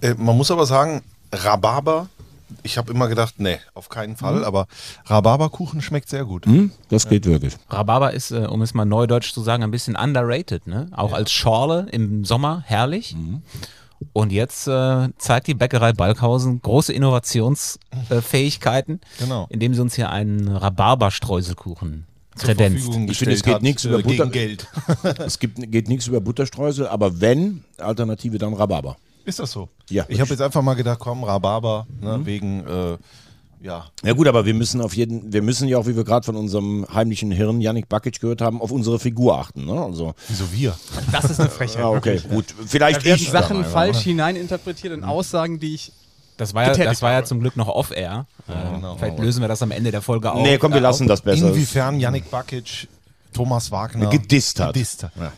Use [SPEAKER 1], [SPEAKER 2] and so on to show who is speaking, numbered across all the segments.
[SPEAKER 1] Äh, man muss aber sagen, Rhabarber, ich habe immer gedacht, nee, auf keinen Fall, aber Rhabarberkuchen schmeckt sehr gut.
[SPEAKER 2] Hm? Das geht wirklich.
[SPEAKER 3] Rhabarber ist, äh, um es mal neudeutsch zu sagen, ein bisschen underrated. Ne? Auch als Schorle im Sommer herrlich. Und jetzt äh, zeigt die Bäckerei Balkhausen große Innovationsfähigkeiten,
[SPEAKER 1] Genau.
[SPEAKER 3] indem sie uns hier einen Rhabarberstreuselkuchen kredenzt.
[SPEAKER 2] Ich finde, es geht nichts über
[SPEAKER 1] äh, gegen
[SPEAKER 2] Butter.
[SPEAKER 1] Geld.
[SPEAKER 2] Es gibt, geht nichts über Butterstreusel, aber wenn, Alternative dann Rhabarber.
[SPEAKER 1] Ist das so?
[SPEAKER 2] Ja,
[SPEAKER 1] Ich habe jetzt einfach mal gedacht, komm, Rhabarber, ne,
[SPEAKER 2] Mhm.
[SPEAKER 1] wegen, äh, ja,
[SPEAKER 2] Ja gut, aber wir müssen auf jeden, wir müssen ja auch, wie wir gerade von unserem heimlichen Hirn Yannick Bakic gehört haben, auf unsere Figur achten. Ne? Also,
[SPEAKER 1] wieso wir?
[SPEAKER 4] Das ist eine Frechheit.
[SPEAKER 2] ja, okay,
[SPEAKER 4] wirklich.
[SPEAKER 2] gut. Vielleicht
[SPEAKER 4] werden
[SPEAKER 2] ich.
[SPEAKER 4] Sachen
[SPEAKER 1] einmal,
[SPEAKER 4] falsch
[SPEAKER 1] oder?
[SPEAKER 4] hineininterpretiert in Aussagen, die ich.
[SPEAKER 3] Das war, ja, das war ja zum Glück noch off-air. Äh,
[SPEAKER 1] genau.
[SPEAKER 3] Vielleicht lösen wir das am Ende der Folge auf.
[SPEAKER 2] Nee, komm, wir lassen das besser.
[SPEAKER 1] Inwiefern Yannick Bakic Thomas Wagner
[SPEAKER 2] Gedisst hat.
[SPEAKER 1] Gedisst hat.
[SPEAKER 2] Ja.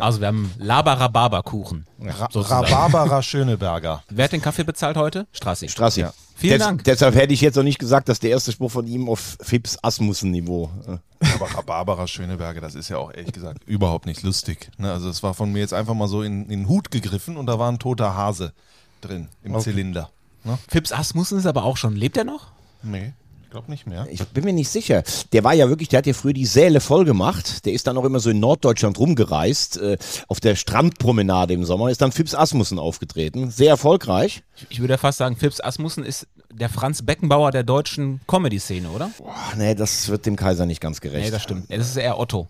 [SPEAKER 3] Also wir haben Laber-Rhabarber-Kuchen.
[SPEAKER 1] Ra. Rhabarberer Schöneberger.
[SPEAKER 3] Wer hat den Kaffee bezahlt heute? Strassi.
[SPEAKER 2] Strassi.
[SPEAKER 1] Ja.
[SPEAKER 3] Vielen
[SPEAKER 2] Des-
[SPEAKER 3] Dank.
[SPEAKER 2] Deshalb hätte ich jetzt noch nicht gesagt, dass der erste Spruch von ihm auf Fips Asmussen-Niveau. äh,
[SPEAKER 1] Aber Rhabarberer Schöneberger, das ist ja auch ehrlich gesagt überhaupt nicht lustig. Ne? Also es war von mir jetzt einfach mal so in, in den Hut gegriffen und da war ein toter Hase drin im Zylinder. Ne?
[SPEAKER 3] Fips Asmussen ist aber auch schon. Lebt er noch?
[SPEAKER 1] Nee, glaube nicht mehr.
[SPEAKER 2] Ich bin mir nicht sicher. Der war ja wirklich, der hat ja früher die Säle voll gemacht. Der ist dann auch immer so in Norddeutschland rumgereist. Äh, auf der Strandpromenade im Sommer ist dann Fips Asmussen aufgetreten. Sehr erfolgreich.
[SPEAKER 3] Ich, ich würde ja fast sagen, Fips Asmussen ist der Franz Beckenbauer der deutschen Comedy-Szene, oder?
[SPEAKER 2] Boah, nee, das wird dem Kaiser nicht ganz gerecht.
[SPEAKER 3] Nee, das stimmt. Ja, das ist eher Otto.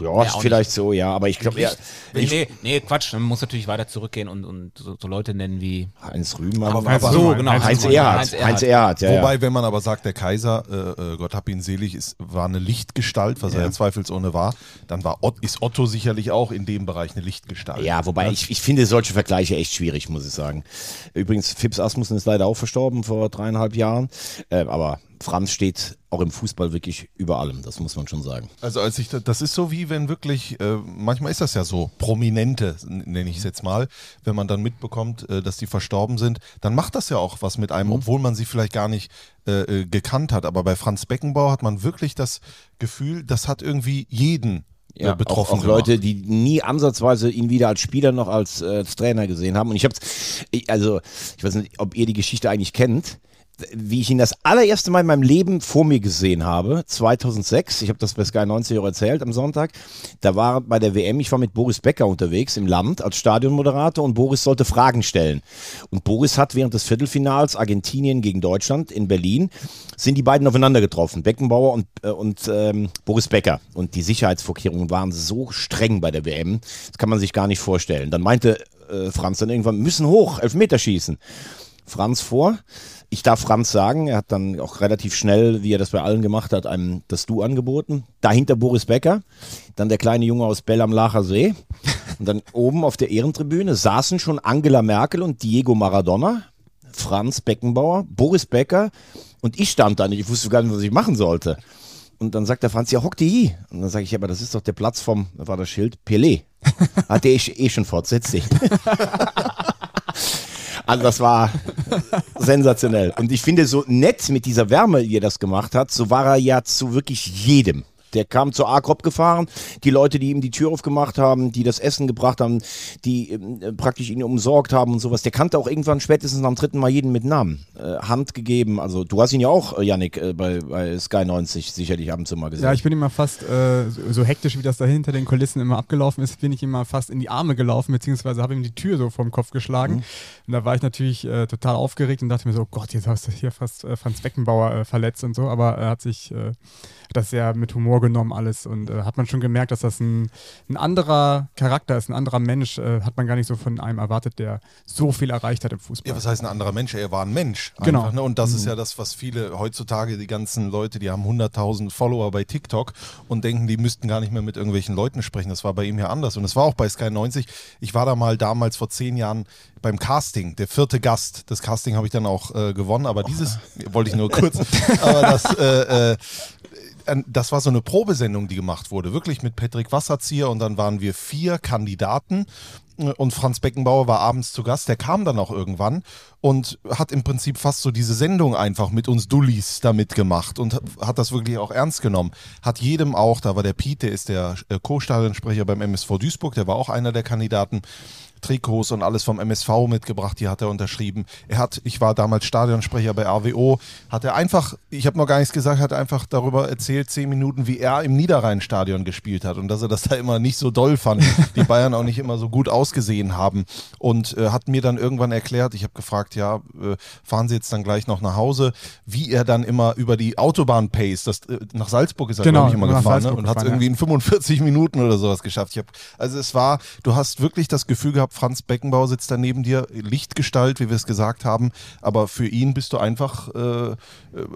[SPEAKER 2] Ja,
[SPEAKER 3] Ja,
[SPEAKER 2] vielleicht so, ja. Aber ich glaube, ja,
[SPEAKER 3] Nee, nee, nee, Quatsch. Man muss natürlich weiter zurückgehen und, und so, so Leute nennen wie.
[SPEAKER 2] Heinz Rühmann.
[SPEAKER 1] Aber-
[SPEAKER 4] Heinz
[SPEAKER 1] aber-
[SPEAKER 4] so,
[SPEAKER 3] genau,
[SPEAKER 4] Heinz
[SPEAKER 2] Heinz. Erhardt.
[SPEAKER 3] Heinz Erhardt,
[SPEAKER 2] ja.
[SPEAKER 1] Wobei,
[SPEAKER 2] ja.
[SPEAKER 1] wenn man aber sagt, der Kaiser, äh, äh, Gott hab ihn selig, ist, war eine Lichtgestalt, was er ja zweifelsohne war, dann war Ott, ist Otto sicherlich auch in dem Bereich eine Lichtgestalt.
[SPEAKER 2] Ja, wobei ich, ich finde solche Vergleiche echt schwierig, muss ich sagen. Übrigens, Fips Asmussen ist leider auch verstorben vor dreieinhalb Jahren. Äh, aber Franz steht auch im Fußball wirklich über allem, das muss man schon sagen.
[SPEAKER 1] Also als ich da, das ist so wie wenn wirklich, äh, manchmal ist das ja so, Prominente, nenne ich es jetzt mal, wenn man dann mitbekommt, äh, dass die verstorben sind, dann macht das ja auch was mit einem, obwohl man sie vielleicht gar nicht äh, äh, gekannt hat. Aber bei Franz Beckenbauer hat man wirklich das Gefühl, das hat irgendwie jeden
[SPEAKER 2] Ja,
[SPEAKER 1] betroffen.
[SPEAKER 2] auch, auch Leute, die nie ansatzweise ihn wieder als Spieler noch als, äh, als Trainer gesehen haben. Und ich habe, also ich weiß nicht, ob ihr die Geschichte eigentlich kennt, wie ich ihn das allererste Mal in meinem Leben vor mir gesehen habe, 2006. Ich habe das bei Sky 90 auch erzählt am Sonntag. Da war bei der WM, ich war mit Boris Becker unterwegs im Land als Stadionmoderator und Boris sollte Fragen stellen. Und Boris hat während des Viertelfinals Argentinien gegen Deutschland in Berlin sind die beiden aufeinander getroffen, Beckenbauer und, äh, und ähm, Boris Becker. Und die Sicherheitsvorkehrungen waren so streng bei der WM, das kann man sich gar nicht vorstellen. Dann meinte äh, Franz dann irgendwann, müssen hoch, Elfmeter schießen. Franz vor. Ich darf Franz sagen, er hat dann auch relativ schnell, wie er das bei allen gemacht hat, einem das Du angeboten. Dahinter Boris Becker, dann der kleine Junge aus Bell am Lacher See. Und dann oben auf der Ehrentribüne saßen schon Angela Merkel und Diego Maradona, Franz Beckenbauer, Boris Becker und ich stand da nicht. Ich wusste gar nicht, was ich machen sollte. Und dann sagt der Franz, ja, hock die. Und dann sage ich, aber das ist doch der Platz vom, da war das Schild, Pelé. Hat der eh schon fort, setz dich. Also das war sensationell. Und ich finde so nett mit dieser Wärme, wie er das gemacht hat, so war er ja zu wirklich jedem. Der kam zur A-Krop gefahren, die Leute, die ihm die Tür aufgemacht haben, die das Essen gebracht haben, die ähm, praktisch ihn umsorgt haben und sowas. Der kannte auch irgendwann spätestens am dritten Mal jeden mit Namen. Äh, Hand gegeben. Also du hast ihn ja auch, äh, Yannick, äh, bei, bei Sky 90 sicherlich ab und zu mal gesehen.
[SPEAKER 4] Ja, ich bin immer fast, äh, so, hektisch, wie das da hinter den Kulissen immer abgelaufen ist, bin ich immer fast in die Arme gelaufen, beziehungsweise habe ihm die Tür so vom Kopf geschlagen. Und da war ich natürlich äh, total aufgeregt und dachte mir so, oh Gott, jetzt hast du hier fast äh, Franz Beckenbauer äh, verletzt und so, aber er hat sich äh, das sehr mit Humor genommen alles und äh, hat man schon gemerkt, dass das ein, ein anderer Charakter ist, ein anderer Mensch, äh, hat man gar nicht so von einem erwartet, der so viel erreicht hat im Fußball.
[SPEAKER 1] Ja, was heißt ein anderer Mensch? Er war ein Mensch.
[SPEAKER 4] Genau.
[SPEAKER 1] Einfach, ne? Und das ist ja das, was viele heutzutage, die ganzen Leute, die haben 100.000 Follower bei TikTok und denken, die müssten gar nicht mehr mit irgendwelchen Leuten sprechen. Das war bei ihm ja anders. Und es war auch bei Sky 90. Ich war da mal damals vor zehn Jahren beim Casting, der vierte Gast. Das Casting habe ich dann auch äh, gewonnen, aber dieses wollte ich nur kurz. aber das, äh, äh, das war so eine Probesendung, die gemacht wurde, wirklich mit Patrick Wasserzieher und dann waren wir vier Kandidaten. Äh, und Franz Beckenbauer war abends zu Gast, der kam dann auch irgendwann und hat im Prinzip fast so diese Sendung einfach mit uns Dullis da mitgemacht und hat das wirklich auch ernst genommen. Hat jedem auch, da war der Piet, der ist der äh, Co-Stadionsprecher beim MSV Duisburg, der war auch einer der Kandidaten, Trikots und alles vom MSV mitgebracht, die hat er unterschrieben. Er hat, ich war damals Stadionsprecher bei RWO, hat er einfach, ich habe noch gar nichts gesagt, hat einfach darüber erzählt, zehn Minuten, wie er im Niederrhein-Stadion gespielt hat und dass er das da immer nicht so doll fand, die Bayern auch nicht immer so gut ausgesehen haben und äh, hat mir dann irgendwann erklärt, ich habe gefragt, ja, äh, fahren Sie jetzt dann gleich noch nach Hause, wie er dann immer über die Autobahn pace, das, äh, nach Salzburg ist er,
[SPEAKER 4] Genau,
[SPEAKER 1] glaube ich, immer gefahren ne? Und hat es irgendwie in 45 Minuten oder sowas geschafft. Ich hab, also es war, du hast wirklich das Gefühl gehabt, Franz Beckenbauer sitzt da neben dir, Lichtgestalt, wie wir es gesagt haben, aber für ihn bist du einfach, äh,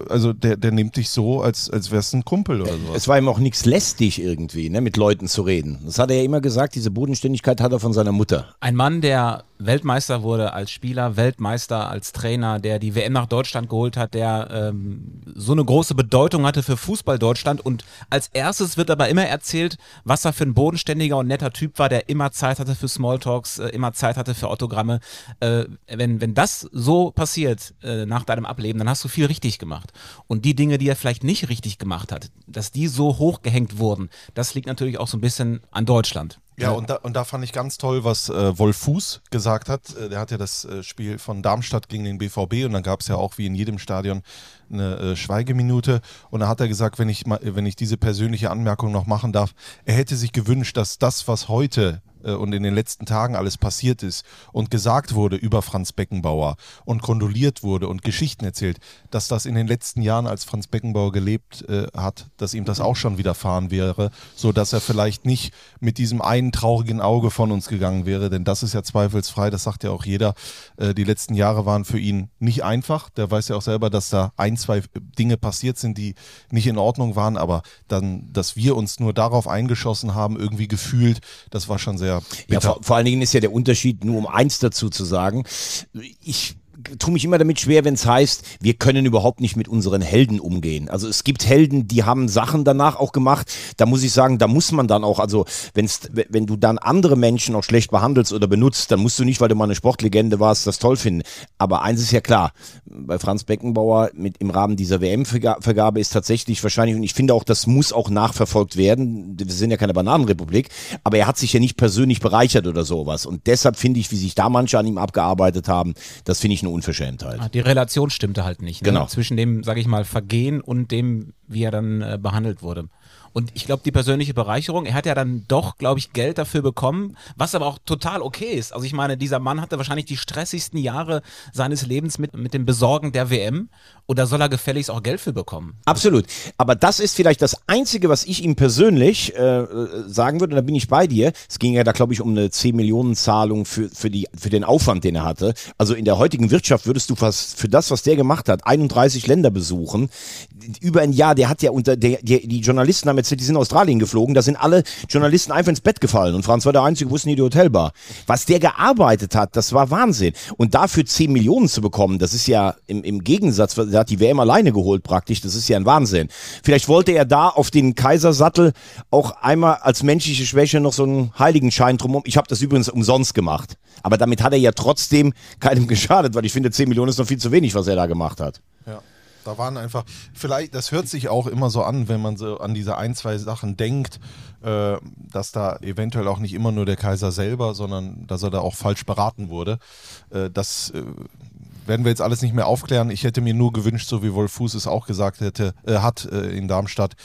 [SPEAKER 1] also der, der nimmt dich so, als, als wärst du ein Kumpel oder sowas.
[SPEAKER 2] Es war ihm auch nichts lästig irgendwie, ne, mit Leuten zu reden. Das hat er ja immer gesagt, diese Bodenständigkeit hat er von seiner Mutter.
[SPEAKER 3] Ein Mann, der Weltmeister wurde als Spieler, Weltmeister als Trainer, der die WM nach Deutschland geholt hat, der ähm, so eine große Bedeutung hatte für Fußball Deutschland. Und als erstes wird aber immer erzählt, was er für ein bodenständiger und netter Typ war, der immer Zeit hatte für Smalltalks, äh, immer Zeit hatte für Autogramme. Äh, wenn, wenn das so passiert äh, nach deinem Ableben, dann hast du viel richtig gemacht. Und die Dinge, die er vielleicht nicht richtig gemacht hat, dass die so hochgehängt wurden, das liegt natürlich auch so ein bisschen an Deutschland.
[SPEAKER 1] Ja, und da, und da fand ich ganz toll, was äh, Wolf Fuß gesagt hat. Äh, der hat ja das äh, Spiel von Darmstadt gegen den BVB und dann gab es ja auch wie in jedem Stadion eine äh, Schweigeminute. Und da hat er gesagt, wenn ich, mal, wenn ich diese persönliche Anmerkung noch machen darf, er hätte sich gewünscht, dass das, was heute äh, und in den letzten Tagen alles passiert ist und gesagt wurde über Franz Beckenbauer und kondoliert wurde und Geschichten erzählt, dass das in den letzten Jahren, als Franz Beckenbauer gelebt äh, hat, dass ihm das auch schon widerfahren wäre, so dass er vielleicht nicht mit diesem einen traurigen Auge von uns gegangen wäre, denn das ist ja zweifelsfrei, das sagt ja auch jeder. Äh, die letzten Jahre waren für ihn nicht einfach. Der weiß ja auch selber, dass da ein, zwei Dinge passiert sind, die nicht in Ordnung waren, aber dann, dass wir uns nur darauf eingeschossen haben, irgendwie gefühlt, das war schon sehr
[SPEAKER 2] Ja,
[SPEAKER 1] bitter.
[SPEAKER 2] vor, vor allen Dingen ist ja der Unterschied, nur um eins dazu zu sagen, ich tue mich immer damit schwer, wenn es heißt, wir können überhaupt nicht mit unseren Helden umgehen. Also es gibt Helden, die haben Sachen danach auch gemacht. Da muss ich sagen, da muss man dann auch, also wenn's, wenn du dann andere Menschen auch schlecht behandelst oder benutzt, dann musst du nicht, weil du mal eine Sportlegende warst, das toll finden. Aber eins ist ja klar, bei Franz Beckenbauer mit im Rahmen dieser WM-Vergabe ist tatsächlich wahrscheinlich, und ich finde auch, das muss auch nachverfolgt werden. Wir sind ja keine Bananenrepublik, aber er hat sich ja nicht persönlich bereichert oder sowas. Und deshalb finde ich, wie sich da manche an ihm abgearbeitet haben, das finde ich eine Unverschämtheit.
[SPEAKER 3] Ah, Die Relation stimmte halt nicht. Ne?
[SPEAKER 2] Genau.
[SPEAKER 3] Zwischen dem, sage ich mal, Vergehen und dem, wie er dann äh, behandelt wurde. Und ich glaube, die persönliche Bereicherung, er hat ja dann doch, glaube ich, Geld dafür bekommen, was aber auch total okay ist. Also ich meine, dieser Mann hatte wahrscheinlich die stressigsten Jahre seines Lebens mit, mit dem Besorgen der WM und da soll er gefälligst auch Geld für bekommen.
[SPEAKER 2] Absolut. Aber das ist vielleicht das Einzige, was ich ihm persönlich äh, sagen würde, und da bin ich bei dir. Es ging ja da, glaube ich, um eine 10-Millionen-Zahlung für, für, die, für den Aufwand, den er hatte. Also in der heutigen Wirtschaft würdest du fast für das, was der gemacht hat, 31 Länder besuchen, über ein Jahr, der hat ja unter, der, der, die Journalisten haben erzählt, die sind in Australien geflogen, da sind alle Journalisten einfach ins Bett gefallen und Franz war der Einzige, es nie die Hotelbar. Was der gearbeitet hat, das war Wahnsinn. Und dafür 10 Millionen zu bekommen, das ist ja im, im Gegensatz, der hat die WM alleine geholt praktisch, das ist ja ein Wahnsinn. Vielleicht wollte er da auf den Kaisersattel auch einmal als menschliche Schwäche noch so einen Heiligenschein drumherum. Ich habe das übrigens umsonst gemacht. Aber damit hat er ja trotzdem keinem geschadet, weil ich finde, 10 Millionen ist noch viel zu wenig, was er da gemacht hat.
[SPEAKER 1] Ja. Da waren einfach, vielleicht, das hört sich auch immer so an, wenn man so an diese ein, zwei Sachen denkt, äh, dass da eventuell auch nicht immer nur der Kaiser selber, sondern dass er da auch falsch beraten wurde. Äh, das äh, werden wir jetzt alles nicht mehr aufklären. Ich hätte mir nur gewünscht, so wie Wolf Fuß es auch gesagt hätte, äh, hat äh, in Darmstadt,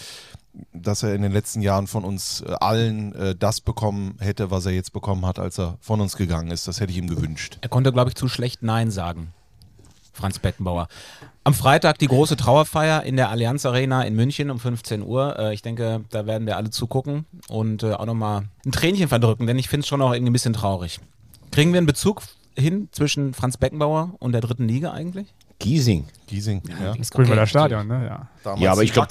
[SPEAKER 1] dass er in den letzten Jahren von uns äh, allen äh, das bekommen hätte, was er jetzt bekommen hat, als er von uns gegangen ist. Das hätte ich ihm gewünscht.
[SPEAKER 3] Er konnte, glaube ich, zu schlecht Nein sagen. Franz Beckenbauer. Am Freitag die große Trauerfeier in der Allianz Arena in München um 15 Uhr. Äh, ich denke, da werden wir alle zugucken und äh, auch nochmal ein Tränchen verdrücken, denn ich finde es schon auch irgendwie ein bisschen traurig. Kriegen wir einen Bezug hin zwischen Franz Beckenbauer und der dritten Liga eigentlich?
[SPEAKER 2] Giesing.
[SPEAKER 1] Giesing, ja.
[SPEAKER 3] ist
[SPEAKER 4] Grünwalder
[SPEAKER 3] okay,
[SPEAKER 4] Stadion, ne? Ja.
[SPEAKER 1] Damals
[SPEAKER 2] Ja, aber ich glaube,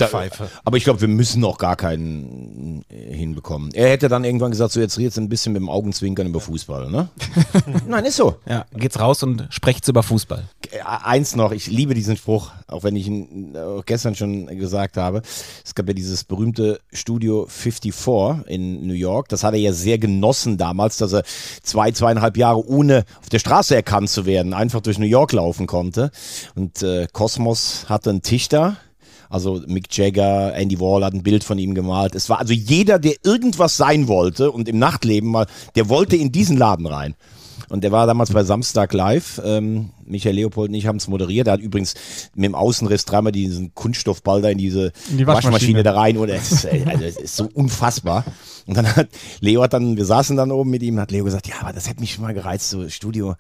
[SPEAKER 2] glaube, wir müssen noch gar keinen äh, hinbekommen. Er hätte dann irgendwann gesagt, so jetzt redest du ein bisschen mit dem Augenzwinkern über Fußball, ne? Nein, ist so.
[SPEAKER 3] Ja, geht's raus und sprecht's über Fußball.
[SPEAKER 2] Äh, Eins noch, ich liebe diesen Spruch, auch wenn ich ihn äh, gestern schon gesagt habe. Es gab ja dieses berühmte Studio 54 in New York. Das hat er ja sehr genossen damals, dass er zwei, zweieinhalb Jahre ohne auf der Straße erkannt zu werden, einfach durch New York laufen konnte. Und äh, Cosmos hatte einen Tisch da. Also Mick Jagger, Andy Wall hat ein Bild von ihm gemalt. Es war also jeder, der irgendwas sein wollte und im Nachtleben mal, der wollte in diesen Laden rein. Und der war damals bei Samstag Live. Ähm, Michael Leopold und ich haben es moderiert. Er hat übrigens mit dem Außenriss dreimal diesen Kunststoffball da in diese
[SPEAKER 4] In die Waschmaschine.
[SPEAKER 2] da rein. Oder es ist, also es ist so unfassbar. Und dann hat Leo hat dann, wir saßen dann oben mit ihm, hat Leo gesagt, ja, aber das hätte mich schon mal gereizt, so Studio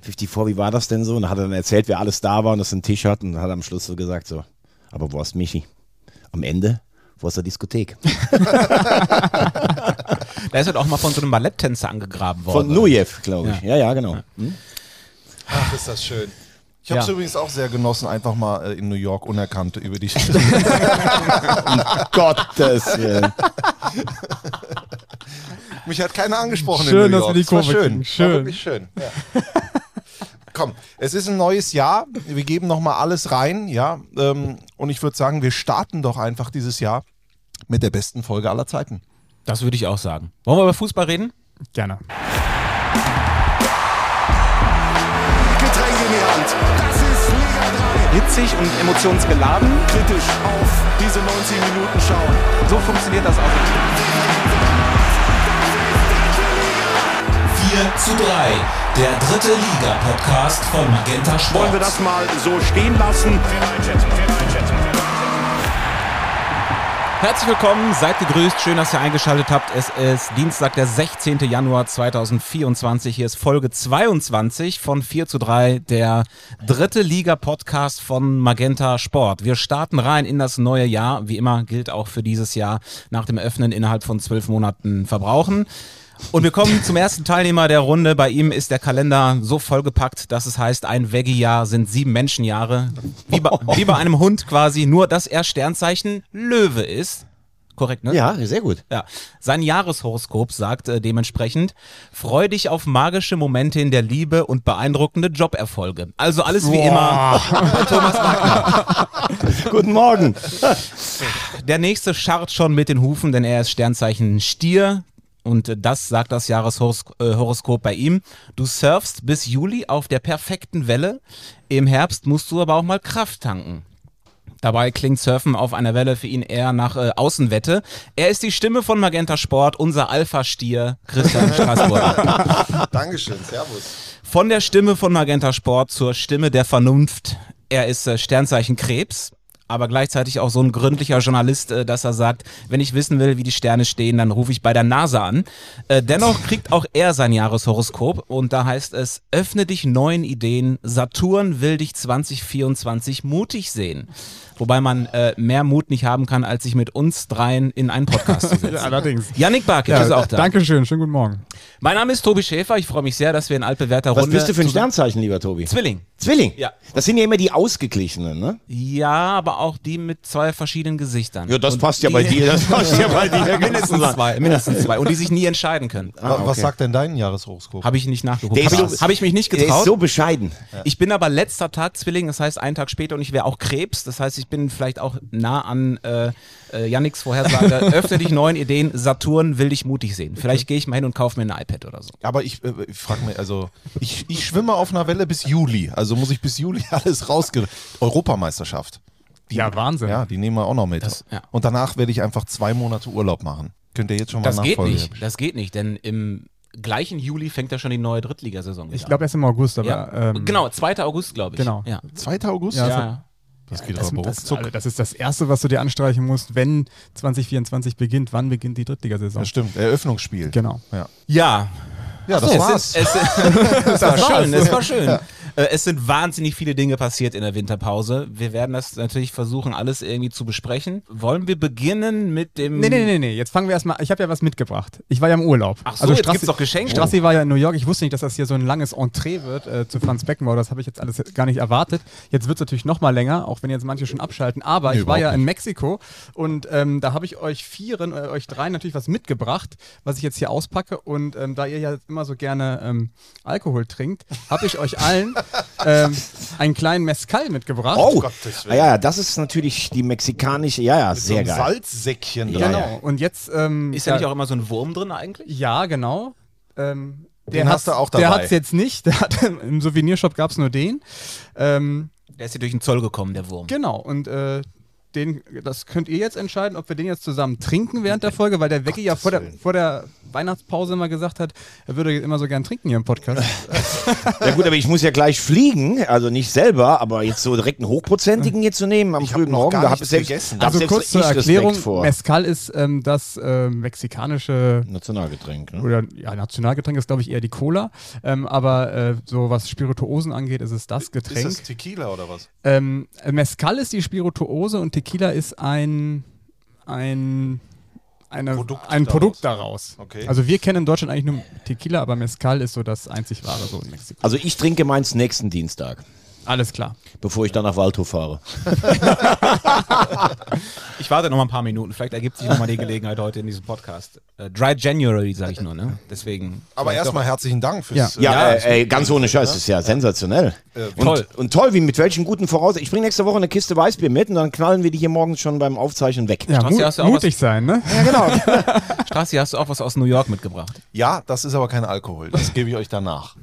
[SPEAKER 2] 54, wie war das denn so? Und dann hat er dann erzählt, wer alles da war und dass er einen Tisch hat und hat am Schluss so gesagt, so, aber wo ist Michi? Am Ende, wo ist der Diskothek?
[SPEAKER 3] Da ist halt auch mal von so einem Balletttänzer angegraben worden.
[SPEAKER 2] Von Nujev, glaube ich. Ja, ja, genau. Hm?
[SPEAKER 1] Ach, ist das schön. Ich habe es
[SPEAKER 3] Ja.
[SPEAKER 1] übrigens auch sehr genossen, einfach mal äh, in New York unerkannt über die
[SPEAKER 2] Gottes Willen.
[SPEAKER 1] Mich hat keiner angesprochen
[SPEAKER 4] Schön,
[SPEAKER 1] in New
[SPEAKER 4] dass
[SPEAKER 1] York.
[SPEAKER 4] wir die
[SPEAKER 1] Es war
[SPEAKER 4] Kurve
[SPEAKER 1] schön.
[SPEAKER 4] kriegen.
[SPEAKER 1] War
[SPEAKER 4] Schön.
[SPEAKER 1] wirklich schön. Ja. Komm, es ist ein neues Jahr. Wir geben noch mal alles rein, ja. Ähm, und ich würde sagen, wir starten doch einfach dieses Jahr mit der besten Folge aller Zeiten.
[SPEAKER 3] Das würde ich auch sagen. Wollen wir über Fußball reden?
[SPEAKER 4] Gerne.
[SPEAKER 5] Getränke in die Hand. Das ist Liga
[SPEAKER 3] Hitzig und emotionsgeladen.
[SPEAKER 5] 3. Kritisch auf diese 90 Minuten schauen.
[SPEAKER 3] So funktioniert das auch.
[SPEAKER 6] 4 zu 3, der dritte Liga-Podcast von Magenta Sport.
[SPEAKER 5] Wollen wir das mal so stehen lassen?
[SPEAKER 3] Herzlich willkommen, seid gegrüßt, schön, dass ihr eingeschaltet habt. Es ist Dienstag, der 16. Januar 2024. Hier ist Folge 22 von 4 zu 3, der dritte Liga-Podcast von Magenta Sport. Wir starten rein in das neue Jahr. Wie immer gilt auch für dieses Jahr nach dem Öffnen innerhalb von zwölf Monaten verbrauchen. Und wir kommen zum ersten Teilnehmer der Runde. Bei ihm ist der Kalender so vollgepackt, dass es heißt, ein Veggie-Jahr sind sieben Menschenjahre. Wie bei, wie bei einem Hund quasi, nur dass er Sternzeichen Löwe ist. Korrekt, ne?
[SPEAKER 2] Ja, sehr gut.
[SPEAKER 3] Ja. Sein Jahreshoroskop sagt äh, dementsprechend, freu dich auf magische Momente in der Liebe und beeindruckende Joberfolge. Also alles wie immer bei Thomas Wagner.
[SPEAKER 2] Guten Morgen.
[SPEAKER 3] Der nächste scharrt schon mit den Hufen, denn er ist Sternzeichen Stier. Und äh, das sagt das Jahreshoroskop bei ihm. Du surfst bis Juli auf der perfekten Welle. Im Herbst musst du aber auch mal Kraft tanken. Dabei klingt Surfen auf einer Welle für ihn eher nach äh, Außenwette. Er ist die Stimme von Magenta Sport, unser Alpha-Stier Christian Straßburger.
[SPEAKER 1] Dankeschön, Servus.
[SPEAKER 3] Von der Stimme von Magenta Sport zur Stimme der Vernunft. Er ist äh, Sternzeichen Krebs, aber gleichzeitig auch so ein gründlicher Journalist, äh, dass er sagt, wenn ich wissen will, wie die Sterne stehen, dann rufe ich bei der NASA an. Äh, dennoch kriegt auch er sein Jahreshoroskop und da heißt es, öffne dich neuen Ideen, Saturn will dich 2024 mutig sehen. Wobei man äh, mehr Mut nicht haben kann, als sich mit uns dreien in einen Podcast zu setzen.
[SPEAKER 4] Allerdings.
[SPEAKER 3] Yannick Barkic ist auch da.
[SPEAKER 4] Dankeschön, schönen guten Morgen.
[SPEAKER 3] Mein Name ist Tobi Schäfer, ich freue mich sehr, dass wir in altbewährter
[SPEAKER 2] Was
[SPEAKER 3] Runde...
[SPEAKER 2] bist du für ein Sternzeichen, lieber Tobi?
[SPEAKER 3] Zwilling.
[SPEAKER 2] Zwilling?
[SPEAKER 3] Ja.
[SPEAKER 2] Das sind ja immer die Ausgeglichenen, ne?
[SPEAKER 3] Ja, aber auch die mit zwei verschiedenen Gesichtern.
[SPEAKER 2] Ja, das
[SPEAKER 3] Und
[SPEAKER 2] passt ja bei dir. Das passt ja bei dir.
[SPEAKER 3] mindestens zwei, mindestens zwei. Und die sich nie entscheiden können.
[SPEAKER 1] Was
[SPEAKER 2] okay.
[SPEAKER 1] sagt denn dein Jahreshoroskop?
[SPEAKER 3] Habe ich nicht nachgeguckt. Habe ich, hab ich mich nicht
[SPEAKER 2] Der ist
[SPEAKER 3] getraut.
[SPEAKER 2] so bescheiden.
[SPEAKER 3] ich bin aber letzter Tag Zwilling, das heißt einen Tag später und ich wäre auch Krebs. Das heißt, ich bin vielleicht auch nah an äh, äh, Yannicks Vorhersage. Öffne dich neuen Ideen, Saturn will dich mutig sehen. Vielleicht gehe ich mal hin und kaufe mir ein iPad oder so.
[SPEAKER 1] Aber ich, äh, ich frage mich, also ich, ich schwimme auf einer Welle bis Juli. Also muss ich bis Juli alles rausge... Europameisterschaft. Die,
[SPEAKER 4] Ja, Wahnsinn.
[SPEAKER 1] Ja, die nehmen wir auch noch mit.
[SPEAKER 3] Das- ja.
[SPEAKER 1] Und danach werde ich einfach zwei Monate Urlaub machen. Könnt ihr jetzt schon mal
[SPEAKER 3] Das geht
[SPEAKER 1] nachfolgen?
[SPEAKER 3] nicht. Das geht nicht, denn im gleichen Juli fängt ja schon die neue Drittligasaison wieder
[SPEAKER 4] Ich glaube erst im August,
[SPEAKER 3] an.
[SPEAKER 4] aber.
[SPEAKER 3] ja.
[SPEAKER 4] ähm,
[SPEAKER 3] genau, 2. August, glaube ich.
[SPEAKER 4] genau.
[SPEAKER 3] Ja.
[SPEAKER 1] 2. August?
[SPEAKER 4] Ja,
[SPEAKER 3] Ja,
[SPEAKER 4] so-
[SPEAKER 3] ja.
[SPEAKER 1] Das geht
[SPEAKER 4] Das,
[SPEAKER 1] aber
[SPEAKER 4] das, also das ist das Erste, was du dir anstreichen musst, wenn 2024 beginnt. Wann beginnt die Drittligasaison?
[SPEAKER 1] Das stimmt, Eröffnungsspiel.
[SPEAKER 4] Genau.
[SPEAKER 1] Ja,
[SPEAKER 3] ja,
[SPEAKER 1] ja das
[SPEAKER 3] es
[SPEAKER 1] war's.
[SPEAKER 3] Ist, es, das war schön, es war schön. Äh, Es sind wahnsinnig viele Dinge passiert in der Winterpause. Wir werden das natürlich versuchen, alles irgendwie zu besprechen. Wollen wir beginnen mit dem.
[SPEAKER 4] Nee, nee, nee, nee. Jetzt fangen wir erstmal. Ich habe ja was mitgebracht. Ich war ja im Urlaub.
[SPEAKER 3] Ach so, jetzt gibt's doch Geschenke.
[SPEAKER 4] Strassi war ja in New York. Ich wusste nicht, dass das hier so ein langes Entree wird äh, zu Franz Beckenbauer. Das habe ich jetzt alles gar nicht erwartet. Jetzt wird es natürlich noch mal länger, auch wenn jetzt manche schon abschalten. Aber
[SPEAKER 1] Nee,
[SPEAKER 4] ich war ja
[SPEAKER 1] überhaupt
[SPEAKER 4] in Mexiko und ähm, da habe ich euch Vieren, äh, euch dreien natürlich was mitgebracht, was ich jetzt hier auspacke. Und ähm, da ihr ja immer so gerne ähm, Alkohol trinkt, habe ich euch allen ähm, einen kleinen Mezcal mitgebracht.
[SPEAKER 2] Oh,
[SPEAKER 1] Gottes Willen.
[SPEAKER 2] ah, ja, das ist natürlich die mexikanische, ja, ja,
[SPEAKER 1] so
[SPEAKER 2] sehr
[SPEAKER 1] ein
[SPEAKER 2] geil.
[SPEAKER 1] Salzsäckchen
[SPEAKER 2] Ja,
[SPEAKER 1] dran.
[SPEAKER 4] Genau. Und jetzt ähm,
[SPEAKER 3] Ist da nicht auch immer so ein Wurm drin eigentlich?
[SPEAKER 4] Ja, genau. Ähm,
[SPEAKER 1] Den hast du auch
[SPEAKER 4] Der
[SPEAKER 1] dabei.
[SPEAKER 4] hat es jetzt nicht. Der hat, Im Souvenirshop gab es nur den. Ähm,
[SPEAKER 3] Der ist hier durch den Zoll gekommen, der Wurm.
[SPEAKER 4] genau. Und äh, den, das könnt ihr jetzt entscheiden, ob wir den jetzt zusammen trinken während der Folge, weil der Wecki ja vor der, vor der Weihnachtspause immer gesagt hat, er würde immer so gern trinken hier im Podcast.
[SPEAKER 2] Ja gut, aber ich muss ja gleich fliegen, also nicht selber, aber jetzt so direkt einen hochprozentigen hier zu nehmen am
[SPEAKER 1] hab
[SPEAKER 2] frühen Morgen, da habe ich selbst,
[SPEAKER 1] gegessen.
[SPEAKER 4] also
[SPEAKER 2] selbst
[SPEAKER 4] kurz zur
[SPEAKER 2] ich
[SPEAKER 4] Erklärung,
[SPEAKER 2] vor.
[SPEAKER 4] Mezcal ist ähm, das ähm, mexikanische
[SPEAKER 2] Nationalgetränk, ne?
[SPEAKER 4] oder ja, Nationalgetränk ist glaube ich eher die Cola, ähm, aber äh, so was Spirituosen angeht, ist es das Getränk.
[SPEAKER 1] Ist das Tequila oder was?
[SPEAKER 4] Ähm, Mezcal ist die Spirituose und Tequila ist ein, ein, eine,
[SPEAKER 1] Produkt
[SPEAKER 4] ein
[SPEAKER 1] daraus.
[SPEAKER 4] Produkt daraus.
[SPEAKER 1] Okay.
[SPEAKER 4] Also wir kennen in Deutschland eigentlich nur Tequila, aber Mezcal ist so das einzig wahre so in Mexiko.
[SPEAKER 2] Also ich trinke meins nächsten Dienstag,
[SPEAKER 4] Alles klar.
[SPEAKER 2] bevor ich dann nach Waldhof fahre.
[SPEAKER 3] Ich warte noch mal ein paar Minuten. Vielleicht ergibt sich noch mal die Gelegenheit heute in diesem Podcast. Äh, Dry January, sage ich nur, ne? Deswegen.
[SPEAKER 1] Aber erstmal herzlichen Dank fürs.
[SPEAKER 4] Ja.
[SPEAKER 2] Ja,
[SPEAKER 3] Ja,
[SPEAKER 2] äh, ey, ganz ohne Scheiß, das ist ja sensationell. und,
[SPEAKER 3] toll.
[SPEAKER 2] und toll, wie mit welchen guten Voraussetzungen. Ich bringe nächste Woche eine Kiste Weißbier mit und dann knallen wir die hier morgens schon beim Aufzeichnen weg.
[SPEAKER 4] Ja,
[SPEAKER 3] Strassi, hast du auch
[SPEAKER 4] mutig sein, ne?
[SPEAKER 2] Ja, genau.
[SPEAKER 3] Strassi, hast du auch was aus New York mitgebracht?
[SPEAKER 1] Ja, das ist aber kein Alkohol. Das gebe ich euch danach.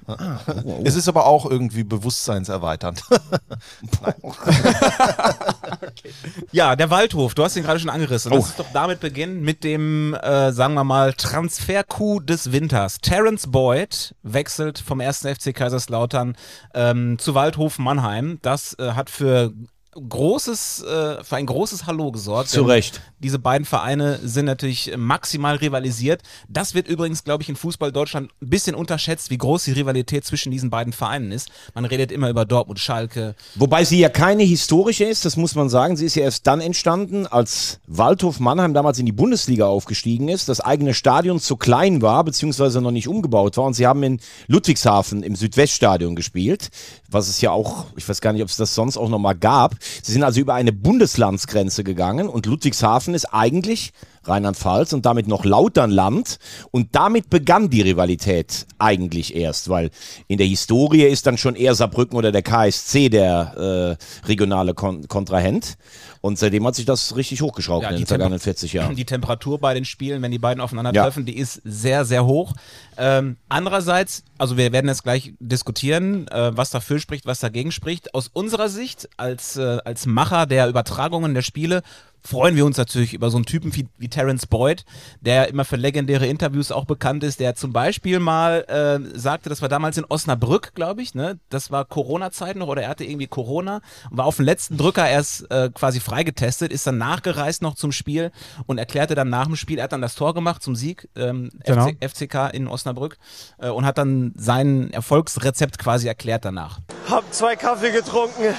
[SPEAKER 1] Es ist aber auch irgendwie bewusstseinserweiternd.
[SPEAKER 3] Ja, der Waldhof, du hast ihn gerade schon angerissen. Lass uns doch damit beginnen mit dem, äh, sagen wir mal, Transfer-Coup des Winters. Terence Boyd wechselt vom 1. FC Kaiserslautern ähm, zu Waldhof Mannheim. Das äh, hat für großes, äh, für ein großes Hallo gesorgt.
[SPEAKER 2] Zu Recht.
[SPEAKER 3] Diese beiden Vereine sind natürlich maximal rivalisiert. Das wird übrigens, glaube ich, in Fußball Deutschland ein bisschen unterschätzt, wie groß die Rivalität zwischen diesen beiden Vereinen ist. Man redet immer über Dortmund, Schalke,
[SPEAKER 2] Wobei sie ja keine historische ist, das muss man sagen. Sie ist ja erst dann entstanden, als Waldhof Mannheim damals in die Bundesliga aufgestiegen ist, das eigene Stadion zu klein war, beziehungsweise noch nicht umgebaut war. Und sie haben in Ludwigshafen im Südweststadion gespielt, was es ja auch, ich weiß gar nicht, ob es das sonst auch nochmal gab. Sie sind also über eine Bundeslandsgrenze gegangen und Ludwigshafen ist eigentlich Rheinland-Pfalz und damit noch Lauternland. Und damit begann die Rivalität eigentlich erst, weil in der Historie ist dann schon eher Saarbrücken oder der KSC der äh, regionale Kon Kontrahent. Und seitdem hat sich das richtig hochgeschraubt
[SPEAKER 3] Ja,
[SPEAKER 2] in den vergangenen
[SPEAKER 3] Temper-
[SPEAKER 2] 40 Jahren.
[SPEAKER 3] Die Temperatur bei den Spielen, wenn die beiden aufeinandertreffen,
[SPEAKER 2] Ja.
[SPEAKER 3] die ist sehr, sehr hoch. Ähm, andererseits, also wir werden jetzt gleich diskutieren, äh, was dafür spricht, was dagegen spricht. Aus unserer Sicht, als, äh, als Macher der Übertragungen der Spiele, freuen wir uns natürlich über so einen Typen wie, wie Terence Boyd, der immer für legendäre Interviews auch bekannt ist, der zum Beispiel mal äh, sagte, das war damals in Osnabrück, glaube ich, ne? Das war Corona-Zeit noch oder er hatte irgendwie Corona und war auf den letzten Drücker erst äh, quasi freigetestet, ist dann nachgereist noch zum Spiel und erklärte dann nach dem Spiel, er hat dann das Tor gemacht zum Sieg, ähm,
[SPEAKER 4] Genau.
[SPEAKER 3] FC, FCK in Osnabrück äh, und hat dann sein Erfolgsrezept quasi erklärt danach.
[SPEAKER 7] Hab zwei Kaffee getrunken,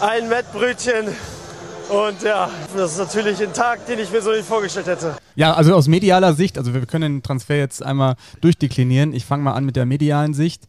[SPEAKER 7] ein Mettbrötchen und ja, das ist natürlich ein Tag, den ich mir so nicht vorgestellt hätte.
[SPEAKER 4] Ja, also aus medialer Sicht, also wir können den Transfer jetzt einmal durchdeklinieren. Ich fange mal an mit der medialen Sicht.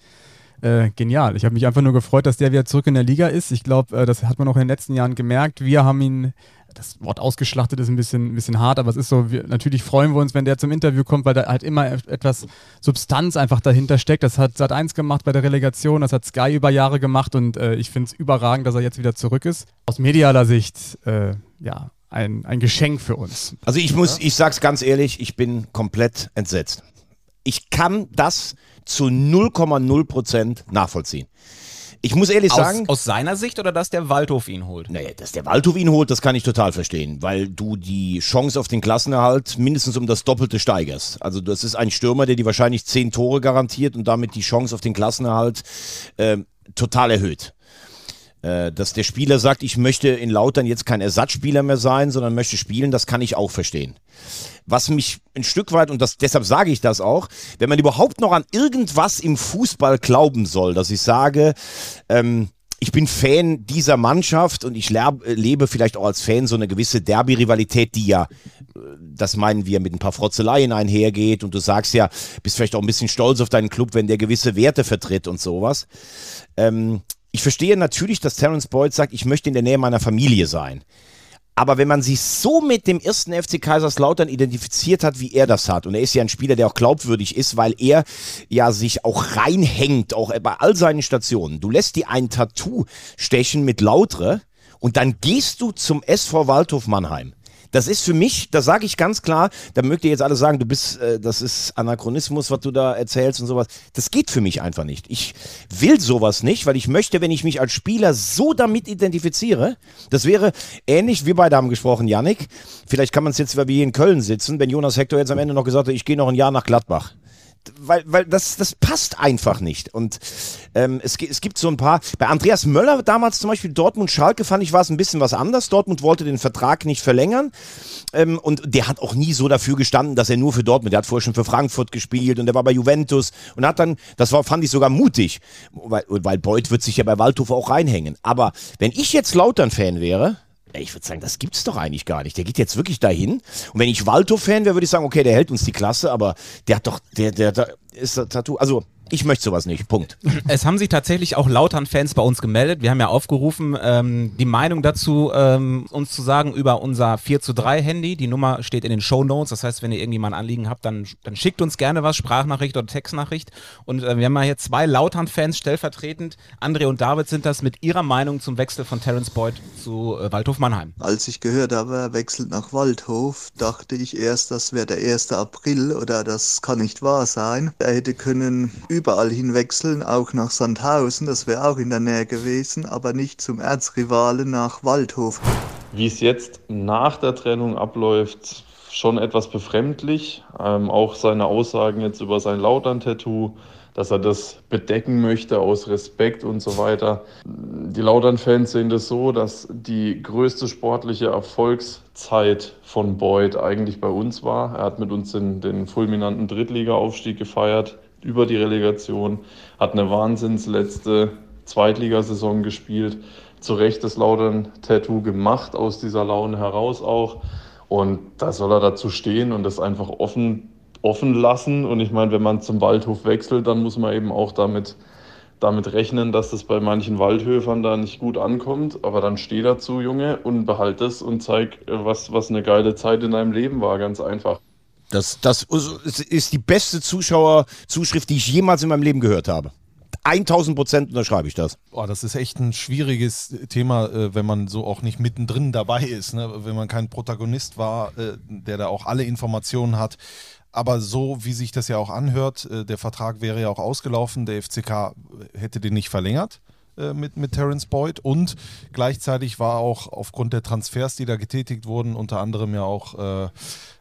[SPEAKER 4] Äh, genial. Ich habe mich einfach nur gefreut, dass der wieder zurück in der Liga ist. Ich glaube, äh, das hat man auch in den letzten Jahren gemerkt. Wir haben ihn, das Wort ausgeschlachtet ist ein bisschen, ein bisschen hart, aber es ist so, wir, natürlich freuen wir uns, wenn der zum Interview kommt, weil da halt immer et- etwas Substanz einfach dahinter steckt. Das hat Sat1 gemacht bei der Relegation, das hat Sky über Jahre gemacht und äh, ich finde es überragend, dass er jetzt wieder zurück ist. Aus medialer Sicht, äh, ja, ein, ein Geschenk für uns.
[SPEAKER 2] Also ich muss, ich sag's ganz ehrlich, ich bin komplett entsetzt. Ich kann das zu 0,0 Prozent nachvollziehen. Ich muss ehrlich
[SPEAKER 3] Aus,
[SPEAKER 2] sagen,
[SPEAKER 3] aus seiner Sicht oder dass der Waldhof ihn holt?
[SPEAKER 2] naja, dass der Waldhof ihn holt, das kann ich total verstehen, weil du die Chance auf den Klassenerhalt mindestens um das Doppelte steigerst. Also das ist ein Stürmer, der dir wahrscheinlich zehn Tore garantiert und damit die Chance auf den Klassenerhalt ähm, total erhöht. Äh, dass der Spieler sagt, ich möchte in Lautern jetzt kein Ersatzspieler mehr sein, sondern möchte spielen, das kann ich auch verstehen. Was mich ein Stück weit, und das, deshalb sage ich das auch, wenn man überhaupt noch an irgendwas im Fußball glauben soll, dass ich sage, ähm, ich bin Fan dieser Mannschaft und ich lebe vielleicht auch als Fan so eine gewisse Derby-Rivalität, die ja, äh, das meinen wir, mit ein paar Frotzeleien einhergeht und du sagst ja, bist vielleicht auch ein bisschen stolz auf deinen Club, wenn der gewisse Werte vertritt und sowas. Ähm, ich verstehe natürlich, dass Terence Boyd sagt, ich möchte in der Nähe meiner Familie sein. Aber wenn man sich so mit dem ersten FC Kaiserslautern identifiziert hat, wie er das hat, und er ist ja ein Spieler, der auch glaubwürdig ist, weil er ja sich auch reinhängt, auch bei all seinen Stationen. Du lässt dir ein Tattoo stechen mit Lautre und dann gehst du zum SV Waldhof Mannheim. Das ist für mich, das sage ich ganz klar, da mögt ihr jetzt alle sagen, du bist, äh, das ist Anachronismus, was du da erzählst und sowas. Das geht für mich einfach nicht. Ich will sowas nicht, weil ich möchte, wenn ich mich als Spieler so damit identifiziere, das wäre ähnlich, wir beide haben gesprochen, Yannick, vielleicht kann man es jetzt, weil wir hier in Köln sitzen, wenn Jonas Hector jetzt am Ende noch gesagt hat, ich gehe noch ein Jahr nach Gladbach weil, weil das, das passt einfach nicht. Und ähm, es, es gibt so ein paar. Bei Andreas Möller damals zum Beispiel Dortmund-Schalke fand ich war es ein bisschen was anders. Dortmund wollte den Vertrag nicht verlängern. Ähm, und der hat auch nie so dafür gestanden, dass er nur für Dortmund, der hat vorher schon für Frankfurt gespielt und der war bei Juventus und hat dann, das war, fand ich sogar mutig, weil, weil Beuth wird sich ja bei Waldhof auch reinhängen. Aber wenn ich jetzt Lautern-Fan wäre, ich würde sagen, das gibt's doch eigentlich gar nicht. Der geht jetzt wirklich dahin. Und wenn ich Walto-Fan wäre, würde ich sagen, okay, der hält uns die Klasse, aber der hat doch, der, der, der ist das Tattoo. Also, ich möchte sowas nicht. Punkt.
[SPEAKER 3] Es haben sich tatsächlich auch Lautern-Fans bei uns gemeldet. Wir haben ja aufgerufen, ähm, die Meinung dazu ähm, uns zu sagen über unser 4 zu 3 Handy. Die Nummer steht in den Show Notes. Das heißt, wenn ihr irgendwie mal ein Anliegen habt, dann, dann schickt uns gerne was, Sprachnachricht oder Textnachricht. Und äh, wir haben mal hier zwei Lautern-Fans stellvertretend. André und David sind das mit ihrer Meinung zum Wechsel von Terence Boyd zu äh, Waldhof Mannheim.
[SPEAKER 8] Als ich gehört habe, er wechselt nach Waldhof, dachte ich erst, das wäre der 1. April oder das kann nicht wahr sein. Er hätte können überall hinwechseln, auch nach Sandhausen, das wäre auch in der Nähe gewesen, aber nicht zum Erzrivalen nach Waldhof.
[SPEAKER 9] Wie es jetzt nach der Trennung abläuft, schon etwas befremdlich. Ähm, auch seine Aussagen jetzt über sein Lautern-Tattoo, dass er das bedecken möchte aus Respekt und so weiter. Die Lautern-Fans sehen das so, dass die größte sportliche Erfolgszeit von Boyd eigentlich bei uns war. Er hat mit uns den, den fulminanten Drittliga-Aufstieg gefeiert über die Relegation, hat eine wahnsinns letzte Zweitligasaison gespielt, zu Recht das Lautern-Tattoo gemacht, aus dieser Laune heraus auch. Und da soll er dazu stehen und das einfach offen, offen lassen. Und ich meine, wenn man zum Waldhof wechselt, dann muss man eben auch damit, damit rechnen, dass das bei manchen Waldhöfern da nicht gut ankommt. Aber dann steh dazu, Junge, und behalt es und zeig, was, was eine geile Zeit in deinem Leben war, ganz einfach.
[SPEAKER 2] Das, das ist die beste Zuschauerzuschrift, die ich jemals in meinem Leben gehört habe. 1000 Prozent unterschreibe ich das.
[SPEAKER 1] Boah, das ist echt ein schwieriges Thema, äh, wenn man so auch nicht mittendrin dabei ist. Ne? Wenn man kein Protagonist war, äh, der da auch alle Informationen hat. Aber so wie sich das ja auch anhört, äh, der Vertrag wäre ja auch ausgelaufen, der FCK hätte den nicht verlängert mit, mit Terence Boyd und gleichzeitig war auch aufgrund der Transfers, die da getätigt wurden, unter anderem ja auch äh,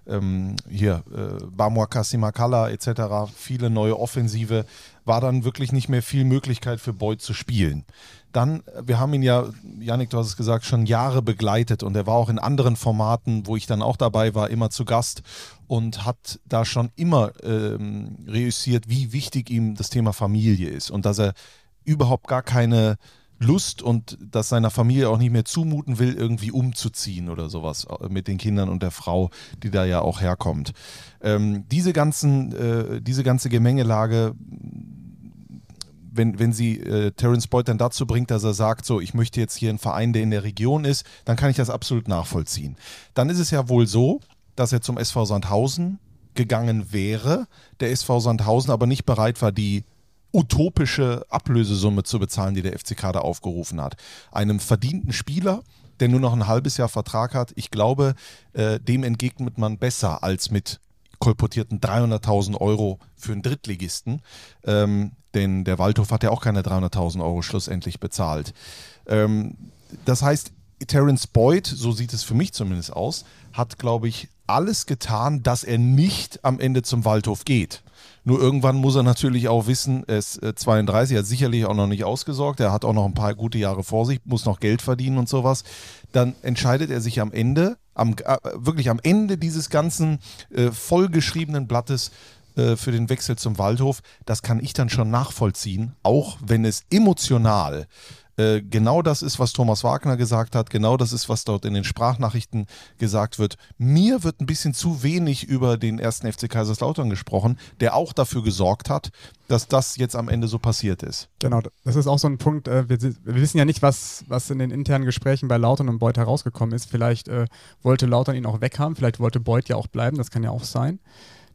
[SPEAKER 1] ähm, hier äh, Bamwaka Simakala etc., viele neue Offensive, war dann wirklich nicht mehr viel Möglichkeit für Boyd zu spielen. Dann, wir haben ihn ja, Janik, du hast es gesagt, schon Jahre begleitet und er war auch in anderen Formaten, wo ich dann auch dabei war, immer zu Gast und hat da schon immer ähm, reüssiert, wie wichtig ihm das Thema Familie ist und dass er überhaupt gar keine Lust und das seiner Familie auch nicht mehr zumuten will, irgendwie umzuziehen oder sowas äh, mit den Kindern und der Frau, die da ja auch herkommt. Ähm, diese, ganzen, äh, diese ganze Gemengelage, wenn, wenn sie äh, Terence Boyd dann dazu bringt, dass er sagt, so, ich möchte jetzt hier einen Verein, der in der Region ist, dann kann ich das absolut nachvollziehen. Dann ist es ja wohl so, dass er zum SV Sandhausen gegangen wäre, der SV Sandhausen aber nicht bereit war, die utopische Ablösesumme zu bezahlen, die der FCK da aufgerufen hat. Einem verdienten Spieler, der nur noch ein halbes Jahr Vertrag hat, ich glaube, äh, dem entgegnet man besser als mit kolportierten 300.000 Euro für einen Drittligisten. Ähm, denn der Waldhof hat ja auch keine 300.000 Euro schlussendlich bezahlt. Ähm, das heißt, Terence Boyd, so sieht es für mich zumindest aus, hat, glaube ich, alles getan, dass er nicht am Ende zum Waldhof geht. Nur irgendwann muss er natürlich auch wissen, er ist 32, äh, er hat sicherlich auch noch nicht ausgesorgt, er hat auch noch ein paar gute Jahre vor sich, muss noch Geld verdienen und sowas. Dann entscheidet er sich am Ende, am, äh, wirklich am Ende dieses ganzen äh, vollgeschriebenen Blattes äh, für den Wechsel zum Waldhof. Das kann ich dann schon nachvollziehen, auch wenn es emotional äh, genau das ist, was Thomas Wagner gesagt hat, genau das ist, was dort in den Sprachnachrichten gesagt wird. Mir wird ein bisschen zu wenig über den ersten FC Kaiserslautern gesprochen, der auch dafür gesorgt hat, dass das jetzt am Ende so passiert ist.
[SPEAKER 4] Genau, das ist auch so ein Punkt. Äh, wir, wir, wissen ja nicht, was, was in den internen Gesprächen bei Lautern und Beuth herausgekommen ist. Vielleicht äh, wollte Lautern ihn auch weghaben, vielleicht wollte Beuth ja auch bleiben, das kann ja auch sein.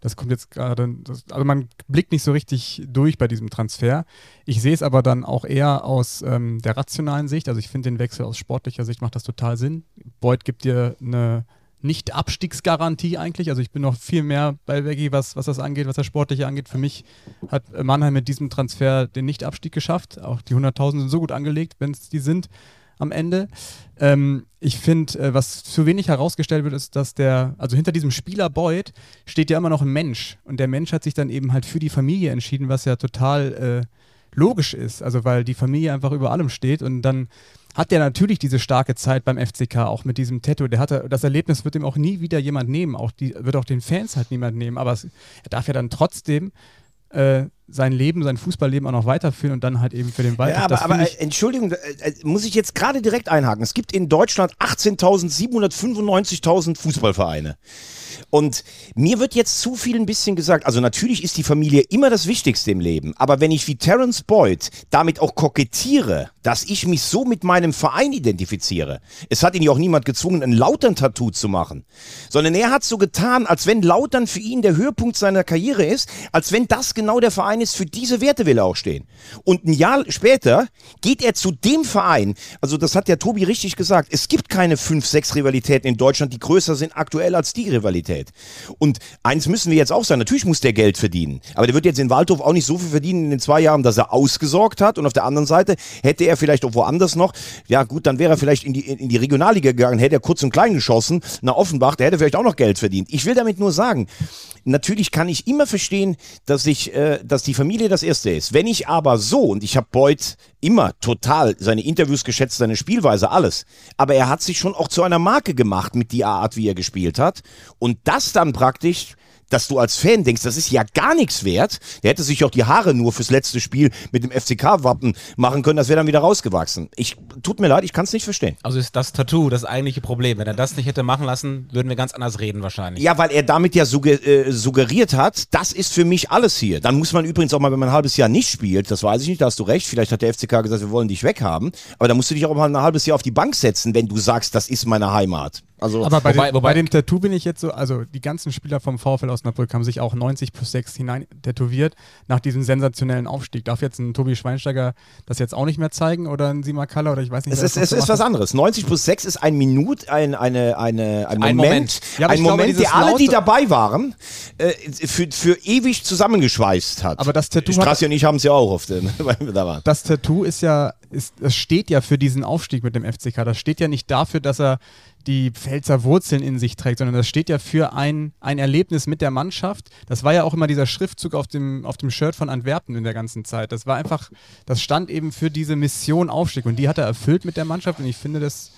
[SPEAKER 4] Das kommt jetzt gerade, also man blickt nicht so richtig durch bei diesem Transfer. Ich sehe es aber dann auch eher aus ähm, der rationalen Sicht. Also ich finde den Wechsel aus sportlicher Sicht macht das total Sinn. Beuth gibt dir eine, Nicht-Abstiegsgarantie eigentlich. Also ich bin noch viel mehr bei Veggie, was, was das angeht, was das Sportliche angeht. Für mich hat Mannheim mit diesem Transfer den Nicht-Abstieg geschafft. Auch die 100.000 sind so gut angelegt, wenn es die sind am Ende. Ähm, ich finde, äh, was zu wenig herausgestellt wird, ist, dass der, also hinter diesem Spieler Boyd steht ja immer noch ein Mensch. Und der Mensch hat sich dann eben halt für die Familie entschieden, was ja total äh, logisch ist. Also weil die Familie einfach über allem steht und dann hat er natürlich diese starke Zeit beim FCK, auch mit diesem Tattoo. Der hatte, das Erlebnis wird ihm auch nie wieder jemand nehmen, auch die, wird auch den Fans halt niemand nehmen, aber es, er darf ja dann trotzdem äh, sein Leben, sein Fußballleben auch noch weiterführen und dann halt eben für den Wald.
[SPEAKER 2] Ja, aber, aber Entschuldigung, äh, äh, muss ich jetzt gerade direkt einhaken. Es gibt in Deutschland 18.795.000 Fußballvereine. Und mir wird jetzt zu viel ein bisschen gesagt, also natürlich ist die Familie immer das Wichtigste im Leben, aber wenn ich wie Terence Boyd damit auch kokettiere, dass ich mich so mit meinem Verein identifiziere, es hat ihn ja auch niemand gezwungen, ein Lautern-Tattoo zu machen, sondern er hat so getan, als wenn Lautern für ihn der Höhepunkt seiner Karriere ist, als wenn das genau der Verein ist, für diese Werte will er auch stehen. Und ein Jahr später geht er zu dem Verein, also das hat der Tobi richtig gesagt, es gibt keine fünf, sechs Rivalitäten in Deutschland, die größer sind aktuell als die Rivalität. Und eins müssen wir jetzt auch sagen, natürlich muss der Geld verdienen. Aber der wird jetzt in Waldhof auch nicht so viel verdienen in den zwei Jahren, dass er ausgesorgt hat. Und auf der anderen Seite hätte er vielleicht auch woanders noch, ja gut, dann wäre er vielleicht in die, in die Regionalliga gegangen, hätte er kurz und klein geschossen nach Offenbach, der hätte vielleicht auch noch Geld verdient. Ich will damit nur sagen, natürlich kann ich immer verstehen, dass ich, äh, dass die Familie das Erste ist. Wenn ich aber so, und ich habe Beuth immer total seine Interviews geschätzt, seine Spielweise, alles, aber er hat sich schon auch zu einer Marke gemacht mit der Art, wie er gespielt hat. Und das dann praktisch dass du als Fan denkst, das ist ja gar nichts wert. Der hätte sich auch die Haare nur fürs letzte Spiel mit dem FCK-Wappen machen können, das wäre dann wieder rausgewachsen. Ich, tut mir leid, ich kann es nicht verstehen.
[SPEAKER 3] Also ist das Tattoo das eigentliche Problem. Wenn er das nicht hätte machen lassen, würden wir ganz anders reden wahrscheinlich.
[SPEAKER 2] Ja, weil er damit ja sugger äh, suggeriert hat, das ist für mich alles hier. Dann muss man übrigens auch mal, wenn man ein halbes Jahr nicht spielt, das weiß ich nicht, da hast du recht, vielleicht hat der FCK gesagt, wir wollen dich weghaben, aber da musst du dich auch mal ein halbes Jahr auf die Bank setzen, wenn du sagst, das ist meine Heimat. Also,
[SPEAKER 4] aber bei,
[SPEAKER 3] wobei,
[SPEAKER 4] dem,
[SPEAKER 3] wobei,
[SPEAKER 4] bei dem Tattoo bin ich jetzt so, also die ganzen Spieler vom VfL Osnabrück haben sich auch 90 plus 6 hinein tätowiert nach diesem sensationellen Aufstieg. Darf jetzt ein Tobi Schweinsteiger das jetzt auch nicht mehr zeigen oder ein Sima Kaller oder ich weiß nicht.
[SPEAKER 2] Es ist, es ist was anderes. 90 plus 6 ist ein Minut, ein, eine, eine, ein,
[SPEAKER 3] Ein
[SPEAKER 2] Moment,
[SPEAKER 3] Moment.
[SPEAKER 4] Ja,
[SPEAKER 2] ein
[SPEAKER 4] ich glaube,
[SPEAKER 2] Moment, der alle, die dabei waren, äh, für, für ewig zusammengeschweißt hat.
[SPEAKER 4] Aber das Tattoo hat-
[SPEAKER 2] Strassi und ich haben es ja auch oft, weil wir da waren.
[SPEAKER 4] das Tattoo ist ja, ist, es steht ja für diesen Aufstieg mit dem FCK. Das steht ja nicht dafür, dass er die Pfälzer Wurzeln in sich trägt, sondern das steht ja für ein, ein Erlebnis mit der Mannschaft. Das war ja auch immer dieser Schriftzug auf dem, auf dem Shirt von Antwerpen in der ganzen Zeit. Das war einfach, das stand eben für diese Mission Aufstieg und die hat er erfüllt mit der Mannschaft und ich finde das.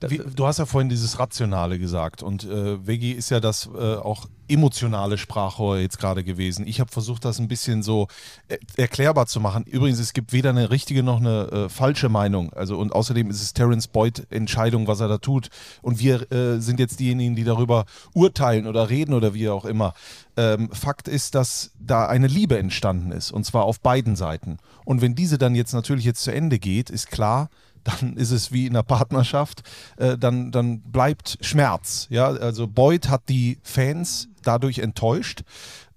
[SPEAKER 1] Wie, du hast ja vorhin dieses Rationale gesagt und äh, Veggie ist ja das äh, auch emotionale Sprachrohr jetzt gerade gewesen. Ich habe versucht, das ein bisschen so äh, erklärbar zu machen. Übrigens, es gibt weder eine richtige noch eine äh, falsche Meinung. Also und außerdem ist es Terence Boyd Entscheidung, was er da tut. Und wir äh, sind jetzt diejenigen, die darüber urteilen oder reden oder wie auch immer. Ähm, Fakt ist, dass da eine Liebe entstanden ist und zwar auf beiden Seiten. Und wenn diese dann jetzt natürlich jetzt zu Ende geht, ist klar, dann ist es wie in einer Partnerschaft, äh, dann, dann bleibt Schmerz. Ja? Also Boyd hat die Fans dadurch enttäuscht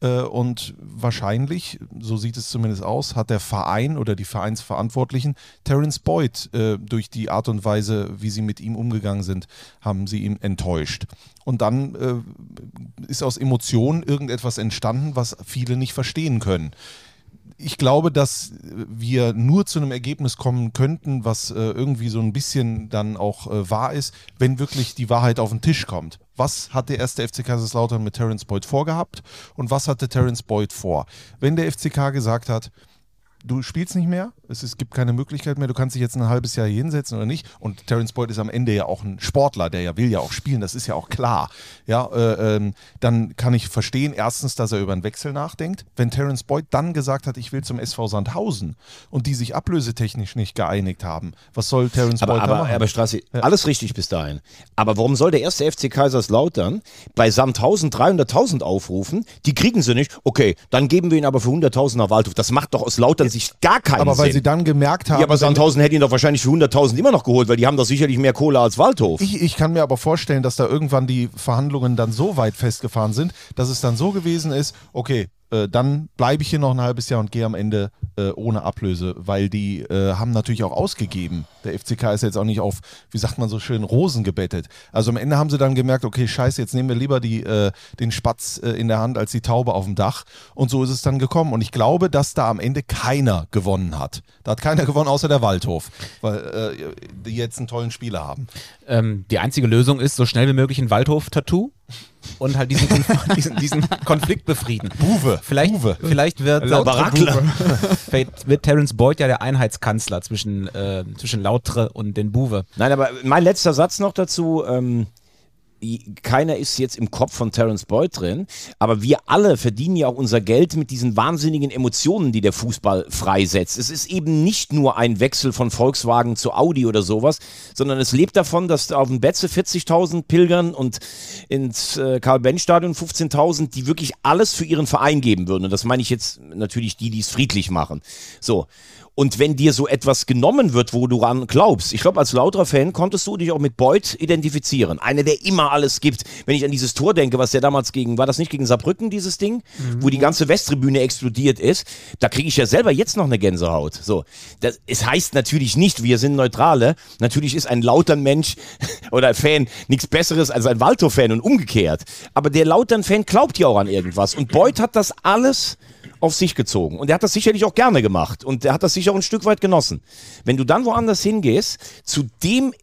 [SPEAKER 1] äh, und wahrscheinlich, so sieht es zumindest aus, hat der Verein oder die Vereinsverantwortlichen Terence Boyd äh, durch die Art und Weise, wie sie mit ihm umgegangen sind, haben sie ihn enttäuscht. Und dann äh, ist aus Emotionen irgendetwas entstanden, was viele nicht verstehen können ich glaube, dass wir nur zu einem Ergebnis kommen könnten, was äh, irgendwie so ein bisschen dann auch äh, wahr ist, wenn wirklich die Wahrheit auf den Tisch kommt. Was hat der erste FC Kaiserslautern mit Terence Boyd vorgehabt und was hatte Terence Boyd vor? Wenn der FCK gesagt hat, du spielst nicht mehr, es, es gibt keine Möglichkeit mehr, du kannst dich jetzt ein halbes Jahr hier hinsetzen oder nicht. Und Terence Boyd ist am Ende ja auch ein Sportler, der ja will ja auch spielen, das ist ja auch klar. Ja, äh, ähm, dann kann ich verstehen, erstens, dass er über einen Wechsel nachdenkt. Wenn Terence Boyd dann gesagt hat, ich will zum SV Sandhausen und die sich ablösetechnisch nicht geeinigt haben, was soll Terence
[SPEAKER 2] Aber,
[SPEAKER 1] Boyd da
[SPEAKER 2] aber,
[SPEAKER 1] machen?
[SPEAKER 2] aber Strassi, alles richtig bis dahin. Aber warum soll der erste FC Kaiserslautern bei Sandhausen 300.000 aufrufen? Die kriegen sie nicht. Okay, dann geben wir ihn aber für 100.000 nach Waldhof. Das macht doch aus Lautern Sicht gar keinen
[SPEAKER 1] aber weil
[SPEAKER 2] Sinn.
[SPEAKER 1] sie dann gemerkt haben,
[SPEAKER 2] ja, aber Sandhausen hätte ihn doch wahrscheinlich für 100.000 immer noch geholt, weil die haben doch sicherlich mehr Kohle als Waldhof.
[SPEAKER 1] Ich, ich kann mir aber vorstellen, dass da irgendwann die Verhandlungen dann so weit festgefahren sind, dass es dann so gewesen ist, okay, äh, dann bleibe ich hier noch ein halbes Jahr und gehe am Ende äh, ohne Ablöse, weil die äh, haben natürlich auch ausgegeben. Der FCK ist jetzt auch nicht auf, wie sagt man so schön, Rosen gebettet. Also am Ende haben sie dann gemerkt, okay, scheiße, jetzt nehmen wir lieber die, äh, den Spatz äh, in der Hand als die Taube auf dem Dach. Und so ist es dann gekommen. Und ich glaube, dass da am Ende keiner gewonnen hat. Da hat keiner gewonnen, außer der Waldhof, weil die jetzt einen tollen Spieler haben.
[SPEAKER 3] Ähm, die einzige Lösung ist, so schnell wie möglich ein Waldhof-Tattoo und halt diesen, diesen, diesen Konflikt befrieden.
[SPEAKER 1] Buwe.
[SPEAKER 3] Vielleicht,
[SPEAKER 1] Buwe.
[SPEAKER 3] vielleicht wird, vielleicht wird Terence Boyd ja der Einheitskanzler zwischen, äh, zwischen Lautre und den Buwe.
[SPEAKER 2] Nein, aber mein letzter Satz noch dazu. Ähm, keiner ist jetzt im Kopf von Terence Boyd drin, aber wir alle verdienen ja auch unser Geld mit diesen wahnsinnigen Emotionen, die der Fußball freisetzt. Es ist eben nicht nur ein Wechsel von Volkswagen zu Audi oder sowas, sondern es lebt davon, dass auf dem Betze 40.000 pilgern und ins äh, Karl-Benz-Stadion 15.000, die wirklich alles für ihren Verein geben würden. Und das meine ich jetzt natürlich die, die es friedlich machen. So. Und wenn dir so etwas genommen wird, wo du ran glaubst, ich glaube, als lauterer Fan konntest du dich auch mit Beuth identifizieren. Einer, der immer alles gibt. Wenn ich an dieses Tor denke, was der damals gegen, war das nicht gegen Saarbrücken, dieses Ding? Wo die ganze Westtribüne explodiert ist, da kriege ich ja selber jetzt noch eine Gänsehaut. So. Das, es heißt natürlich nicht, wir sind Neutrale. Natürlich ist ein lauter Mensch oder Fan nichts Besseres als ein Waldhof-Fan und umgekehrt. Aber der lautern Fan glaubt ja auch an irgendwas. Und Beuth hat das alles auf sich gezogen. Und er hat das sicherlich auch gerne gemacht. Und er hat das sicher auch ein Stück weit genossen. Wenn du dann woanders hingehst, zu dem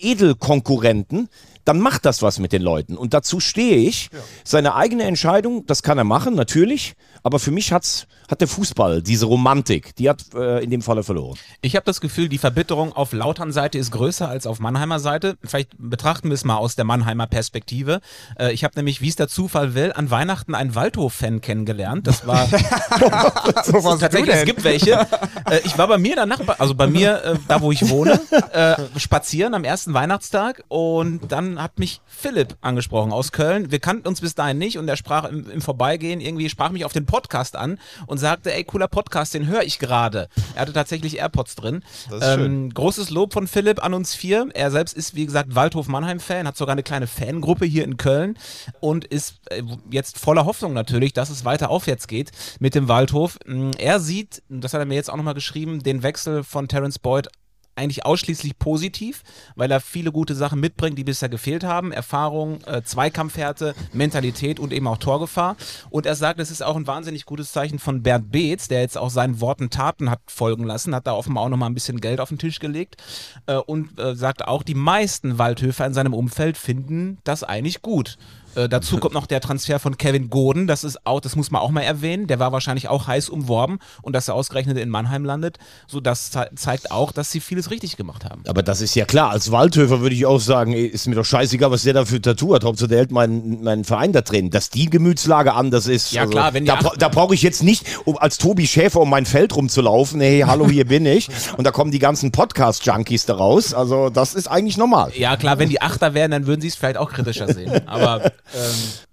[SPEAKER 2] Edelkonkurrenten, dann macht das was mit den Leuten. Und dazu stehe ich. Seine eigene Entscheidung, das kann er machen, natürlich. Aber für mich hat's, hat der Fußball, diese Romantik, die hat äh, in dem Falle verloren.
[SPEAKER 3] Ich habe das Gefühl, die Verbitterung auf Lautern Seite ist größer als auf Mannheimer Seite. Vielleicht betrachten wir es mal aus der Mannheimer Perspektive. Äh, ich habe nämlich, wie es der Zufall will, an Weihnachten einen Waldhof-Fan kennengelernt. Das war
[SPEAKER 4] So was
[SPEAKER 3] tatsächlich, es gibt welche. Äh, ich war bei mir Nachbar, also bei mir, äh, da wo ich wohne, äh, spazieren am ersten Weihnachtstag und dann hat mich Philipp angesprochen aus Köln. Wir kannten uns bis dahin nicht und er sprach im, im Vorbeigehen irgendwie, sprach mich auf den Podcast an und sagte, ey, cooler Podcast, den höre ich gerade. Er hatte tatsächlich AirPods drin.
[SPEAKER 1] Schön.
[SPEAKER 3] Großes Lob von Philipp an uns vier. Er selbst ist, wie gesagt, Waldhof-Mannheim-Fan, hat sogar eine kleine Fangruppe hier in Köln und ist äh, jetzt voller Hoffnung natürlich, dass es weiter aufwärts geht mit dem Waldhof. Mm, Er sieht, das hat er mir jetzt auch nochmal geschrieben, den Wechsel von Terence Boyd eigentlich ausschließlich positiv, weil er viele gute Sachen mitbringt, die bisher gefehlt haben. Erfahrung, äh, Zweikampfhärte, Mentalität und eben auch Torgefahr. Und er sagt, es ist auch ein wahnsinnig gutes Zeichen von Bernd Beetz, der jetzt auch seinen Worten Taten hat folgen lassen, hat da offenbar auch nochmal ein bisschen Geld auf den Tisch gelegt äh, und äh, sagt auch, die meisten Waldhöfer in seinem Umfeld finden das eigentlich gut. Äh, dazu kommt noch der Transfer von Kevin Goden, das ist auch, das muss man auch mal erwähnen. Der war wahrscheinlich auch heiß umworben und dass er ausgerechnet in Mannheim landet, so das ze zeigt auch, dass sie vieles richtig gemacht haben.
[SPEAKER 2] Aber das ist ja klar. Als Waldhöfer würde ich auch sagen, ist mir doch scheißegal, was der da für Tattoo hat. Hauptsache der hält meinen, meinen Verein da drin. Dass die Gemütslage anders ist.
[SPEAKER 3] Ja, klar, wenn
[SPEAKER 2] da, bra- da brauche ich jetzt nicht, um als Tobi Schäfer um mein Feld rumzulaufen. Hey, hallo, hier bin ich. Und da kommen die ganzen Podcast-Junkies da raus. Also das ist eigentlich normal.
[SPEAKER 3] Ja, klar, wenn die Achter wären, dann würden sie es vielleicht auch kritischer sehen. Aber ähm,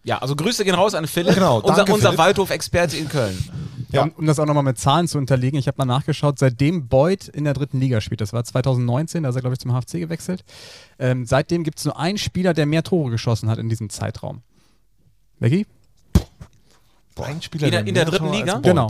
[SPEAKER 3] ja, also Grüße gehen raus an Philipp,
[SPEAKER 1] Genau,
[SPEAKER 3] unser,
[SPEAKER 1] danke,
[SPEAKER 3] unser
[SPEAKER 1] Philipp.
[SPEAKER 3] Waldhof-Experte in Köln.
[SPEAKER 4] Ja, um, um das auch nochmal mit Zahlen zu unterlegen, ich habe mal nachgeschaut, seitdem Boyd in der dritten Liga spielt, das war 2019, da ist er, glaube ich, zum HFC gewechselt, ähm, seitdem gibt es nur einen Spieler, der mehr Tore geschossen hat in diesem Zeitraum. Becky?
[SPEAKER 1] Ein Spieler,
[SPEAKER 3] In der- in der dritten
[SPEAKER 1] Tore als
[SPEAKER 3] Liga?
[SPEAKER 4] Genau.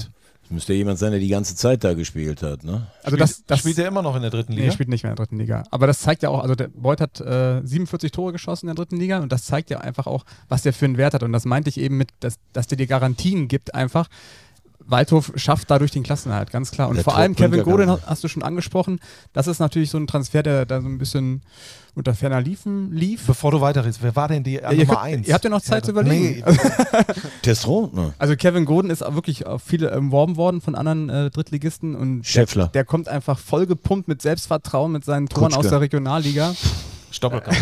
[SPEAKER 2] Müsste jemand sein, der die ganze Zeit da gespielt hat, ne?
[SPEAKER 4] Also
[SPEAKER 1] Spielt,
[SPEAKER 4] das, das
[SPEAKER 1] spielt er immer noch in der dritten
[SPEAKER 4] Nee,
[SPEAKER 1] Liga?
[SPEAKER 4] er spielt nicht mehr in der dritten Liga. Aber das zeigt ja auch, also der Boyd hat äh, 47 Tore geschossen in der dritten Liga und das zeigt ja einfach auch, was der für einen Wert hat. Und das meinte ich eben mit, dass, dass der dir Garantien gibt einfach. Waldhof schafft dadurch den Klassenerhalt, ganz klar. Und
[SPEAKER 2] Der
[SPEAKER 4] vor
[SPEAKER 2] Tor
[SPEAKER 4] allem Kevin
[SPEAKER 2] ja
[SPEAKER 4] Godin hast du schon angesprochen. Das ist natürlich so ein Transfer, der da so ein bisschen unter ferner Liefen lief.
[SPEAKER 1] Bevor du weiterredest, wer war denn die
[SPEAKER 4] Ja,
[SPEAKER 1] Nummer
[SPEAKER 4] könnt,
[SPEAKER 1] 1?
[SPEAKER 4] ihr habt ja noch Zeit zu überlegen.
[SPEAKER 1] Nee,
[SPEAKER 2] Testro? Ne.
[SPEAKER 4] Also Kevin Godin ist auch wirklich auf viele umworben worden von anderen äh, Drittligisten und
[SPEAKER 2] Schäffler.
[SPEAKER 4] Der, der kommt einfach voll gepumpt mit Selbstvertrauen, mit seinen Toren
[SPEAKER 2] Kutschke.
[SPEAKER 4] aus der Regionalliga.
[SPEAKER 3] Stoppelkamp.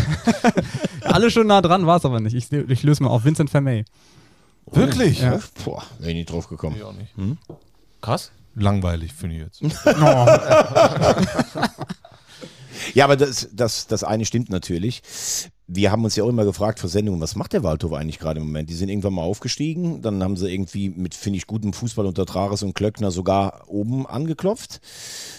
[SPEAKER 4] Alle schon nah dran, war es aber nicht. Ich, ich löse mal auf Vincent Vermey.
[SPEAKER 1] Wirklich?
[SPEAKER 4] Ja.
[SPEAKER 2] Boah, wäre ich nicht drauf gekommen.
[SPEAKER 1] Ich auch nicht.
[SPEAKER 3] Krass.
[SPEAKER 1] Langweilig, finde ich jetzt.
[SPEAKER 2] Ja, aber das, das, das eine stimmt natürlich. Wir haben uns ja auch immer gefragt vor Sendungen, was macht der Waldhof eigentlich gerade im Moment? Die sind irgendwann mal aufgestiegen, dann haben sie irgendwie mit, finde ich, gutem Fußball unter Trares und Klöckner sogar oben angeklopft.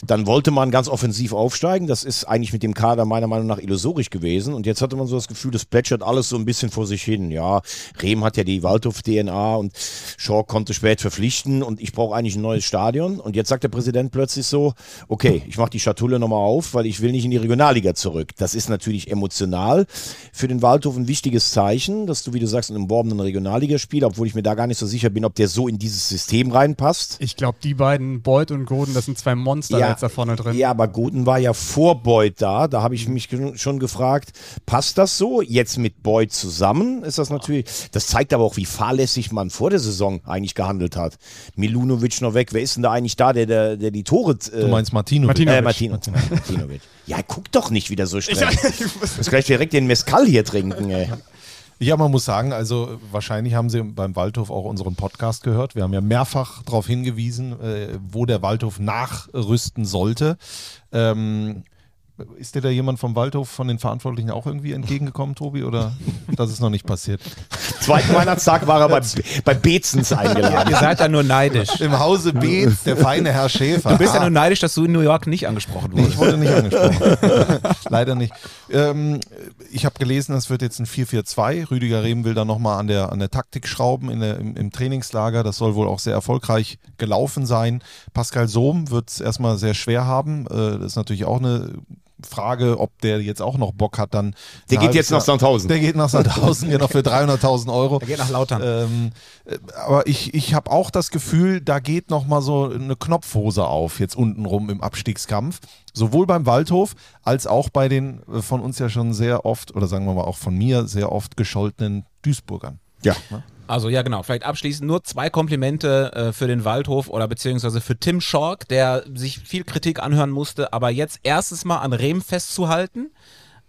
[SPEAKER 2] Dann wollte man ganz offensiv aufsteigen. Das ist eigentlich mit dem Kader meiner Meinung nach illusorisch gewesen. Und jetzt hatte man so das Gefühl, das plätschert alles so ein bisschen vor sich hin. Ja, Rehm hat ja die Waldhof-DNA und Shaw konnte spät verpflichten und ich brauche eigentlich ein neues Stadion. Und jetzt sagt der Präsident plötzlich so, okay, ich mache die Schatulle nochmal auf, weil ich will nicht in die Regionalliga zurück. Das ist natürlich emotional für den Waldhof ein wichtiges Zeichen, dass du, wie du sagst, einen umworbenen Regionalligaspieler, obwohl ich mir da gar nicht so sicher bin, ob der so in dieses System reinpasst.
[SPEAKER 4] Ich glaube, die beiden, Beuth und Goden, das sind zwei Monster
[SPEAKER 2] Ja.
[SPEAKER 4] jetzt da vorne drin.
[SPEAKER 2] Ja, aber Goten war ja vor Beuth da. Da habe ich mich ge- schon gefragt, passt das so? Jetzt mit Beuth zusammen ist das natürlich. Das zeigt aber auch, wie fahrlässig man vor der Saison eigentlich gehandelt hat. Milunovic noch weg. Wer ist denn da eigentlich da, der, der, der die Tore. Äh,
[SPEAKER 1] Du meinst Martino?
[SPEAKER 2] Äh, Martino. Martinovic. Ja, guck doch nicht wieder so streng. Musst gleich direkt den Mescal hier trinken, ey.
[SPEAKER 1] Ja, man muss sagen, also wahrscheinlich haben Sie beim Waldhof auch unseren Podcast gehört. Wir haben ja mehrfach darauf hingewiesen, äh, wo der Waldhof nachrüsten sollte. Ähm, ist dir da jemand vom Waldhof von den Verantwortlichen auch irgendwie entgegengekommen, Tobi? Oder das ist noch nicht passiert?
[SPEAKER 2] Zweiten Weihnachtstag war er bei, bei Bezens eingeladen.
[SPEAKER 3] Ihr seid ja nur neidisch.
[SPEAKER 1] Im Hause Beetz, der feine Herr Schäfer.
[SPEAKER 3] Du bist ja nur neidisch, dass du in New York nicht angesprochen
[SPEAKER 1] Nee,
[SPEAKER 3] wurdest.
[SPEAKER 1] ich wurde nicht angesprochen. Leider nicht. Ähm, ich habe gelesen, es wird jetzt ein 4-4-2. Rüdiger Rehm will da nochmal an der, an der Taktik schrauben in der, im, im Trainingslager. Das soll wohl auch sehr erfolgreich gelaufen sein. Pascal Sohm wird es erstmal sehr schwer haben. Äh, das ist natürlich auch eine Frage, ob der jetzt auch noch Bock hat, dann.
[SPEAKER 2] Der geht jetzt nach Sandhausen.
[SPEAKER 1] Der geht nach Sandhausen, genau für 300.000 Euro.
[SPEAKER 3] Der geht nach Lautern.
[SPEAKER 1] Ähm, äh, aber ich, ich habe auch das Gefühl, da geht noch mal so eine Knopfhose auf, jetzt untenrum im Abstiegskampf. Sowohl beim Waldhof als auch bei den äh, von uns ja schon sehr oft, oder sagen wir mal auch von mir, sehr oft gescholtenen Duisburgern.
[SPEAKER 2] Ja.
[SPEAKER 3] Also ja, genau. Vielleicht abschließend nur zwei Komplimente äh, für den Waldhof oder beziehungsweise für Tim Schork, der sich viel Kritik anhören musste, aber jetzt erstes Mal an Rehm festzuhalten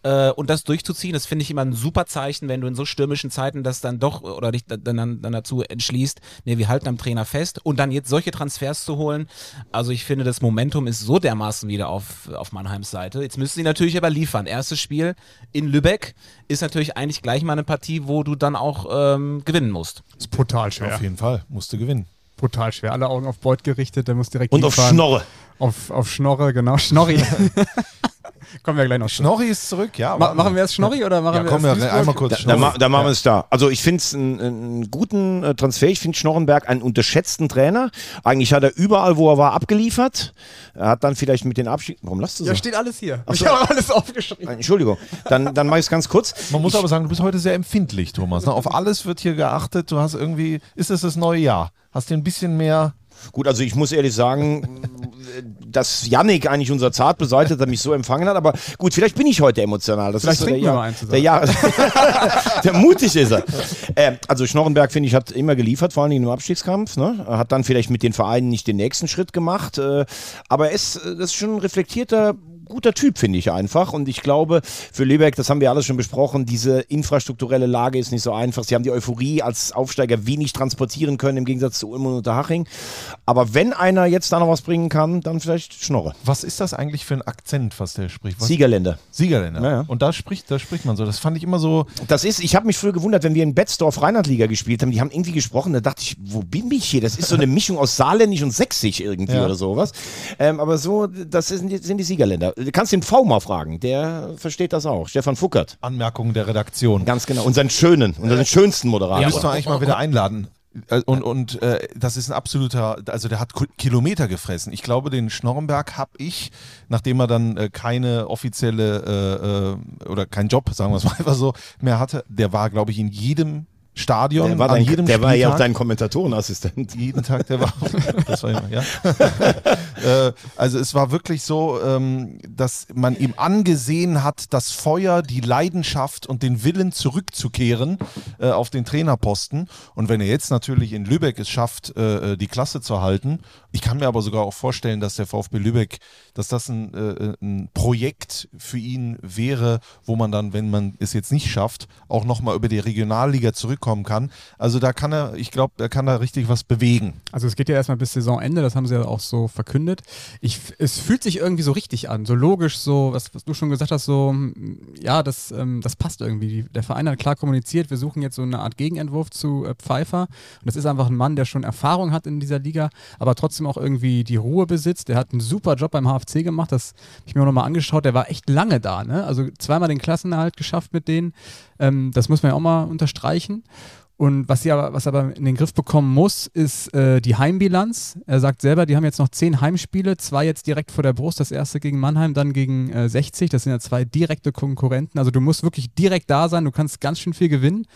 [SPEAKER 3] äh, und das durchzuziehen, das finde ich immer ein super Zeichen, wenn du in so stürmischen Zeiten das dann doch oder dich dann, dann, dann dazu entschließt, nee, wir halten am Trainer fest und dann jetzt solche Transfers zu holen. Also ich finde, das Momentum ist so dermaßen wieder auf, auf Mannheims Seite. Jetzt müssen sie natürlich aber liefern. Erstes Spiel in Lübeck ist natürlich eigentlich gleich mal eine Partie, wo du dann auch ähm, gewinnen musst.
[SPEAKER 4] ist brutal schwer.
[SPEAKER 1] Auf jeden Fall, musste gewinnen.
[SPEAKER 4] Brutal schwer. Alle Augen auf Beuth gerichtet, der muss direkt
[SPEAKER 2] Und auf
[SPEAKER 4] hinfahren.
[SPEAKER 2] Schnorre.
[SPEAKER 4] Auf, auf Schnorre, genau. Schnorri. Kommen wir gleich noch.
[SPEAKER 1] Schnorri ist zurück, ja.
[SPEAKER 4] Ma machen wir erst Schnorri oder machen
[SPEAKER 1] ja,
[SPEAKER 4] wir
[SPEAKER 1] komm,
[SPEAKER 4] erst
[SPEAKER 1] ja, einmal kurz
[SPEAKER 2] Da, da, da machen wir es da. Also ich finde es einen, einen guten äh, Transfer. Ich finde Schnorrenberg einen unterschätzten Trainer. Eigentlich hat er überall, wo er war, abgeliefert. Er hat dann vielleicht mit den Abschied... Warum lasst du so?
[SPEAKER 4] Ja, steht alles hier.
[SPEAKER 2] Ach
[SPEAKER 4] Ich
[SPEAKER 2] so.
[SPEAKER 4] habe alles aufgeschrieben.
[SPEAKER 2] Entschuldigung. Dann, dann mache ich es ganz kurz.
[SPEAKER 1] Man muss
[SPEAKER 2] ich,
[SPEAKER 1] aber sagen, du bist heute sehr empfindlich, Thomas. ne? Auf alles wird hier geachtet. Du hast irgendwie, ist es das neue Jahr? Hast du ein bisschen mehr
[SPEAKER 2] Gut, also ich muss ehrlich sagen, dass Yannick eigentlich unser Zart beseitigt, der mich so empfangen hat. Aber gut, vielleicht bin ich heute emotional. Das
[SPEAKER 4] Vielleicht
[SPEAKER 2] ist so der Jahr, der Jahr, der mutig ist er. Äh, also Schnorrenberg, finde ich, hat immer geliefert, vor allen Dingen im Abstiegskampf. Ne? Er hat dann vielleicht mit den Vereinen nicht den nächsten Schritt gemacht. Äh, aber er ist, das ist schon ein reflektierter, guter Typ, finde ich einfach. Und ich glaube, für Lübeck, das haben wir alles schon besprochen, diese infrastrukturelle Lage ist nicht so einfach. Sie haben die Euphorie als Aufsteiger wenig transportieren können, im Gegensatz zu Ulm und Unterhaching. Aber wenn einer jetzt da noch was bringen kann, dann vielleicht Schnorre.
[SPEAKER 1] Was ist das eigentlich für ein Akzent, was der spricht? Was?
[SPEAKER 2] Siegerländer.
[SPEAKER 1] Siegerländer.
[SPEAKER 2] Ja, ja.
[SPEAKER 1] Und da spricht, da spricht man so. Das fand ich immer so.
[SPEAKER 2] Das ist, ich habe mich früher gewundert, wenn wir in Betzdorf Rheinlandliga gespielt haben, die haben irgendwie gesprochen, da dachte ich, wo bin ich hier? Das ist so eine Mischung aus Saarländisch und Sächsisch irgendwie
[SPEAKER 1] Ja.
[SPEAKER 2] oder sowas. Ähm, aber so, das sind sind die Siegerländer. Du kannst den V mal fragen, der versteht das auch. Stefan Fuckert.
[SPEAKER 1] Anmerkungen der Redaktion.
[SPEAKER 2] Ganz genau. Unseren schönen, unseren schönsten Moderator.
[SPEAKER 1] Ja, müssen wir eigentlich mal wieder einladen. Äh, Und, und äh, das ist ein absoluter, also der hat Kilometer gefressen. Ich glaube, den Schnorrenberg habe ich, nachdem er dann äh, keine offizielle äh, äh, oder keinen Job, sagen wir es mal einfach so, mehr hatte, der war, glaube ich, in jedem Stadion,
[SPEAKER 2] der war, dein,
[SPEAKER 1] jedem
[SPEAKER 2] der war ja auch
[SPEAKER 1] Spieltag.
[SPEAKER 2] dein Kommentatorenassistent.
[SPEAKER 1] jeden Tag, der war. Das war immer, ja. äh, also es war wirklich so, ähm, dass man ihm angesehen hat, das Feuer, die Leidenschaft und den Willen zurückzukehren äh, auf den Trainerposten. Und wenn er jetzt natürlich in Lübeck es schafft, äh, die Klasse zu halten, ich kann mir aber sogar auch vorstellen, dass der VfB Lübeck, dass das ein, ein Projekt für ihn wäre, wo man dann, wenn man es jetzt nicht schafft, auch nochmal über die Regionalliga zurückkommt hinbekommen kann. Also da kann er, ich glaube, er kann da richtig was bewegen.
[SPEAKER 4] Also es geht ja erstmal bis Saisonende, das haben sie ja auch so verkündet. Ich, es fühlt sich irgendwie so richtig an, so logisch, so, was, was du schon gesagt hast, so, ja, das, ähm, das passt irgendwie. Der Verein hat klar kommuniziert, wir suchen jetzt so eine Art Gegenentwurf zu äh, Pfeiffer. Und das ist einfach ein Mann, der schon Erfahrung hat in dieser Liga, aber trotzdem auch irgendwie die Ruhe besitzt. Der hat einen super Job beim HFC gemacht, das habe ich mir auch nochmal angeschaut. Der war echt lange da, ne? Also zweimal den Klassenerhalt geschafft mit denen. Ähm, das muss man ja auch mal unterstreichen. Und was sie aber, was aber in den Griff bekommen muss, ist äh, die Heimbilanz. Er sagt selber, die haben jetzt noch zehn Heimspiele, zwei jetzt direkt vor der Brust, das erste gegen Mannheim, dann gegen äh, 60. Das sind ja zwei direkte Konkurrenten. Also du musst wirklich direkt da sein, du kannst ganz schön viel gewinnen.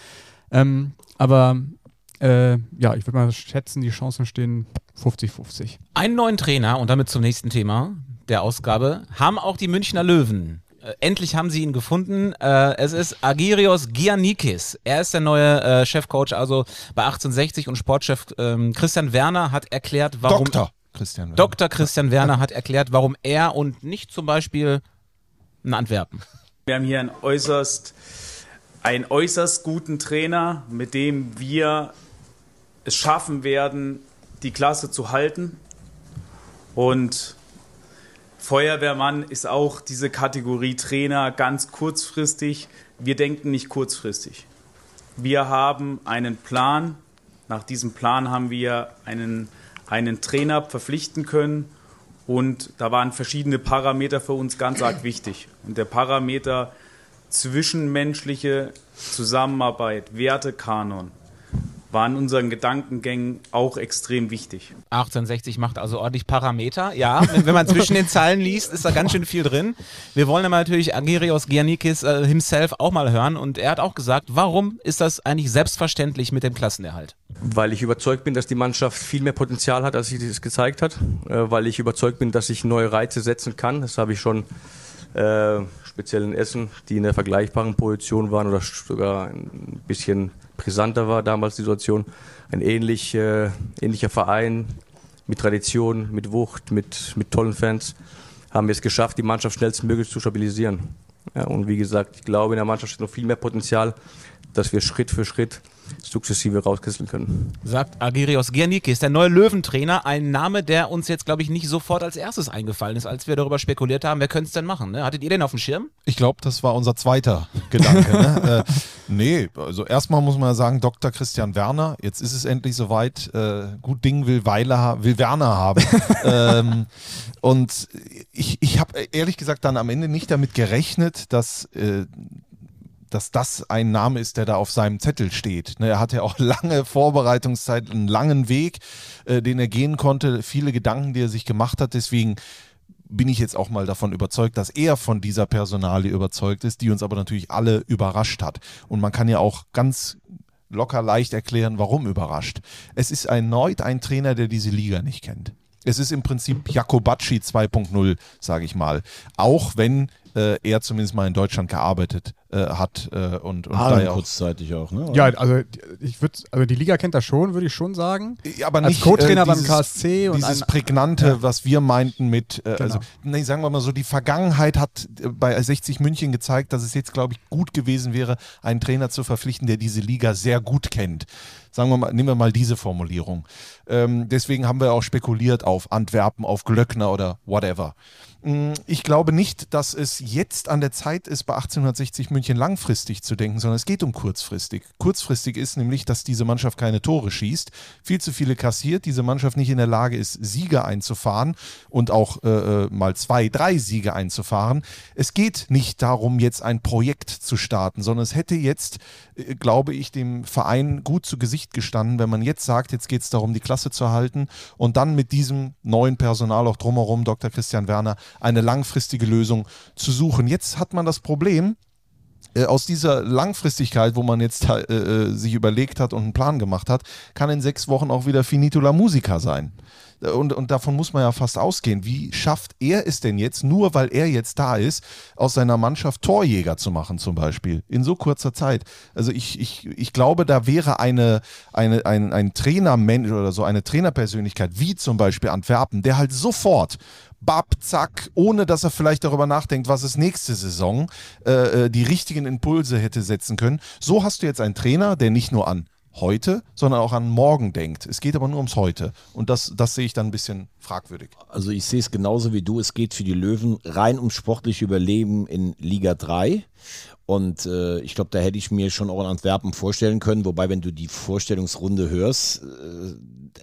[SPEAKER 4] Ähm, aber äh, ja, ich würde mal schätzen, die Chancen stehen 50-50.
[SPEAKER 3] Einen neuen Trainer und damit zum nächsten Thema der Ausgabe haben auch die Münchner Löwen. Äh, Endlich haben sie ihn gefunden. Äh, es ist Agirios Giannikis. Er ist der neue äh, Chefcoach, also bei 1860 und Sportchef ähm, Christian Werner hat erklärt, warum.
[SPEAKER 1] Dr. Christian Werner.
[SPEAKER 3] Dr. Christian Werner hat erklärt, warum er und nicht zum Beispiel ein Antwerpen.
[SPEAKER 10] Wir haben hier einen äußerst, einen äußerst guten Trainer, mit dem wir es schaffen werden, die Klasse zu halten. Und Feuerwehrmann ist auch diese Kategorie Trainer ganz kurzfristig. Wir denken nicht kurzfristig. Wir haben einen Plan. Nach diesem Plan haben wir einen, einen Trainer verpflichten können. Und da waren verschiedene Parameter für uns ganz arg wichtig. Und der Parameter zwischenmenschliche Zusammenarbeit, Wertekanon, war in unseren Gedankengängen auch extrem wichtig.
[SPEAKER 3] 1860 macht also ordentlich Parameter. Ja, wenn, man zwischen den Zeilen liest, ist da ganz schön viel drin. Wir wollen aber natürlich Agirios Giannikis äh, himself auch mal hören und er hat auch gesagt, warum ist das eigentlich selbstverständlich mit dem Klassenerhalt?
[SPEAKER 11] Weil ich überzeugt bin, dass die Mannschaft viel mehr Potenzial hat, als sie es gezeigt hat. Äh, weil ich überzeugt bin, dass ich neue Reize setzen kann. Das habe ich schon äh, speziell in Essen, die in der vergleichbaren Position waren oder sogar ein bisschen brisanter war damals die Situation. Ein ähnlich, äh, ähnlicher Verein mit Tradition, mit Wucht, mit, mit tollen Fans haben wir es geschafft, die Mannschaft schnellstmöglich zu stabilisieren. Ja, und wie gesagt, ich glaube, in der Mannschaft steht noch viel mehr Potenzial, dass wir Schritt für Schritt sukzessive rauskisseln können.
[SPEAKER 3] Sagt Agirios Giannikis, der neue Löwentrainer, ein Name, der uns jetzt, glaube ich, nicht sofort als erstes eingefallen ist, als wir darüber spekuliert haben, wer könnte es denn machen? Ne? Hattet ihr den auf dem Schirm?
[SPEAKER 1] Ich glaube, das war unser zweiter Gedanke. ne? äh, nee, also erstmal muss man sagen, Dr. Christian Werner, jetzt ist es endlich soweit, äh, gut Ding will, Weile, will Werner haben. ähm, und ich, ich habe ehrlich gesagt dann am Ende nicht damit gerechnet, dass äh, dass das ein Name ist, der da auf seinem Zettel steht. Ne, er hatte ja auch lange Vorbereitungszeit, einen langen Weg, äh, den er gehen konnte, viele Gedanken, die er sich gemacht hat. Deswegen bin ich jetzt auch mal davon überzeugt, dass er von dieser Personalie überzeugt ist, die uns aber natürlich alle überrascht hat. Und man kann ja auch ganz locker leicht erklären, warum überrascht. Es ist erneut ein Trainer, der diese Liga nicht kennt. Es ist im Prinzip Jakobacci 2.0, sage ich mal. Auch wenn äh, er zumindest mal in Deutschland gearbeitet äh, hat äh, und, und
[SPEAKER 2] Haaren kurzzeitig auch, ne?
[SPEAKER 4] Ja, also ich würde, also die Liga kennt das schon, würde ich schon sagen.
[SPEAKER 1] Ja, aber
[SPEAKER 4] Als
[SPEAKER 1] nicht
[SPEAKER 4] Co-Trainer
[SPEAKER 1] äh,
[SPEAKER 4] beim KSC und
[SPEAKER 1] dieses
[SPEAKER 4] ein-
[SPEAKER 1] prägnante,
[SPEAKER 4] Ja.
[SPEAKER 1] was wir meinten mit, äh, also
[SPEAKER 4] Genau.
[SPEAKER 1] nee, sagen wir mal so, die Vergangenheit hat äh, bei 60 München gezeigt, dass es jetzt, glaube ich, gut gewesen wäre, einen Trainer zu verpflichten, der diese Liga sehr gut kennt. Sagen wir mal, nehmen wir mal diese Formulierung. Ähm, deswegen haben wir auch spekuliert auf Antwerpen, auf Glöckner oder whatever. Mm, Ich glaube nicht, dass es jetzt an der Zeit ist, bei 1860 München langfristig zu denken, sondern es geht um kurzfristig. Kurzfristig ist nämlich, dass diese Mannschaft keine Tore schießt, viel zu viele kassiert, diese Mannschaft nicht in der Lage ist, Siege einzufahren und auch äh, äh, mal zwei, drei Siege einzufahren. Es geht nicht darum, jetzt ein Projekt zu starten, sondern es hätte jetzt, äh, glaube ich, dem Verein gut zu Gesicht gestanden, wenn man jetzt sagt, jetzt geht es darum, die Klasse zu halten und dann mit diesem neuen Personal auch drumherum, Dr. Christian Werner, eine langfristige Lösung zu suchen. Jetzt hat man das Problem, äh, aus dieser Langfristigkeit, wo man jetzt äh, äh, sich überlegt hat und einen Plan gemacht hat, kann in sechs Wochen auch wieder Finito la Musica sein. Äh, Und, und davon muss man ja fast ausgehen. Wie schafft er es denn jetzt, nur weil er jetzt da ist, aus seiner Mannschaft Torjäger zu machen, zum Beispiel, in so kurzer Zeit? Also ich, ich, ich glaube, da wäre eine, eine, ein, ein Trainermensch oder so eine Trainerpersönlichkeit, wie zum Beispiel Antwerpen, der halt sofort bap, zack, ohne dass er vielleicht darüber nachdenkt, was es nächste Saison äh, äh, die richtigen Impulse hätte setzen können. So hast du jetzt einen Trainer, der nicht nur an heute, sondern auch an morgen denkt. Es geht aber nur ums Heute. Und das, das sehe ich dann ein bisschen fragwürdig.
[SPEAKER 2] Also ich sehe es genauso wie du. Es geht für die Löwen rein ums sportliche Überleben in Liga 3. Und äh, ich glaube, da hätte ich mir schon auch in Antwerpen vorstellen können. Wobei, wenn du die Vorstellungsrunde hörst, äh,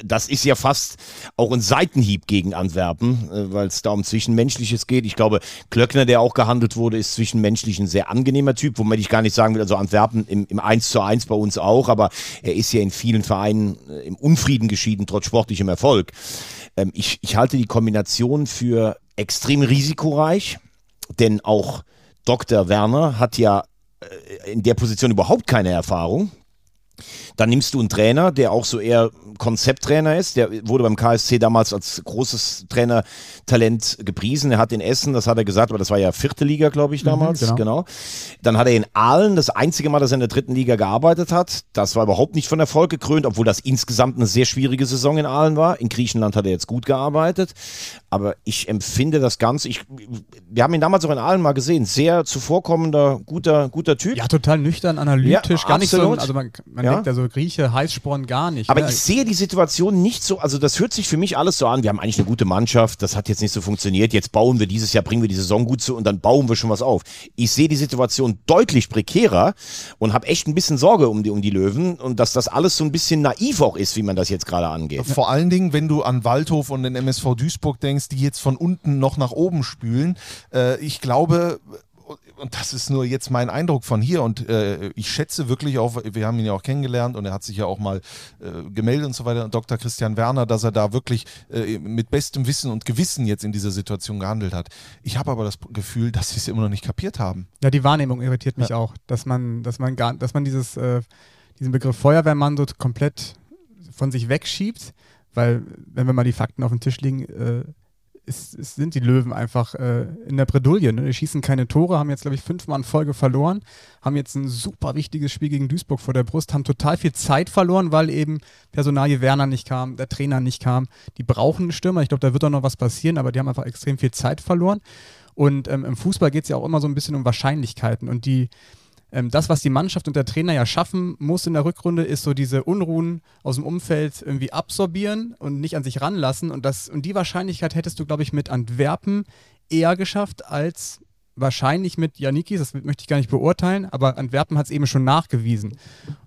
[SPEAKER 2] das ist ja fast auch ein Seitenhieb gegen Antwerpen, äh, weil es da um Zwischenmenschliches geht. Ich glaube, Klöckner, der auch gehandelt wurde, ist zwischenmenschlich ein sehr angenehmer Typ, womit ich gar nicht sagen will, also Antwerpen im, im 1 zu 1 bei uns auch, aber er ist ja in vielen Vereinen äh, im Unfrieden geschieden, trotz sportlichem Erfolg. Ähm, ich, ich halte die Kombination für extrem risikoreich, denn auch Dr. Werner hat ja äh, in der Position überhaupt keine Erfahrung. Dann nimmst du einen Trainer, der auch so eher Konzepttrainer ist. Der wurde beim KSC damals als großes Trainertalent gepriesen. Er hat in Essen, das hat er gesagt, aber das war ja vierte Liga, glaube ich, damals.
[SPEAKER 4] Mhm, genau.
[SPEAKER 2] genau. Dann hat er in Aalen das einzige Mal, dass er in der dritten Liga gearbeitet hat. Das war überhaupt nicht von Erfolg gekrönt, obwohl das insgesamt eine sehr schwierige Saison in Aalen war. In Griechenland hat er jetzt gut gearbeitet. Aber ich empfinde das Ganze, ich, wir haben ihn damals auch in Aalen mal gesehen, sehr zuvorkommender, guter, guter Typ.
[SPEAKER 4] Ja, total nüchtern, analytisch,
[SPEAKER 2] Ja,
[SPEAKER 4] gar nicht so,
[SPEAKER 2] absolut.
[SPEAKER 4] also man, man
[SPEAKER 2] Ja.
[SPEAKER 4] denkt ja so Grieche, Heißsporn gar nicht.
[SPEAKER 2] Aber
[SPEAKER 4] ne?
[SPEAKER 2] ich sehe die Situation nicht so, also das hört sich für mich alles so an, wir haben eigentlich eine gute Mannschaft, das hat jetzt nicht so funktioniert, jetzt bauen wir dieses Jahr, bringen wir die Saison gut zu und dann bauen wir schon was auf. Ich sehe die Situation deutlich prekärer und habe echt ein bisschen Sorge um die, um die Löwen und dass das alles so ein bisschen naiv auch ist, wie man das jetzt gerade angeht.
[SPEAKER 1] Vor allen Dingen, wenn du an Waldhof und den MSV Duisburg denkst, die jetzt von unten noch nach oben spülen. Äh, ich glaube, und das ist nur jetzt mein Eindruck von hier und äh, ich schätze wirklich auch, wir haben ihn ja auch kennengelernt und er hat sich ja auch mal äh, gemeldet und so weiter, Dr. Christian Werner, dass er da wirklich äh, mit bestem Wissen und Gewissen jetzt in dieser Situation gehandelt hat. Ich habe aber das Gefühl, dass sie es immer noch nicht kapiert haben.
[SPEAKER 4] Ja, die Wahrnehmung irritiert mich auch, dass man, dass man gar, dass man dieses, äh, diesen Begriff Feuerwehrmann so komplett von sich wegschiebt, weil wenn wir mal die Fakten auf den Tisch legen, äh, ist, ist, sind die Löwen einfach äh, in der Bredouille. Ne? Die schießen keine Tore, haben jetzt, glaube ich, fünfmal in Folge verloren, haben jetzt ein super wichtiges Spiel gegen Duisburg vor der Brust, haben total viel Zeit verloren, weil eben Personalie Werner nicht kam, der Trainer nicht kam. Die brauchen einen Stürmer. Ich glaube, da wird auch noch was passieren, aber die haben einfach extrem viel Zeit verloren. Und ähm, im Fußball geht es ja auch immer so ein bisschen um Wahrscheinlichkeiten. Und die, ähm, das, was die Mannschaft und der Trainer ja schaffen muss in der Rückrunde, ist so diese Unruhen aus dem Umfeld irgendwie absorbieren und nicht an sich ranlassen. Und, das, und die Wahrscheinlichkeit hättest du, glaube ich, mit Antwerpen eher geschafft als wahrscheinlich mit Janikis, das möchte ich gar nicht beurteilen, aber Antwerpen hat es eben schon nachgewiesen.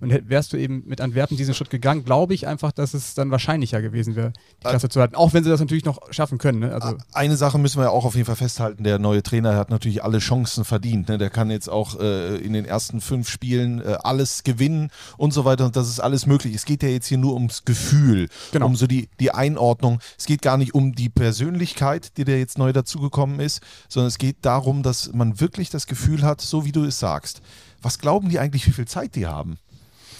[SPEAKER 4] Und wärst du eben mit Antwerpen diesen Schritt gegangen, glaube ich einfach, dass es dann wahrscheinlicher gewesen wäre, die Klasse zu halten. Auch wenn sie das natürlich noch schaffen können. Ne? Also,
[SPEAKER 1] Eine Sache müssen wir ja auch auf jeden Fall festhalten. Der neue Trainer hat natürlich alle Chancen verdient. Ne? Der kann jetzt auch äh, in den ersten fünf Spielen äh, alles gewinnen und so weiter. Und das ist alles möglich. Es geht ja jetzt hier nur ums Gefühl,
[SPEAKER 4] Genau.
[SPEAKER 1] um so die, die Einordnung. Es geht gar nicht um die Persönlichkeit, die da jetzt neu dazugekommen ist, sondern es geht darum, dass man wirklich das Gefühl hat, so wie du es sagst. Was glauben die eigentlich, wie viel Zeit die haben?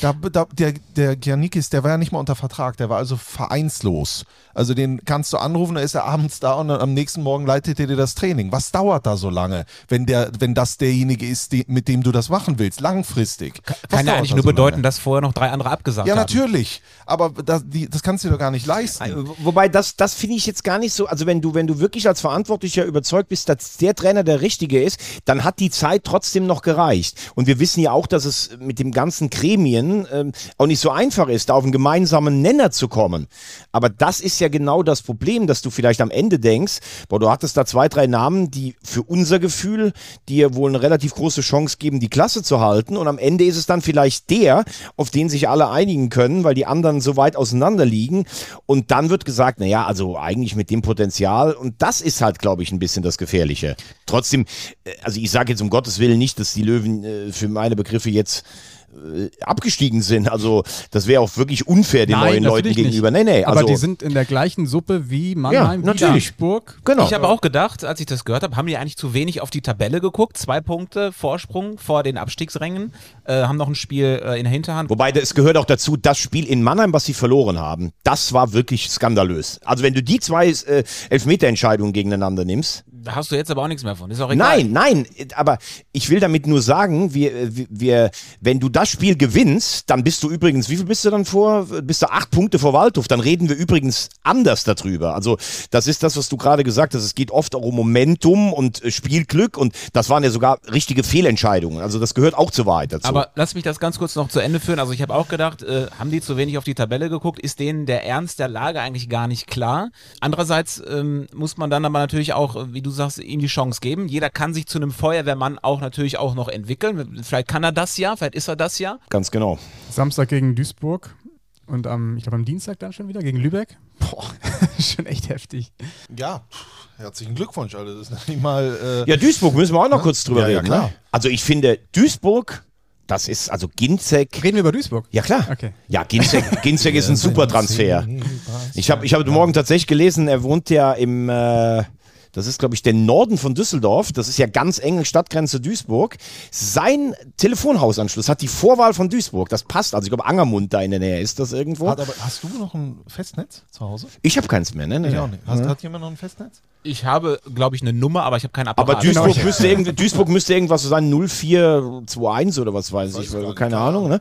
[SPEAKER 1] Da, da, der, der Giannikis, der war ja nicht mal unter Vertrag, der war also vereinslos. Also den kannst du anrufen, da ist er abends da und dann am nächsten Morgen leitet er dir das Training. Was dauert da so lange, wenn, der, wenn das derjenige ist, die, mit dem du das machen willst, langfristig? Was
[SPEAKER 3] Kann ja eigentlich
[SPEAKER 1] da
[SPEAKER 3] nur
[SPEAKER 1] so
[SPEAKER 3] bedeuten,
[SPEAKER 1] lange?
[SPEAKER 3] dass vorher noch drei andere abgesagt
[SPEAKER 1] Ja,
[SPEAKER 3] haben.
[SPEAKER 1] natürlich. Aber das, die, das kannst du dir doch gar nicht leisten.
[SPEAKER 2] Wobei das, das finde ich jetzt gar nicht so, also wenn du, wenn du wirklich als Verantwortlicher überzeugt bist, dass der Trainer der Richtige ist, dann hat die Zeit trotzdem noch gereicht. Und wir wissen ja auch, dass es mit dem ganzen Gremien ähm, auch nicht so einfach ist, da auf einen gemeinsamen Nenner zu kommen. Aber das ist ja genau das Problem, dass du vielleicht am Ende denkst, boah, du hattest da zwei, drei Namen, die für unser Gefühl dir wohl eine relativ große Chance geben, die Klasse zu halten. Und am Ende ist es dann vielleicht der, auf den sich alle einigen können, weil die anderen so weit auseinander liegen. Und dann wird gesagt, naja, also eigentlich mit dem Potenzial. Und das ist halt, glaube ich, ein bisschen das Gefährliche. Trotzdem, äh, also ich sage jetzt um Gottes Willen nicht, dass die Löwen äh, für meine Begriffe jetzt abgestiegen sind. Also das wäre auch wirklich unfair den neuen Leuten gegenüber.
[SPEAKER 4] Nicht.
[SPEAKER 2] Nee, nee,
[SPEAKER 4] Aber
[SPEAKER 2] also,
[SPEAKER 4] die sind in der gleichen Suppe wie Mannheim, wie
[SPEAKER 2] natürlich.
[SPEAKER 4] Duisburg.
[SPEAKER 2] Genau.
[SPEAKER 3] Ich habe auch gedacht, als ich das gehört habe, haben die eigentlich zu wenig auf die Tabelle geguckt. Zwei Punkte Vorsprung vor den Abstiegsrängen, äh, haben noch ein Spiel äh, in der Hinterhand.
[SPEAKER 2] Wobei, es gehört auch dazu, das Spiel in Mannheim, was sie verloren haben, das war wirklich skandalös. Also wenn du die zwei äh, Elfmeterentscheidungen gegeneinander nimmst,
[SPEAKER 3] Da hast du jetzt aber auch nichts mehr von. Ist auch egal.
[SPEAKER 2] Nein, nein, aber ich will damit nur sagen, wir, wir- wenn du das Spiel gewinnst, dann bist du übrigens, wie viel bist du dann vor? Bist du acht Punkte vor Waldhof? Dann reden wir übrigens anders darüber. Also das ist das, was du gerade gesagt hast. Es geht oft auch um Momentum und äh, Spielglück und das waren ja sogar richtige Fehlentscheidungen. Also das gehört auch zur Wahrheit dazu.
[SPEAKER 3] Aber lass mich das ganz kurz noch zu Ende führen. Also ich habe auch gedacht, äh, haben die zu wenig auf die Tabelle geguckt? Ist denen der Ernst der Lage eigentlich gar nicht klar? Andererseits ähm, muss man dann aber natürlich auch, äh, wie du sagst, ihm die Chance geben. Jeder kann sich zu einem Feuerwehrmann auch natürlich auch noch entwickeln. Vielleicht kann er das ja, vielleicht ist er das ja.
[SPEAKER 2] Ganz genau.
[SPEAKER 4] Samstag gegen Duisburg und am, ich glaube am Dienstag dann schon wieder gegen Lübeck. Boah, schon echt heftig.
[SPEAKER 1] Ja, herzlichen Glückwunsch, Alter. Das ist nicht mal. Äh,
[SPEAKER 2] Ja, Duisburg müssen wir auch noch kurz drüber
[SPEAKER 1] Ja, ja,
[SPEAKER 2] reden.
[SPEAKER 1] klar.
[SPEAKER 2] Ne? Also ich finde, Duisburg, das ist, also Ginzek.
[SPEAKER 4] Reden wir über Duisburg?
[SPEAKER 2] Ja, klar.
[SPEAKER 4] Okay.
[SPEAKER 2] Ja, Ginzek, Ginzek ist ein super Transfer. Ich habe ich hab heute Morgen tatsächlich gelesen, er wohnt ja im, äh, das ist glaube ich der Norden von Düsseldorf, das ist ja ganz eng Stadtgrenze Duisburg. Sein Telefonhausanschluss hat die Vorwahl von Duisburg, das passt, also ich glaube Angermund da in der Nähe ist das irgendwo.
[SPEAKER 1] hat aber, hast du noch ein Festnetz zu Hause?
[SPEAKER 2] Ich habe keins mehr, ne? ne,
[SPEAKER 1] Ich
[SPEAKER 2] ne.
[SPEAKER 1] auch nicht. Hast,
[SPEAKER 2] Ja.
[SPEAKER 1] Hat jemand noch ein Festnetz?
[SPEAKER 3] Ich habe, glaube ich, eine Nummer, aber ich habe keinen Apparat.
[SPEAKER 2] Aber Duisburg, müsste irgendwie, Duisburg müsste irgendwas so sein, 0421 oder was weiß, ich, keine Ahnung. Ne?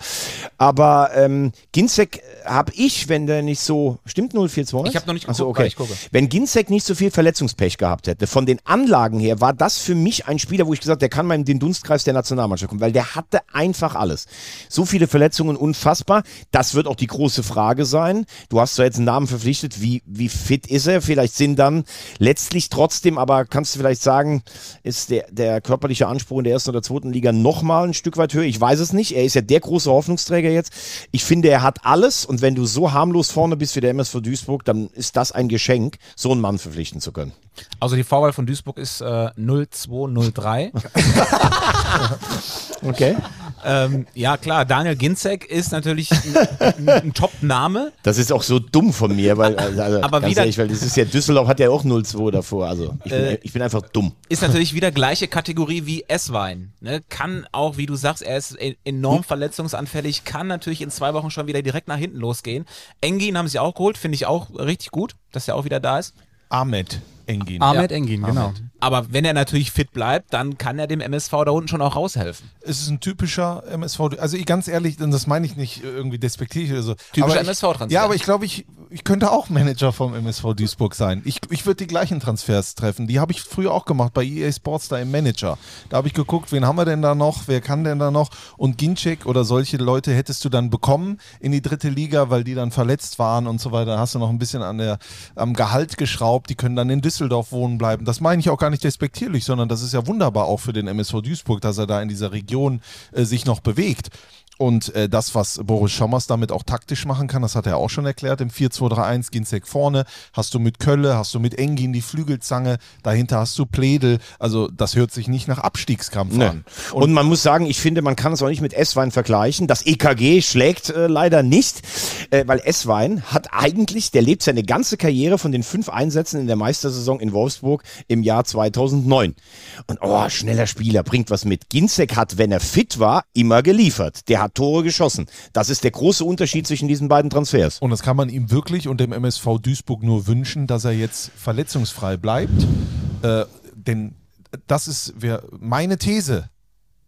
[SPEAKER 2] Aber ähm, Ginzek habe ich, wenn der nicht so, stimmt 0421?
[SPEAKER 3] Ich hab noch nicht
[SPEAKER 2] Ach so,
[SPEAKER 3] geguckt,
[SPEAKER 2] okay.
[SPEAKER 3] weil ich gucke.
[SPEAKER 2] Wenn Ginzek nicht so viel Verletzungspech gehabt hätte, von den Anlagen her, war das für mich ein Spieler, wo ich gesagt der kann mal in den Dunstkreis der Nationalmannschaft kommen, weil der hatte einfach alles. So viele Verletzungen, unfassbar. Das wird auch die große Frage sein. Du hast zwar jetzt einen Namen verpflichtet, wie, wie fit ist er? Vielleicht sind dann letztlich trotzdem, aber kannst du vielleicht sagen, ist der, der körperliche Anspruch in der ersten oder zweiten Liga nochmal ein Stück weit höher? Ich weiß es nicht. Er ist ja der große Hoffnungsträger jetzt. Ich finde, er hat alles und wenn du so harmlos vorne bist wie der MSV Duisburg, dann ist das ein Geschenk, so einen Mann verpflichten zu können.
[SPEAKER 3] Also die Vorwahl von Duisburg ist äh, 0203.
[SPEAKER 2] Okay.
[SPEAKER 3] Ähm, ja klar, Daniel Ginzek ist natürlich ein, ein, Top-Name.
[SPEAKER 2] Das ist auch so dumm von mir, weil, also,
[SPEAKER 3] Aber
[SPEAKER 2] ganz
[SPEAKER 3] wieder-
[SPEAKER 2] ehrlich, weil das ist ja, Düsseldorf hat ja auch 0-2 davor. Also ich bin,
[SPEAKER 3] Äh,
[SPEAKER 2] ich bin einfach dumm.
[SPEAKER 3] Ist natürlich wieder gleiche Kategorie wie Esswein. Ne? Kann auch, wie du sagst, er ist e- enorm verletzungsanfällig, kann natürlich in zwei Wochen schon wieder direkt nach hinten losgehen. Engin haben sie auch geholt, finde ich auch richtig gut, dass er auch wieder da ist.
[SPEAKER 1] Ahmed Engin.
[SPEAKER 4] Ahmed Engin, genau.
[SPEAKER 3] Aber wenn er natürlich fit bleibt, dann kann er dem MSV da unten schon auch raushelfen.
[SPEAKER 1] Es ist ein typischer MSV. Also ich- ganz ehrlich, das meine ich nicht irgendwie despektierlich oder so.
[SPEAKER 3] Typischer MSV-Transfer.
[SPEAKER 1] Ja, aber ich glaube, ich, ich könnte auch Manager vom MSV Duisburg sein. Ich, ich würde die gleichen Transfers treffen. Die habe ich früher auch gemacht bei EA Sports da im Manager. Da habe ich geguckt, wen haben wir denn da noch, wer kann denn da noch? Und Ginczek oder solche Leute hättest du dann bekommen in die dritte Liga, weil die dann verletzt waren und so weiter. Da hast du noch ein bisschen an der, am Gehalt geschraubt. Die können dann in Düsseldorf wohnen bleiben. Das meine ich auch gar nicht despektierlich, sondern das ist ja wunderbar auch für den MSV Duisburg, dass er da in dieser Region äh, sich noch bewegt. Und äh, das, was Boris Schommers damit auch taktisch machen kann, das hat er auch schon erklärt, im 4-2-3-1 Ginzek vorne, hast du mit Kölle, hast du mit Engin die Flügelzange, dahinter hast du Pledel, also das hört sich nicht nach Abstiegskampf
[SPEAKER 2] Nee.
[SPEAKER 1] an.
[SPEAKER 2] Und, man muss sagen, ich finde, man kann es auch nicht mit S-Wein vergleichen. Das EKG schlägt äh, leider nicht, äh, weil S-Wein hat eigentlich, der lebt seine ganze Karriere von den fünf Einsätzen in der Meistersaison in Wolfsburg im Jahr 2009. Und oh, schneller Spieler, bringt was mit. Ginzek hat, wenn er fit war, immer geliefert. Der hat Tore geschossen. Das ist der große Unterschied zwischen diesen beiden Transfers.
[SPEAKER 1] Und das kann man ihm wirklich und dem MSV Duisburg nur wünschen, dass er jetzt verletzungsfrei bleibt. Äh, denn das ist meine These.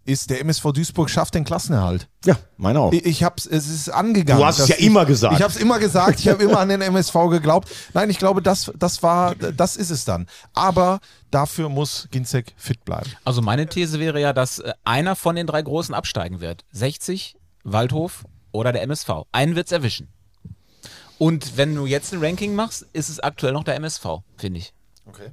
[SPEAKER 1] Ist, der MSV Duisburg schafft den Klassenerhalt.
[SPEAKER 2] Ja, meine auch.
[SPEAKER 1] Ich, ich hab's, es ist angegangen.
[SPEAKER 2] Du hast es ja
[SPEAKER 1] ich,
[SPEAKER 2] immer gesagt.
[SPEAKER 1] Ich habe es immer gesagt. Ich habe immer an den MSV geglaubt. Nein, ich glaube, das, das war, das ist es dann. Aber dafür muss Ginzek fit bleiben.
[SPEAKER 3] Also meine These wäre ja, dass äh, einer von den drei Großen absteigen wird. 60, Waldhof oder der MSV. Einen wird's erwischen. Und wenn du jetzt ein Ranking machst, ist es aktuell noch der MSV, finde ich.
[SPEAKER 1] Okay.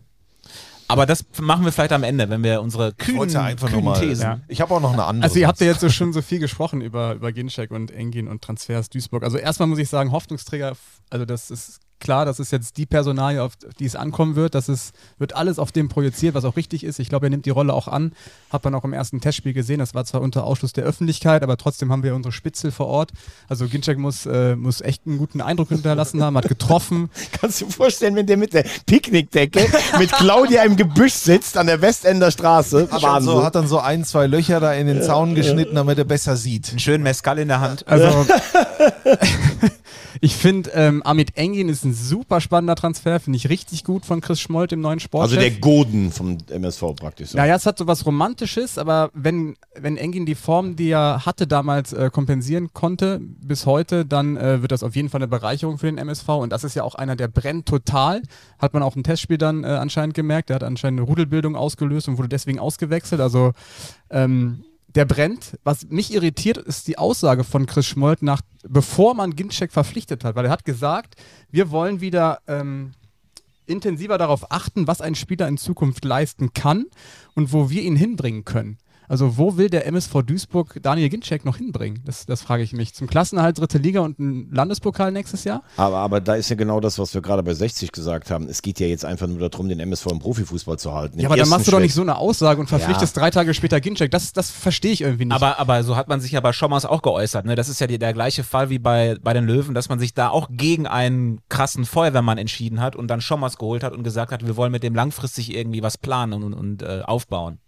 [SPEAKER 3] Aber das machen wir vielleicht am Ende, wenn wir unsere kühnen,
[SPEAKER 1] wollte einfach
[SPEAKER 3] kühnen
[SPEAKER 1] mal-
[SPEAKER 3] Thesen.
[SPEAKER 1] Ja. Ich habe auch noch eine andere.
[SPEAKER 4] Also ihr habt ja jetzt so schon so viel gesprochen über, über Ginczek und Engin und Transfers Duisburg. Also erstmal muss ich sagen, Hoffnungsträger, also das ist klar, das ist jetzt die Personalie, auf die es ankommen wird. Das ist, wird alles auf dem projiziert, was auch richtig ist. Ich glaube, er nimmt die Rolle auch an. Hat man auch im ersten Testspiel gesehen. Das war zwar unter Ausschluss der Öffentlichkeit, aber trotzdem haben wir unsere Spitzel vor Ort. Also Ginczek muss, äh, muss echt einen guten Eindruck hinterlassen haben, hat getroffen.
[SPEAKER 2] Kannst du dir vorstellen, wenn der mit der Picknickdecke mit Claudia im Gebüsch sitzt an der Westender Straße?
[SPEAKER 1] hat, dann so, hat dann so ein, zwei Löcher da in den Zaun geschnitten, damit er besser sieht.
[SPEAKER 3] Einen schönen Mescal in der Hand.
[SPEAKER 4] Also ich finde, ähm, Amit Engin ist ein ein super spannender Transfer, finde ich richtig gut von Chris Schmoll, dem neuen Sportchef.
[SPEAKER 2] Also der Goden vom MSV praktisch. So.
[SPEAKER 4] Naja, es hat so was Romantisches, aber wenn, wenn Engin die Form, die er hatte damals, äh, kompensieren konnte bis heute, dann äh, wird das auf jeden Fall eine Bereicherung für den MSV. Und das ist ja auch einer, der brennt total. Hat man auch im Testspiel dann äh, anscheinend gemerkt. Der hat anscheinend eine Rudelbildung ausgelöst und wurde deswegen ausgewechselt. Also ähm, der brennt. Was mich irritiert, ist die Aussage von Chris Schmold nach, bevor man Ginczek verpflichtet hat, weil er hat gesagt, wir wollen wieder ähm, intensiver darauf achten, was ein Spieler in Zukunft leisten kann und wo wir ihn hinbringen können. Also wo will der MSV Duisburg Daniel Ginczek noch hinbringen? Das, das frage ich mich. Zum Klassenerhalt dritte Liga und ein Landespokal nächstes Jahr?
[SPEAKER 2] Aber, aber da ist ja genau das, was wir gerade bei 60 gesagt haben. Es geht ja jetzt einfach nur darum, den MSV im Profifußball zu halten.
[SPEAKER 4] Ja, aber dann machst du doch nicht so eine Aussage und verpflichtest
[SPEAKER 2] Ja.
[SPEAKER 4] drei Tage später Ginczek. Das, das verstehe ich irgendwie nicht.
[SPEAKER 3] Aber, aber so hat man sich ja bei Schommers auch geäußert. Ne? Das ist ja die, der gleiche Fall wie bei, bei den Löwen, dass man sich da auch gegen einen krassen Feuerwehrmann entschieden hat und dann Schommers geholt hat und gesagt hat, wir wollen mit dem langfristig irgendwie was planen und, und äh, aufbauen.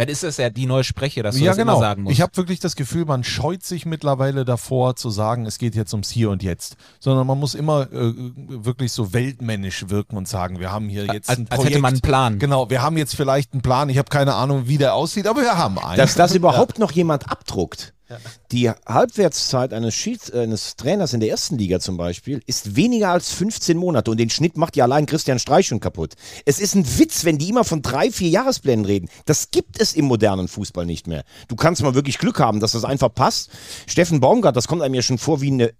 [SPEAKER 3] Vielleicht ist es ja die neue Spreche, dass du
[SPEAKER 1] ja,
[SPEAKER 3] das
[SPEAKER 1] genau.
[SPEAKER 3] immer sagen musst.
[SPEAKER 1] Ich habe wirklich das Gefühl, man scheut sich mittlerweile davor zu sagen, es geht jetzt ums Hier und Jetzt. Sondern man muss immer äh, wirklich so weltmännisch wirken und sagen, wir haben hier jetzt
[SPEAKER 3] als-
[SPEAKER 1] ein
[SPEAKER 3] als
[SPEAKER 1] Projekt.
[SPEAKER 3] hätte man einen Plan.
[SPEAKER 1] Genau, wir haben jetzt vielleicht einen Plan. Ich habe keine Ahnung, wie der aussieht, aber wir haben einen.
[SPEAKER 2] Dass das überhaupt noch jemand abdruckt. Die Halbwertszeit eines, Schieds, äh, eines Trainers in der ersten Liga zum Beispiel ist weniger als 15 Monate und den Schnitt macht ja allein Christian Streich schon kaputt. Es ist ein Witz, wenn die immer von drei, vier Jahresplänen reden. Das gibt es im modernen Fußball nicht mehr. Du kannst mal wirklich Glück haben, dass das einfach passt. Steffen Baumgart, das kommt einem ja schon vor wie eine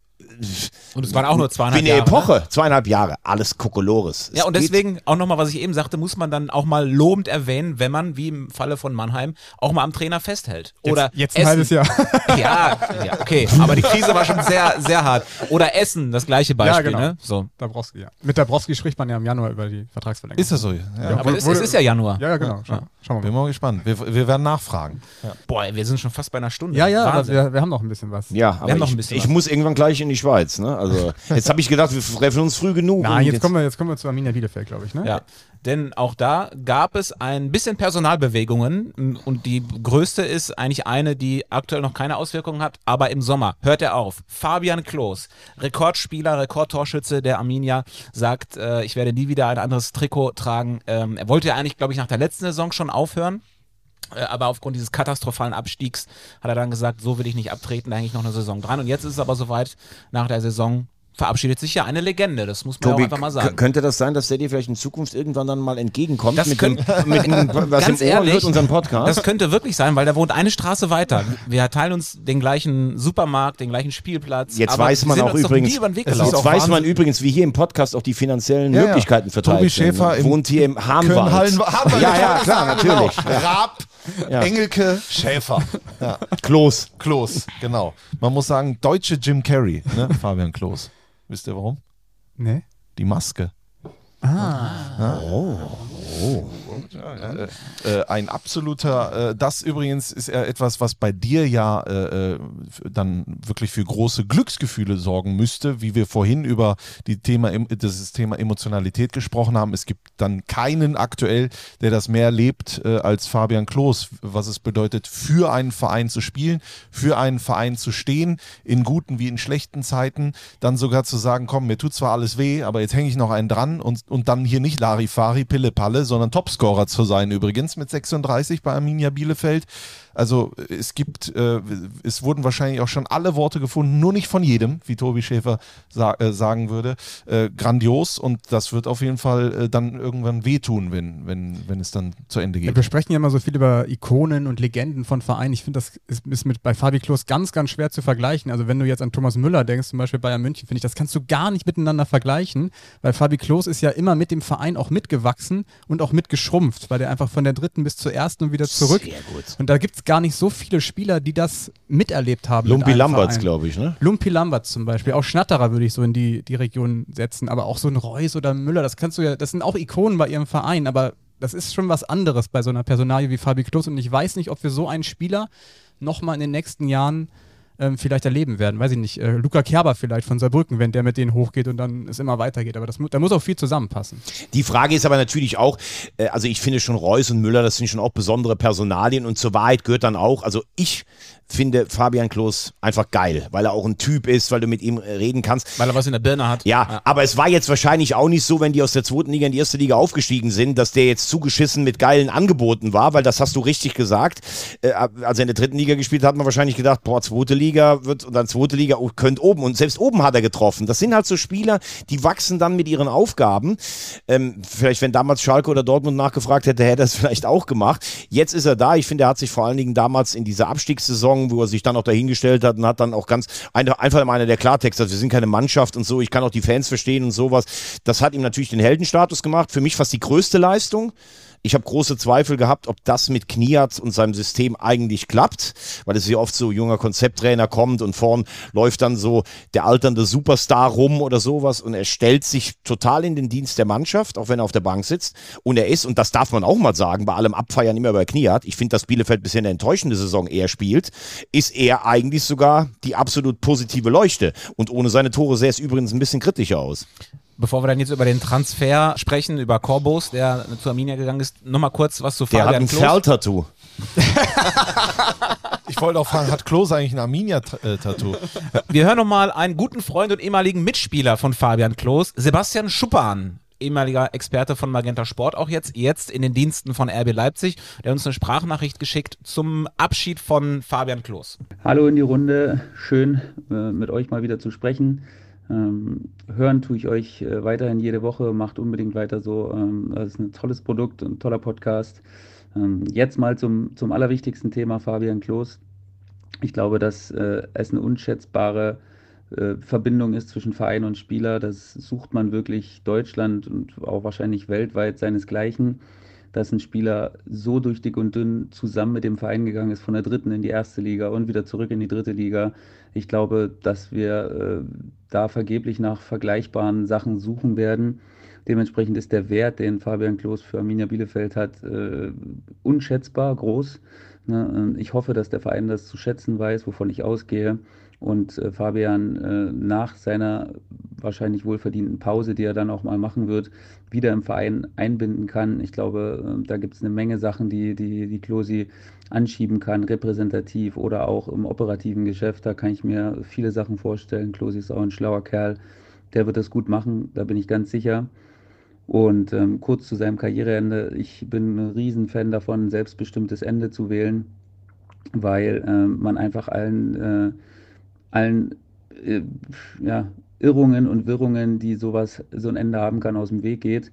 [SPEAKER 3] und es waren auch nur
[SPEAKER 2] wie
[SPEAKER 3] zweieinhalb
[SPEAKER 2] eine
[SPEAKER 3] Jahre. Ne?
[SPEAKER 2] Epoche, zweieinhalb Jahre, alles Kokolores.
[SPEAKER 3] Ja, und deswegen auch nochmal, was ich eben sagte, muss man dann auch mal lobend erwähnen, wenn man, wie im Falle von Mannheim, auch mal am Trainer festhält. Oder
[SPEAKER 4] jetzt ein
[SPEAKER 3] Essen.
[SPEAKER 4] halbes Jahr.
[SPEAKER 3] Ja, ja, okay. Aber die Krise war schon sehr, sehr hart. Oder Essen, das gleiche Beispiel,
[SPEAKER 4] ja, genau.
[SPEAKER 3] ne? So.
[SPEAKER 4] Dabrowski, ja. Mit Dabrowski spricht man ja im Januar über die Vertragsverlängerung.
[SPEAKER 1] Ist das so? Ja.
[SPEAKER 3] aber es, es ist ja Januar.
[SPEAKER 4] Ja, ja, genau. Schau, schauen wir
[SPEAKER 1] Bin
[SPEAKER 4] mal.
[SPEAKER 1] mal gespannt. Wir, wir werden nachfragen. Ja.
[SPEAKER 3] Boah, wir sind schon fast bei einer Stunde.
[SPEAKER 4] Ja, ja, wir, wir haben noch ein bisschen was.
[SPEAKER 2] Ja, aber
[SPEAKER 3] haben noch
[SPEAKER 2] ich,
[SPEAKER 3] ein bisschen
[SPEAKER 2] ich
[SPEAKER 3] was.
[SPEAKER 2] muss irgendwann gleich in die Schweiz. Ne? Also, jetzt habe ich gedacht, wir treffen uns früh genug.
[SPEAKER 4] Nein,
[SPEAKER 2] und
[SPEAKER 4] jetzt kommen wir, jetzt kommen wir zu Arminia Bielefeld, glaube ich, ne?
[SPEAKER 3] Ja, denn auch da gab es ein bisschen Personalbewegungen und die größte ist eigentlich eine, die aktuell noch keine Auswirkungen hat, aber im Sommer. Hört er auf. Fabian Klos, Rekordspieler, Rekordtorschütze der Arminia, sagt, äh, ich werde nie wieder ein anderes Trikot tragen. Ähm, er wollte ja eigentlich, glaube ich, nach der letzten Saison schon aufhören. Äh, Aber aufgrund dieses katastrophalen Abstiegs hat er dann gesagt, so will ich nicht abtreten, da hänge ich noch eine Saison dran. Und jetzt ist es aber soweit, nach der Saison verabschiedet sich ja eine Legende, das muss man ja
[SPEAKER 2] Tobi,
[SPEAKER 3] auch einfach mal sagen.
[SPEAKER 2] könnte das sein, dass der dir vielleicht in Zukunft irgendwann dann mal entgegenkommt
[SPEAKER 3] Das
[SPEAKER 2] mit,
[SPEAKER 3] könnt-
[SPEAKER 2] dem, mit dem, was
[SPEAKER 3] Ganz ehrlich,
[SPEAKER 2] wird, unserem Podcast?
[SPEAKER 3] Das könnte wirklich sein, weil der wohnt eine Straße weiter. Wir teilen uns den gleichen Supermarkt, den gleichen Spielplatz.
[SPEAKER 2] Jetzt
[SPEAKER 3] aber
[SPEAKER 2] weiß
[SPEAKER 3] wir
[SPEAKER 2] man
[SPEAKER 3] sind
[SPEAKER 2] auch übrigens,
[SPEAKER 3] nie über den Weg
[SPEAKER 1] es ist
[SPEAKER 3] gelaufen.
[SPEAKER 2] jetzt
[SPEAKER 1] auch
[SPEAKER 2] weiß man
[SPEAKER 1] Wahnsinn.
[SPEAKER 2] übrigens, wie hier im Podcast auch die finanziellen
[SPEAKER 1] Ja, ja.
[SPEAKER 2] Möglichkeiten verteilt
[SPEAKER 1] Tobi
[SPEAKER 2] sind.
[SPEAKER 1] Schäfer im
[SPEAKER 2] wohnt hier im Harmwald- Ja, ja, klar, natürlich.
[SPEAKER 1] Genau. Raab,
[SPEAKER 2] Ja.
[SPEAKER 1] Engelke, Schäfer. Ja.
[SPEAKER 2] Klos.
[SPEAKER 1] Klos, genau. Man muss sagen, deutsche Jim Carrey, ne? Fabian Klos. Wisst ihr warum?
[SPEAKER 4] Nee?
[SPEAKER 1] Die Maske. Äh, äh, ein absoluter, äh, das übrigens ist ja etwas, was bei dir ja äh, äh, dann wirklich für große Glücksgefühle sorgen müsste, wie wir vorhin über die Thema, em- das Thema Emotionalität gesprochen haben. Es gibt dann keinen aktuell, der das mehr lebt als Fabian Klos, was es bedeutet, für einen Verein zu spielen, für einen Verein zu stehen, in guten wie in schlechten Zeiten, dann sogar zu sagen, komm, mir tut zwar alles weh, aber jetzt hänge ich noch einen dran und, und dann hier nicht Larifari, Pille Palle, sondern Topscorer zu sein übrigens mit 36 bei Arminia Bielefeld. Also es gibt, äh, es wurden wahrscheinlich auch schon alle Worte gefunden, nur nicht von jedem, wie Tobi Schäfer sa äh, sagen würde. Äh, grandios und das wird auf jeden Fall äh, dann irgendwann wehtun, wenn, wenn, wenn es dann zu Ende
[SPEAKER 4] Ja,
[SPEAKER 1] geht.
[SPEAKER 4] wir sprechen ja immer so viel über Ikonen und Legenden von Vereinen. Ich finde, das ist, ist mit bei Fabi Klos ganz, ganz schwer zu vergleichen. Also wenn du jetzt an Thomas Müller denkst, zum Beispiel Bayern München, finde ich, das kannst du gar nicht miteinander vergleichen, weil Fabi Klos ist ja immer mit dem Verein auch mitgewachsen und auch mitgeschrumpft, weil der einfach von der dritten bis zur ersten und wieder zurück.
[SPEAKER 2] Sehr gut.
[SPEAKER 4] Und da gibt es gar nicht so viele Spieler, die das miterlebt haben.
[SPEAKER 2] Lumpi Lamberts, glaube ich, ne?
[SPEAKER 4] Lumpi Lamberts zum Beispiel, auch Schnatterer würde ich so in die, die Region setzen, aber auch so ein Reus oder Müller, das kannst du ja, das sind auch Ikonen bei ihrem Verein, aber das ist schon was anderes bei so einer Personalie wie Fabi Klos und ich weiß nicht, ob wir so einen Spieler nochmal in den nächsten Jahren ähm, vielleicht erleben werden. Weiß ich nicht, äh, Luca Kerber vielleicht von Saarbrücken, wenn der mit denen hochgeht und dann es immer weitergeht, aber das, da muss auch viel zusammenpassen.
[SPEAKER 2] Die Frage ist aber natürlich auch, äh, also ich finde schon Reus und Müller, das sind schon auch besondere Personalien und zur Wahrheit gehört dann auch, also ich finde Fabian Klos einfach geil, weil er auch ein Typ ist, weil du mit ihm äh, reden kannst.
[SPEAKER 3] Weil er was in der Birne hat.
[SPEAKER 2] Ja, aber es war jetzt wahrscheinlich auch nicht so, wenn die aus der zweiten Liga in die erste Liga aufgestiegen sind, dass der jetzt zugeschissen mit geilen Angeboten war, weil das hast du richtig gesagt. Äh, als er in der dritten Liga gespielt hat, hat man wahrscheinlich gedacht, boah, zweite Liga wird und dann zweite Liga oh, könnt oben und selbst oben hat er getroffen. Das sind halt so Spieler, die wachsen dann mit ihren Aufgaben. Ähm, vielleicht, wenn damals Schalke oder Dortmund nachgefragt hätte, hätte er es vielleicht auch gemacht. Jetzt ist er da. Ich finde, er hat sich vor allen Dingen damals in dieser Abstiegssaison, wo er sich dann auch dahingestellt hat und hat dann auch ganz einfach immer einer der Klartext, also wir sind keine Mannschaft und so, ich kann auch die Fans verstehen und sowas. Das hat ihm natürlich den Heldenstatus gemacht. Für mich fast die größte Leistung. Ich habe große Zweifel gehabt, ob das mit Kniat und seinem System eigentlich klappt, weil es ja oft so junger Konzepttrainer kommt und vorn läuft dann so der alternde Superstar rum oder sowas und er stellt sich total in den Dienst der Mannschaft, auch wenn er auf der Bank sitzt. Und er ist, und das darf man auch mal sagen, bei allem Abfeiern immer bei Kniat, ich finde, dass Bielefeld bisher eine enttäuschende Saison eher spielt, ist er eigentlich sogar die absolut positive Leuchte. Und ohne seine Tore sähe es übrigens ein bisschen kritischer aus.
[SPEAKER 3] Bevor wir dann jetzt über den Transfer sprechen, über Corbos, der zu Arminia gegangen ist, nochmal kurz was zu
[SPEAKER 2] Der hat
[SPEAKER 3] Fabian
[SPEAKER 2] ein
[SPEAKER 3] Klos.
[SPEAKER 2] Ferl-Tattoo.
[SPEAKER 1] Ich wollte auch fragen, hat Klos eigentlich ein Arminia-Tattoo?
[SPEAKER 3] Wir hören nochmal einen guten Freund und ehemaligen Mitspieler von Fabian Klos, Sebastian Schuppan. Ehemaliger Experte von Magenta Sport, auch jetzt, jetzt in den Diensten von RB Leipzig, der uns eine Sprachnachricht geschickt zum Abschied von Fabian Klos.
[SPEAKER 12] Hallo in die Runde, schön äh, mit euch mal wieder zu sprechen. Ähm, hören tue ich euch äh, weiterhin jede Woche, macht unbedingt weiter so. Ähm, das ist ein tolles Produkt, ein toller Podcast. Ähm, jetzt mal zum, zum allerwichtigsten Thema Fabian Klos. Ich glaube, dass äh, es eine unschätzbare äh, Verbindung ist zwischen Verein und Spieler. Das sucht man wirklich Deutschland und auch wahrscheinlich weltweit seinesgleichen dass ein Spieler so durch dick und dünn zusammen mit dem Verein gegangen ist, von der dritten in die erste Liga und wieder zurück in die dritte Liga. Ich glaube, dass wir äh, da vergeblich nach vergleichbaren Sachen suchen werden. Dementsprechend ist der Wert, den Fabian Klos für Arminia Bielefeld hat, äh, unschätzbar groß. Ne? Ich hoffe, dass der Verein das zu schätzen weiß, wovon ich ausgehe und äh, Fabian äh, nach seiner wahrscheinlich wohlverdienten Pause, die er dann auch mal machen wird, wieder im Verein einbinden kann. Ich glaube, äh, da gibt es eine Menge Sachen, die, die, die Klosi anschieben kann, repräsentativ oder auch im operativen Geschäft. Da kann ich mir viele Sachen vorstellen. Klosi ist auch ein schlauer Kerl. Der wird das gut machen, da bin ich ganz sicher. Und ähm, kurz zu seinem Karriereende, ich bin ein Riesenfan davon, ein selbstbestimmtes Ende zu wählen, weil äh, man einfach allen äh, allen äh, ja, Irrungen und Wirrungen, die sowas, so ein Ende haben kann, aus dem Weg geht.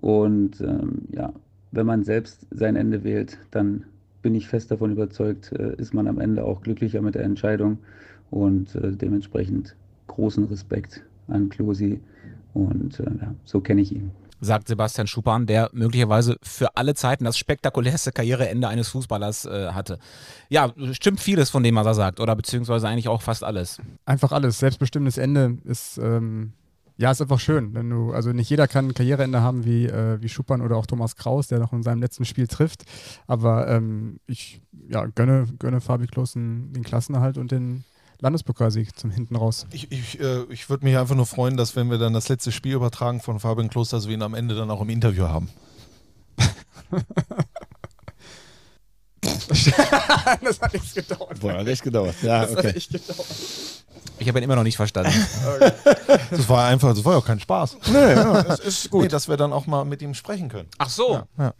[SPEAKER 12] Und ähm, ja, wenn man selbst sein Ende wählt, dann bin ich fest davon überzeugt, äh, ist man am Ende auch glücklicher mit der Entscheidung und äh, dementsprechend großen Respekt an Klosi und äh, ja, so kenne ich ihn
[SPEAKER 3] sagt Sebastian Schuppan, der möglicherweise für alle Zeiten das spektakulärste Karriereende eines Fußballers äh, hatte. Ja, stimmt vieles von dem, was er sagt, oder beziehungsweise eigentlich auch fast alles.
[SPEAKER 4] Einfach alles. Selbstbestimmtes Ende ist, ähm, ja, ist einfach schön. Wenn du, also nicht jeder kann ein Karriereende haben wie, äh, wie Schuppan oder auch Thomas Kraus, der noch in seinem letzten Spiel trifft. Aber ähm, ich ja, gönne, gönne Fabi Klos den Klassenerhalt und den Landespokalsieg zum hinten raus.
[SPEAKER 1] Ich, ich, äh, ich würde mich einfach nur freuen, dass wenn wir dann das letzte Spiel übertragen von Fabian Kloster, dass wir ihn am Ende dann auch im Interview haben.
[SPEAKER 4] das hat echt gedauert.
[SPEAKER 2] Boah, hat echt gedauert. Ja,
[SPEAKER 4] das
[SPEAKER 2] okay.
[SPEAKER 4] hat echt gedauert.
[SPEAKER 3] Ich habe ihn immer noch nicht verstanden.
[SPEAKER 1] Das war einfach, das war ja auch kein Spaß.
[SPEAKER 2] Nee, ja, das ist gut.
[SPEAKER 1] Nee, dass wir dann auch mal mit ihm sprechen können.
[SPEAKER 3] Ach so.
[SPEAKER 1] Ja, ja.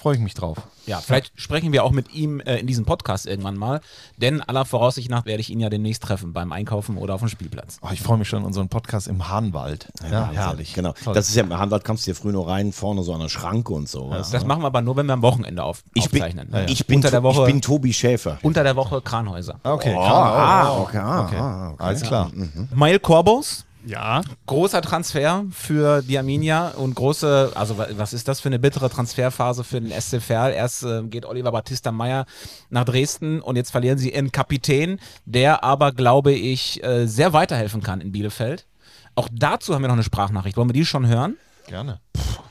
[SPEAKER 1] Freue ich mich drauf.
[SPEAKER 3] Ja, vielleicht sprechen wir auch mit ihm äh, in diesem Podcast irgendwann mal, denn aller Voraussicht nach werde ich ihn ja demnächst treffen beim Einkaufen oder auf dem Spielplatz.
[SPEAKER 1] Oh, ich freue mich schon an unseren Podcast im Hahnwald. Ja, herrlich.
[SPEAKER 2] Genau.
[SPEAKER 1] Toll.
[SPEAKER 2] Das ist ja im Hahnwald kannst du ja früh noch rein, vorne so an der Schranke und so. weißt
[SPEAKER 3] Das
[SPEAKER 2] du?
[SPEAKER 3] machen wir aber nur, wenn wir am Wochenende auf,
[SPEAKER 2] ich bin,
[SPEAKER 3] aufzeichnen.
[SPEAKER 2] ich, bin,
[SPEAKER 3] unter der Woche,
[SPEAKER 2] ich bin Tobi Schäfer.
[SPEAKER 3] unter der Woche Kranhäuser.
[SPEAKER 1] Okay,
[SPEAKER 2] Oh,
[SPEAKER 1] klar.
[SPEAKER 2] ah,
[SPEAKER 1] Oh,
[SPEAKER 2] okay, ah,
[SPEAKER 1] okay.
[SPEAKER 2] ah, okay.
[SPEAKER 1] Alles klar.
[SPEAKER 3] Mail Corbos,
[SPEAKER 4] Ja.
[SPEAKER 3] großer Transfer für die Arminia und große, also wa- was ist das für eine bittere Transferphase für den SC Verl? Erst äh, geht Oliver Battista Meyer nach Dresden und jetzt verlieren sie ihren Kapitän, der aber, glaube ich, äh, sehr weiterhelfen kann in Bielefeld. Auch dazu haben wir noch eine Sprachnachricht. Wollen wir die schon hören?
[SPEAKER 1] Gerne.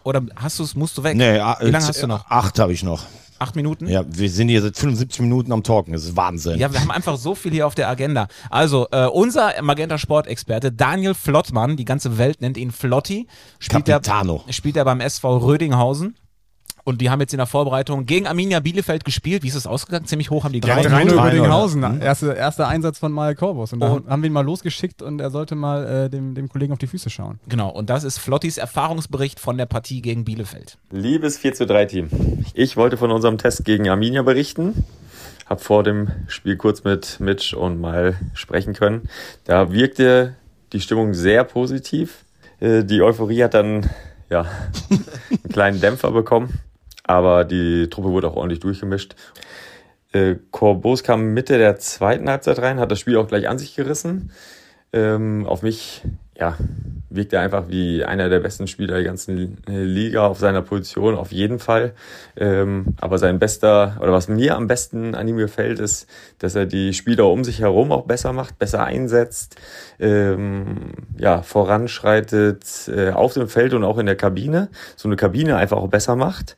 [SPEAKER 3] Oder hast du es, musst du weg?
[SPEAKER 2] Nee,
[SPEAKER 3] Wie lange
[SPEAKER 2] äh,
[SPEAKER 3] hast du noch?
[SPEAKER 2] Acht habe ich noch.
[SPEAKER 3] Acht Minuten?
[SPEAKER 2] Ja, wir sind hier seit 75 Minuten am Talken. Das ist Wahnsinn.
[SPEAKER 3] Ja, wir haben einfach so viel hier auf der Agenda. Also, äh, unser Magenta Sport-Experte Daniel Flottmann, die ganze Welt nennt ihn Flotti, spielt er, spielt er beim SV Rödinghausen. Und die haben jetzt in der Vorbereitung gegen Arminia Bielefeld gespielt. Wie ist es ausgegangen? Ziemlich hoch haben die
[SPEAKER 4] Ja,
[SPEAKER 3] 3
[SPEAKER 4] 3-0 über
[SPEAKER 3] 3-0.
[SPEAKER 4] Dinghausen.
[SPEAKER 3] Mhm.
[SPEAKER 4] Erste, erster Einsatz von Mal Korbus. Und da
[SPEAKER 3] Und-
[SPEAKER 4] haben wir ihn mal losgeschickt und er sollte mal äh, dem, dem Kollegen auf die Füße schauen.
[SPEAKER 3] Genau, und das ist Flottis Erfahrungsbericht von der Partie gegen Bielefeld.
[SPEAKER 13] Liebes 4 zu 3 Team. Ich wollte von unserem Test gegen Arminia berichten. Hab vor dem Spiel kurz mit Mitch und Mal sprechen können. Da wirkte die Stimmung sehr positiv. Äh, Die Euphorie hat dann ja, einen kleinen Dämpfer bekommen, aber die Truppe wurde auch ordentlich durchgemischt. Äh, Corbos kam Mitte der zweiten Halbzeit rein, hat das Spiel auch gleich an sich gerissen. Ähm, auf mich, ja, wirkt er einfach wie einer der besten Spieler der ganzen Liga auf seiner Position, auf jeden Fall. Ähm, aber sein bester, oder was mir am besten an ihm gefällt, ist, dass er die Spieler um sich herum auch besser macht, besser einsetzt, ähm, ja, voranschreitet äh, auf dem Feld und auch in der Kabine, so eine Kabine einfach auch besser macht.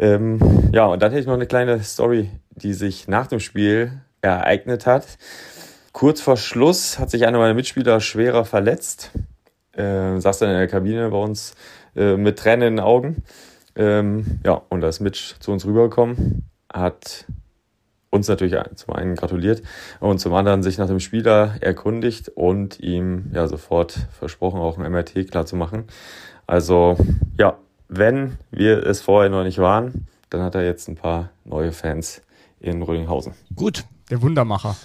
[SPEAKER 13] Ähm, ja, und dann hätte ich noch eine kleine Story, die sich nach dem Spiel ereignet hat. Kurz vor Schluss hat sich einer meiner Mitspieler schwerer verletzt. Äh, saß dann in der Kabine bei uns äh, mit Tränen in den Augen. Ähm, ja, und da ist Mitch zu uns rübergekommen, hat uns natürlich zum einen gratuliert und zum anderen sich nach dem Spieler erkundigt und ihm ja sofort versprochen, auch ein MRT klar zu machen. Also ja, wenn wir es vorher noch nicht waren, dann hat er jetzt ein paar neue Fans in Rödinghausen.
[SPEAKER 2] Gut.
[SPEAKER 4] Der Wundermacher.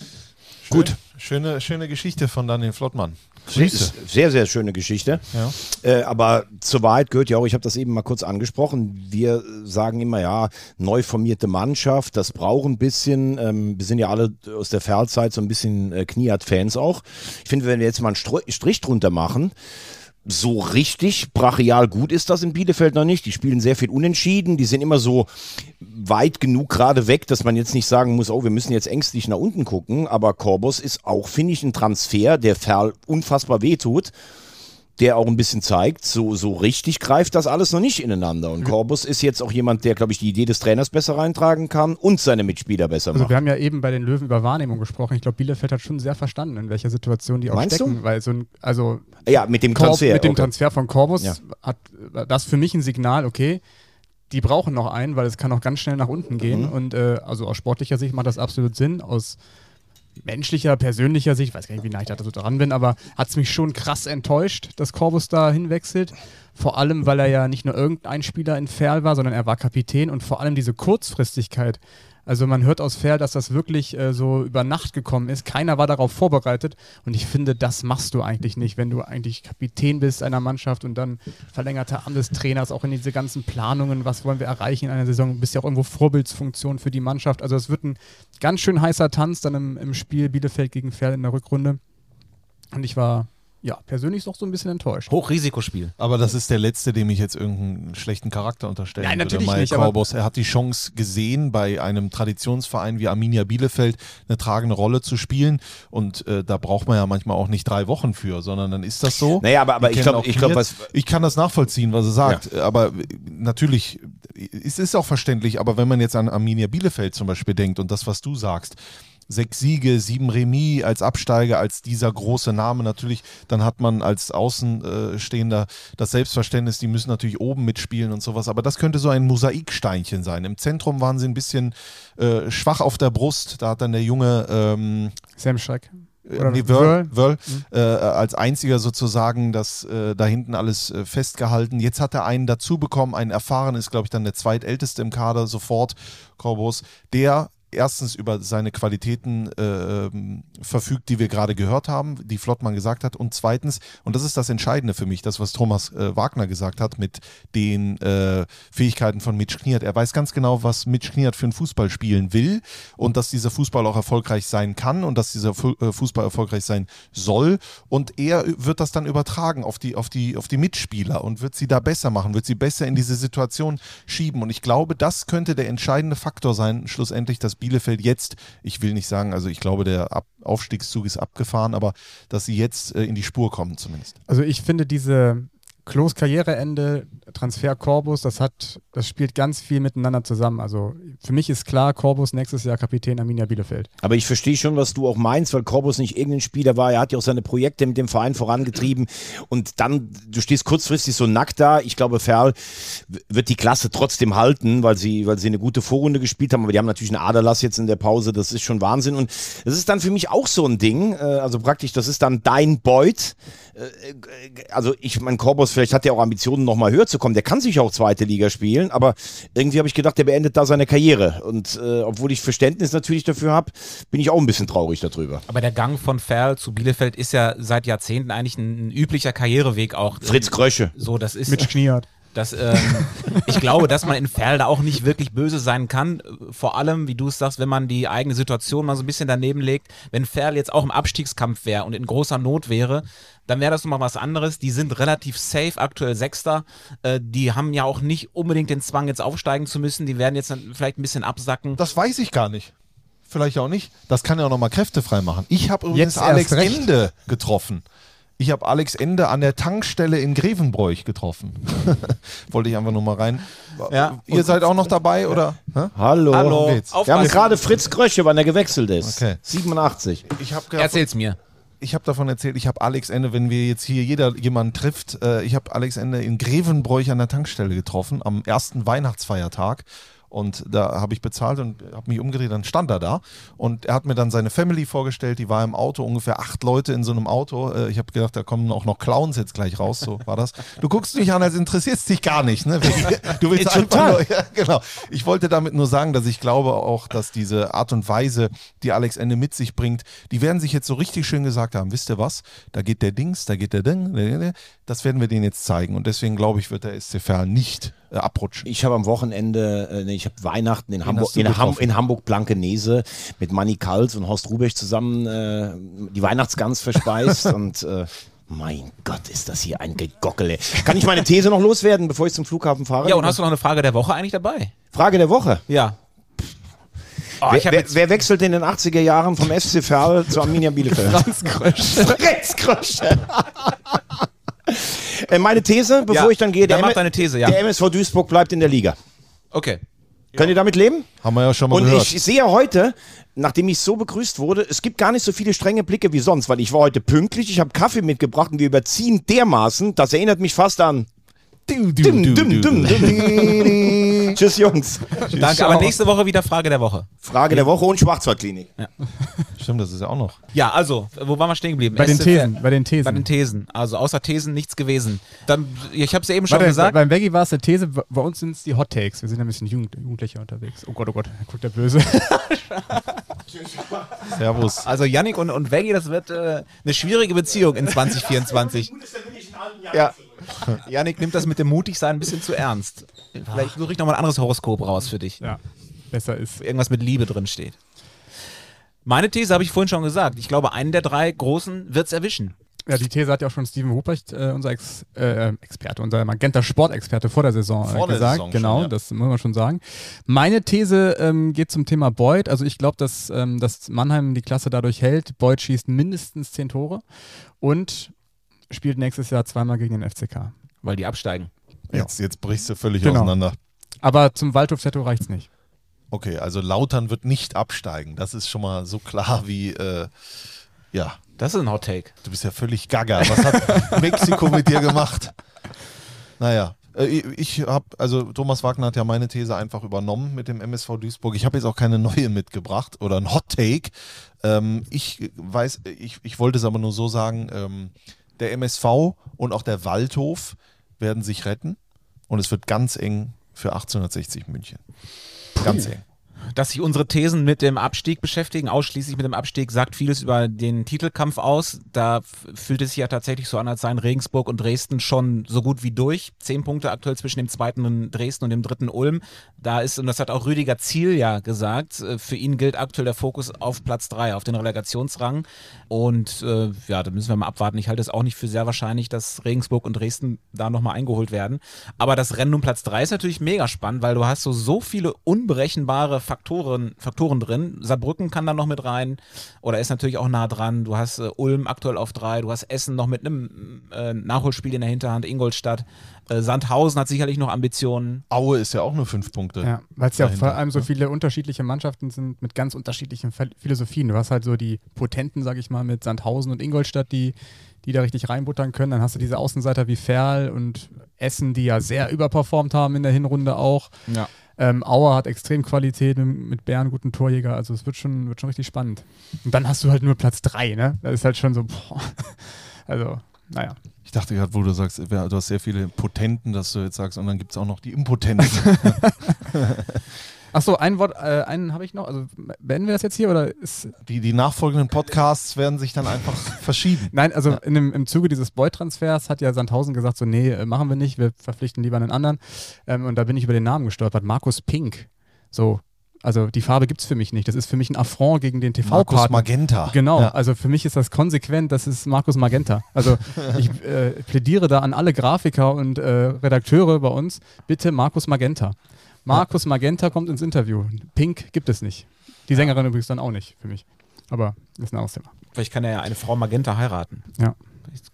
[SPEAKER 2] Gut.
[SPEAKER 1] Schöne, schöne Geschichte von Daniel Flottmann.
[SPEAKER 2] Sehr,
[SPEAKER 1] Grüße.
[SPEAKER 2] sehr, sehr schöne Geschichte.
[SPEAKER 1] Ja.
[SPEAKER 2] Äh, aber zur Wahrheit gehört ja auch, ich habe das eben mal kurz angesprochen, wir sagen immer, ja, neu formierte Mannschaft, das braucht ein bisschen, ähm, wir sind ja alle aus der Ferlzeit so ein bisschen äh, Kniat-Fans auch. Ich finde, wenn wir jetzt mal einen Strich drunter machen, so richtig brachial gut ist das in Bielefeld noch nicht. Die spielen sehr viel unentschieden. Die sind immer so weit genug gerade weg, dass man jetzt nicht sagen muss, oh, wir müssen jetzt ängstlich nach unten gucken. Aber Corbus ist auch, finde ich, ein Transfer, der Ferl unfassbar wehtut. Der auch ein bisschen zeigt, so, so richtig greift das alles noch nicht ineinander. Und Corbus ist jetzt auch jemand, der, glaube ich, die Idee des Trainers besser reintragen kann und seine Mitspieler besser
[SPEAKER 4] Also
[SPEAKER 2] macht.
[SPEAKER 4] wir haben ja eben bei den Löwen über Wahrnehmung gesprochen. Ich glaube, Bielefeld hat schon sehr verstanden, in welcher Situation die auch
[SPEAKER 2] Meinst
[SPEAKER 4] stecken.
[SPEAKER 2] du?
[SPEAKER 4] Weil so ein, also
[SPEAKER 2] Ja, mit dem
[SPEAKER 4] Korb-
[SPEAKER 2] Transfer,
[SPEAKER 4] Mit dem
[SPEAKER 2] okay.
[SPEAKER 4] Transfer von Corbus
[SPEAKER 2] Ja.
[SPEAKER 4] hat das für mich ein Signal, okay, die brauchen noch einen, weil es kann auch ganz schnell nach unten gehen.
[SPEAKER 2] Mhm.
[SPEAKER 4] Und äh, also aus sportlicher Sicht macht das absolut Sinn. Aus menschlicher, persönlicher Sicht, ich weiß gar nicht, wie nah ich da so dran bin, aber hat es mich schon krass enttäuscht, dass Corbus da hinwechselt. Vor allem, weil er ja nicht nur irgendein Spieler in Ferl war, sondern er war Kapitän und vor allem diese Kurzfristigkeit. Also man hört aus Ferl, dass das wirklich äh, so über Nacht gekommen ist. Keiner war darauf vorbereitet und ich finde, das machst du eigentlich nicht, wenn du eigentlich Kapitän bist einer Mannschaft und dann verlängerter Arm des Trainers, auch in diese ganzen Planungen, was wollen wir erreichen in einer Saison, du bist ja auch irgendwo Vorbildsfunktion für die Mannschaft. Also es wird ein ganz schön heißer Tanz dann im, im Spiel Bielefeld gegen Ferl in der Rückrunde. Und ich war ja persönlich doch so ein bisschen enttäuscht.
[SPEAKER 3] Hochrisikospiel.
[SPEAKER 1] Aber das ist der Letzte, dem ich jetzt irgendeinen schlechten Charakter unterstellen
[SPEAKER 4] Nein,
[SPEAKER 1] würde.
[SPEAKER 4] natürlich
[SPEAKER 1] Mike
[SPEAKER 4] nicht, aber-
[SPEAKER 1] Korbos, er hat die Chance gesehen, bei einem Traditionsverein wie Arminia Bielefeld eine tragende Rolle zu spielen. Und äh, da braucht man ja manchmal auch nicht drei Wochen für, sondern dann ist das so.
[SPEAKER 2] Naja, aber- aber ich
[SPEAKER 1] kennen
[SPEAKER 2] glaub-
[SPEAKER 1] auch
[SPEAKER 2] ich glaub, was-
[SPEAKER 1] ich kann das nachvollziehen, was er sagt. Aber äh, natürlich, es ist auch verständlich, aber wenn man jetzt an Arminia Bielefeld zum Beispiel denkt und das, was du sagst, sechs Siege, sieben Remis als Absteiger, als dieser große Name natürlich, dann hat man als Außenstehender das Selbstverständnis, die müssen natürlich oben mitspielen und sowas, aber das könnte so ein Mosaiksteinchen sein. Im Zentrum waren sie ein bisschen äh, schwach auf der Brust, da hat dann der junge ähm,
[SPEAKER 4] Sam Schreck.
[SPEAKER 1] äh,
[SPEAKER 4] Oder
[SPEAKER 1] nee,
[SPEAKER 4] Wörl.
[SPEAKER 1] Wörl, Wörl äh, als einziger sozusagen das äh, da hinten alles äh, festgehalten. Jetzt hat er einen dazu bekommen, einen erfahren, ist glaube ich dann der zweitälteste im Kader sofort, Korbos, der erstens über seine Qualitäten äh, verfügt, die wir gerade gehört haben, die Flottmann gesagt hat, und zweitens, und das ist das Entscheidende für mich, das, was Thomas äh, Wagner gesagt hat mit den äh, Fähigkeiten von Mitch Kniert. Er weiß ganz genau, was Mitch Kniert für einen Fußball spielen will und dass dieser Fußball auch erfolgreich sein kann und dass dieser Fu äh, Fußball erfolgreich sein soll. Und er wird das dann übertragen auf die, auf, die, auf die Mitspieler und wird sie da besser machen, wird sie besser in diese Situation schieben. Und ich glaube, das könnte der entscheidende Faktor sein, schlussendlich, dass Bielefeld jetzt, ich will nicht sagen, also ich glaube, der Ab Aufstiegszug ist abgefahren, aber dass sie jetzt äh, in die Spur kommen zumindest.
[SPEAKER 4] Also ich finde diese Klos Karriereende, Transfer Corbus, das hat, das spielt ganz viel miteinander zusammen. Also für mich ist klar, Corbus nächstes Jahr Kapitän Arminia Bielefeld.
[SPEAKER 2] Aber ich verstehe schon, was du auch meinst, weil Corbus nicht irgendein Spieler war. Er hat ja auch seine Projekte mit dem Verein vorangetrieben. Und dann, du stehst kurzfristig so nackt da. Ich glaube, Ferl wird die Klasse trotzdem halten, weil sie, weil sie eine gute Vorrunde gespielt haben. Aber die haben natürlich einen Aderlass jetzt in der Pause. Das ist schon Wahnsinn. Und das ist dann für mich auch so ein Ding. Äh, Also praktisch, das ist dann dein Beut. Äh, Also ich mein Corbus, vielleicht hat er auch Ambitionen, noch mal höher zu kommen. Der kann sich auch zweite Liga spielen. Aber irgendwie habe ich gedacht, der beendet da seine Karriere. Und äh, obwohl ich Verständnis natürlich dafür habe, bin ich auch ein bisschen traurig darüber.
[SPEAKER 3] Aber der Gang von Ferl zu Bielefeld ist ja seit Jahrzehnten eigentlich ein, ein üblicher Karriereweg auch.
[SPEAKER 2] Fritz Krösche.
[SPEAKER 3] So, das ist.
[SPEAKER 4] Mitch Kniert.
[SPEAKER 3] Das, ähm, ich glaube, dass man in Ferl da auch nicht wirklich böse sein kann. Vor allem, wie du es sagst, wenn man die eigene Situation mal so ein bisschen daneben legt. Wenn Ferl jetzt auch im Abstiegskampf wäre und in großer Not wäre, dann wäre das nochmal was anderes. Die sind relativ safe, aktuell Sechster. Äh, die haben ja auch nicht unbedingt den Zwang, jetzt aufsteigen zu müssen. Die werden jetzt dann vielleicht ein bisschen absacken.
[SPEAKER 1] Das weiß ich gar nicht. Vielleicht auch nicht. Das kann ja auch nochmal Kräfte frei machen. Ich habe übrigens
[SPEAKER 4] Jetzt erst
[SPEAKER 1] Alex. Ende getroffen. Ich habe Alex Ende an der Tankstelle in Grevenbroich getroffen. Wollte ich einfach nur mal rein.
[SPEAKER 3] Ja.
[SPEAKER 1] Ihr seid auch noch dabei, oder? Hä?
[SPEAKER 2] Hallo.
[SPEAKER 3] Hallo.
[SPEAKER 2] Wir haben gerade Fritz Krösche, wann er gewechselt ist.
[SPEAKER 1] Okay.
[SPEAKER 2] 87.
[SPEAKER 1] Ich habe
[SPEAKER 3] Erzähl's mir.
[SPEAKER 1] ich habe davon erzählt, ich habe Alex Ende, wenn wir jetzt hier jeder jemanden trifft, äh, ich habe Alex Ende in Grevenbroich an der Tankstelle getroffen, am ersten Weihnachtsfeiertag. Und da habe ich bezahlt und habe mich umgedreht, dann stand er da. Und er hat mir dann seine Family vorgestellt, die war im Auto, ungefähr acht Leute in so einem Auto. Äh, Ich habe gedacht, da kommen auch noch Clowns jetzt gleich raus, so war das. Du guckst mich an, als interessierst dich gar nicht, ne? Du willst einfach nur, ja, genau. Ich wollte damit nur sagen, dass ich glaube auch, dass diese Art und Weise, die Alex Ende mit sich bringt, die werden sich jetzt so richtig schön gesagt haben, wisst ihr was, da geht der Dings, da geht der Ding, das werden wir denen jetzt zeigen. Und deswegen glaube ich, wird der SC Verl nicht äh, abrutschen.
[SPEAKER 2] Ich habe am Wochenende, äh, nee, ich habe Weihnachten in Hamburg, in, Ham in Hamburg Blankenese mit Manny Kals und Horst Rubech zusammen äh, die Weihnachtsgans verspeist und äh, mein Gott, ist das hier ein Gegockele. Kann ich meine These noch loswerden, bevor ich zum Flughafen fahre?
[SPEAKER 3] Ja, und hast du noch eine Frage der Woche eigentlich dabei?
[SPEAKER 2] Frage der Woche.
[SPEAKER 3] Ja. Oh,
[SPEAKER 2] wer, wer, wer wechselt in den 80er Jahren vom SC Verl zu Arminia Bielefeld?
[SPEAKER 4] Franz Krösche.
[SPEAKER 2] Fritz Krösche. Äh, Meine These, bevor
[SPEAKER 3] Ja,
[SPEAKER 2] ich dann gehe,
[SPEAKER 3] dann
[SPEAKER 2] der,
[SPEAKER 3] mach deine These, ja.
[SPEAKER 2] der MSV Duisburg bleibt in der Liga.
[SPEAKER 3] okay.
[SPEAKER 2] Könnt ihr damit leben?
[SPEAKER 1] Haben wir ja schon mal
[SPEAKER 2] Und
[SPEAKER 1] gehört.
[SPEAKER 2] ich sehe heute, nachdem ich so begrüßt wurde, es gibt gar nicht so viele strenge Blicke wie sonst, weil ich war heute pünktlich, ich habe Kaffee mitgebracht und wir überziehen dermaßen, das erinnert mich fast an.
[SPEAKER 1] Du, du,
[SPEAKER 2] Dim,
[SPEAKER 1] du,
[SPEAKER 2] dim,
[SPEAKER 1] du.
[SPEAKER 2] dim, dim. Tschüss, Jungs.
[SPEAKER 3] Danke, aber nächste Woche wieder Frage der Woche.
[SPEAKER 2] Frage der Woche und Schwarzwaldklinik.
[SPEAKER 1] Stimmt, das ist ja auch noch.
[SPEAKER 3] Ja, also, wo waren wir stehen geblieben?
[SPEAKER 4] Bei den Thesen, bei den Thesen.
[SPEAKER 3] Bei den Thesen. Also außer Thesen nichts gewesen. Dann, ich habe es ja eben schon
[SPEAKER 4] Warte,
[SPEAKER 3] gesagt.
[SPEAKER 4] Beim Veggie war es eine These, bei bei uns sind es die Hot Takes. Wir sind ein bisschen Jugend, Jugendlicher unterwegs. Oh Gott, oh Gott, guckt der böse.
[SPEAKER 1] Servus.
[SPEAKER 3] Also Yannick und, und Veggie, das wird äh, eine schwierige Beziehung in 2024. ja. Yannick nimmt das mit dem Mutigsein ein bisschen zu ernst. Vielleicht suche ich nochmal ein anderes Horoskop raus für dich.
[SPEAKER 4] ja, besser ist.
[SPEAKER 3] Wo irgendwas mit Liebe drin steht. Meine These habe ich vorhin schon gesagt. Ich glaube, einen der drei Großen wird es erwischen.
[SPEAKER 4] Ja, die These hat ja auch schon Steven Ruprecht, äh, unser Ex, äh, Experte, unser Magenta Sportexperte vor der Saison äh,
[SPEAKER 1] Vor der
[SPEAKER 4] gesagt.
[SPEAKER 1] Saison schon,
[SPEAKER 4] genau,
[SPEAKER 1] ja.
[SPEAKER 4] das muss man schon sagen. Meine These ähm, geht zum Thema Beuth. Also ich glaube, dass, ähm, dass Mannheim die Klasse dadurch hält. Beuth schießt mindestens zehn Tore und spielt nächstes Jahr zweimal gegen den FCK.
[SPEAKER 3] Weil die absteigen.
[SPEAKER 1] Jetzt, jetzt brichst du völlig
[SPEAKER 4] Genau.
[SPEAKER 1] auseinander.
[SPEAKER 4] Aber zum Waldhof-Setto reicht's nicht.
[SPEAKER 1] Okay, also Lautern wird nicht absteigen. Das ist schon mal so klar wie, äh, ja,
[SPEAKER 3] Das ist ein Hot Take.
[SPEAKER 1] du bist ja völlig gaga. Was hat Mexiko mit dir gemacht? Naja, äh, ich habe, also Thomas Wagner hat ja meine These einfach übernommen mit dem MSV Duisburg. Ich habe jetzt auch keine neue mitgebracht oder ein Hot Take. Ähm, ich weiß, ich, ich wollte es aber nur so sagen, ähm, der MSV und auch der Waldhof werden sich retten und es wird ganz eng für 1860 München. Ganz eng.
[SPEAKER 3] Dass sich unsere Thesen mit dem Abstieg beschäftigen, ausschließlich mit dem Abstieg, sagt vieles über den Titelkampf aus. Da fühlt es sich ja tatsächlich so an, als seien Regensburg und Dresden schon so gut wie durch. Zehn Punkte aktuell zwischen dem zweiten Dresden und dem dritten Ulm. Da ist, und das hat auch Rüdiger Ziel ja gesagt, äh, für ihn gilt aktuell der Fokus auf Platz drei, auf den Relegationsrang. Und äh, ja, da müssen wir mal abwarten. Ich halte es auch nicht für sehr wahrscheinlich, dass Regensburg und Dresden da nochmal eingeholt werden. Aber das Rennen um Platz drei ist natürlich mega spannend, weil du hast so, so viele unberechenbare Faktoren Faktoren, Faktoren drin. Saarbrücken kann da noch mit rein oder ist natürlich auch nah dran. Du hast äh, Ulm aktuell auf drei, du hast Essen noch mit einem äh, Nachholspiel in der Hinterhand, Ingolstadt. Äh, Sandhausen hat sicherlich noch Ambitionen.
[SPEAKER 1] Aue ist ja auch nur fünf Punkte.
[SPEAKER 4] Ja, weil es ja vor allem so viele unterschiedliche Mannschaften sind mit ganz unterschiedlichen Phil- Philosophien. Du hast halt so die Potenten, sag ich mal, mit Sandhausen und Ingolstadt, die, die da richtig reinbuttern können. Dann hast du diese Außenseiter wie Ferl und Essen, die ja sehr überperformt haben in der Hinrunde auch.
[SPEAKER 3] Ja.
[SPEAKER 4] Ähm, Auer hat extrem Qualität mit, mit Bern, guten Torjäger. Also es wird schon, wird schon richtig spannend. Und dann hast du halt nur Platz drei, ne? Das ist halt schon so, boah. Also, naja.
[SPEAKER 1] Ich dachte gerade, wo du sagst, du hast sehr viele Potenten, dass du jetzt sagst, und dann gibt es auch noch die Impotenten.
[SPEAKER 4] Achso, ein Wort, äh, einen habe ich noch. Also beenden wir das jetzt hier oder ist.
[SPEAKER 1] die, die nachfolgenden Podcasts werden sich dann einfach verschieben.
[SPEAKER 4] Nein, also in dem, im Zuge dieses Boy-Transfers hat ja Sandhausen gesagt, so nee, äh, machen wir nicht, wir verpflichten lieber einen anderen. Ähm, und da bin ich über den Namen gestolpert, Markus Pink. So, also die Farbe gibt es für mich nicht. Das ist für mich ein Affront gegen den TV-Partner.
[SPEAKER 1] Markus Magenta.
[SPEAKER 4] Genau,
[SPEAKER 1] Ja.
[SPEAKER 4] also für mich ist das konsequent, das ist Markus Magenta. Also ich äh, plädiere da an alle Grafiker und äh, Redakteure bei uns, bitte Markus Magenta. Markus Magenta kommt ins Interview. Pink gibt es nicht. Die Sängerin übrigens dann auch nicht für mich. Aber das ist ein anderes Thema.
[SPEAKER 3] Vielleicht kann er ja eine Frau Magenta heiraten.
[SPEAKER 4] Ja.
[SPEAKER 3] Vielleicht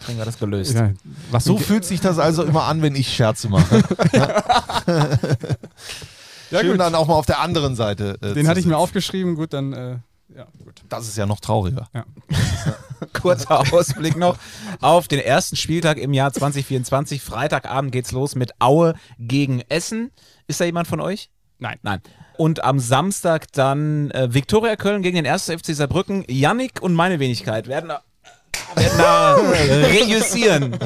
[SPEAKER 3] kriegen wir das gelöst.
[SPEAKER 4] Ja, was
[SPEAKER 1] So fühlt sich das also immer an, wenn ich Scherze mache.
[SPEAKER 4] Ja,
[SPEAKER 1] Schön
[SPEAKER 4] gut.
[SPEAKER 1] dann auch mal auf der anderen Seite. äh,
[SPEAKER 4] Den hatte ich mir aufgeschrieben, gut, dann äh, ja, gut.
[SPEAKER 1] Das ist ja noch trauriger.
[SPEAKER 4] Ja.
[SPEAKER 3] Kurzer Ausblick noch auf den ersten Spieltag im Jahr 2024. Freitagabend geht's los mit Aue gegen Essen. Ist da jemand von euch?
[SPEAKER 4] Nein.
[SPEAKER 3] Nein. Und am Samstag dann äh, Viktoria Köln gegen den 1. FC Saarbrücken. Yannick und meine Wenigkeit werden äh, reüssieren.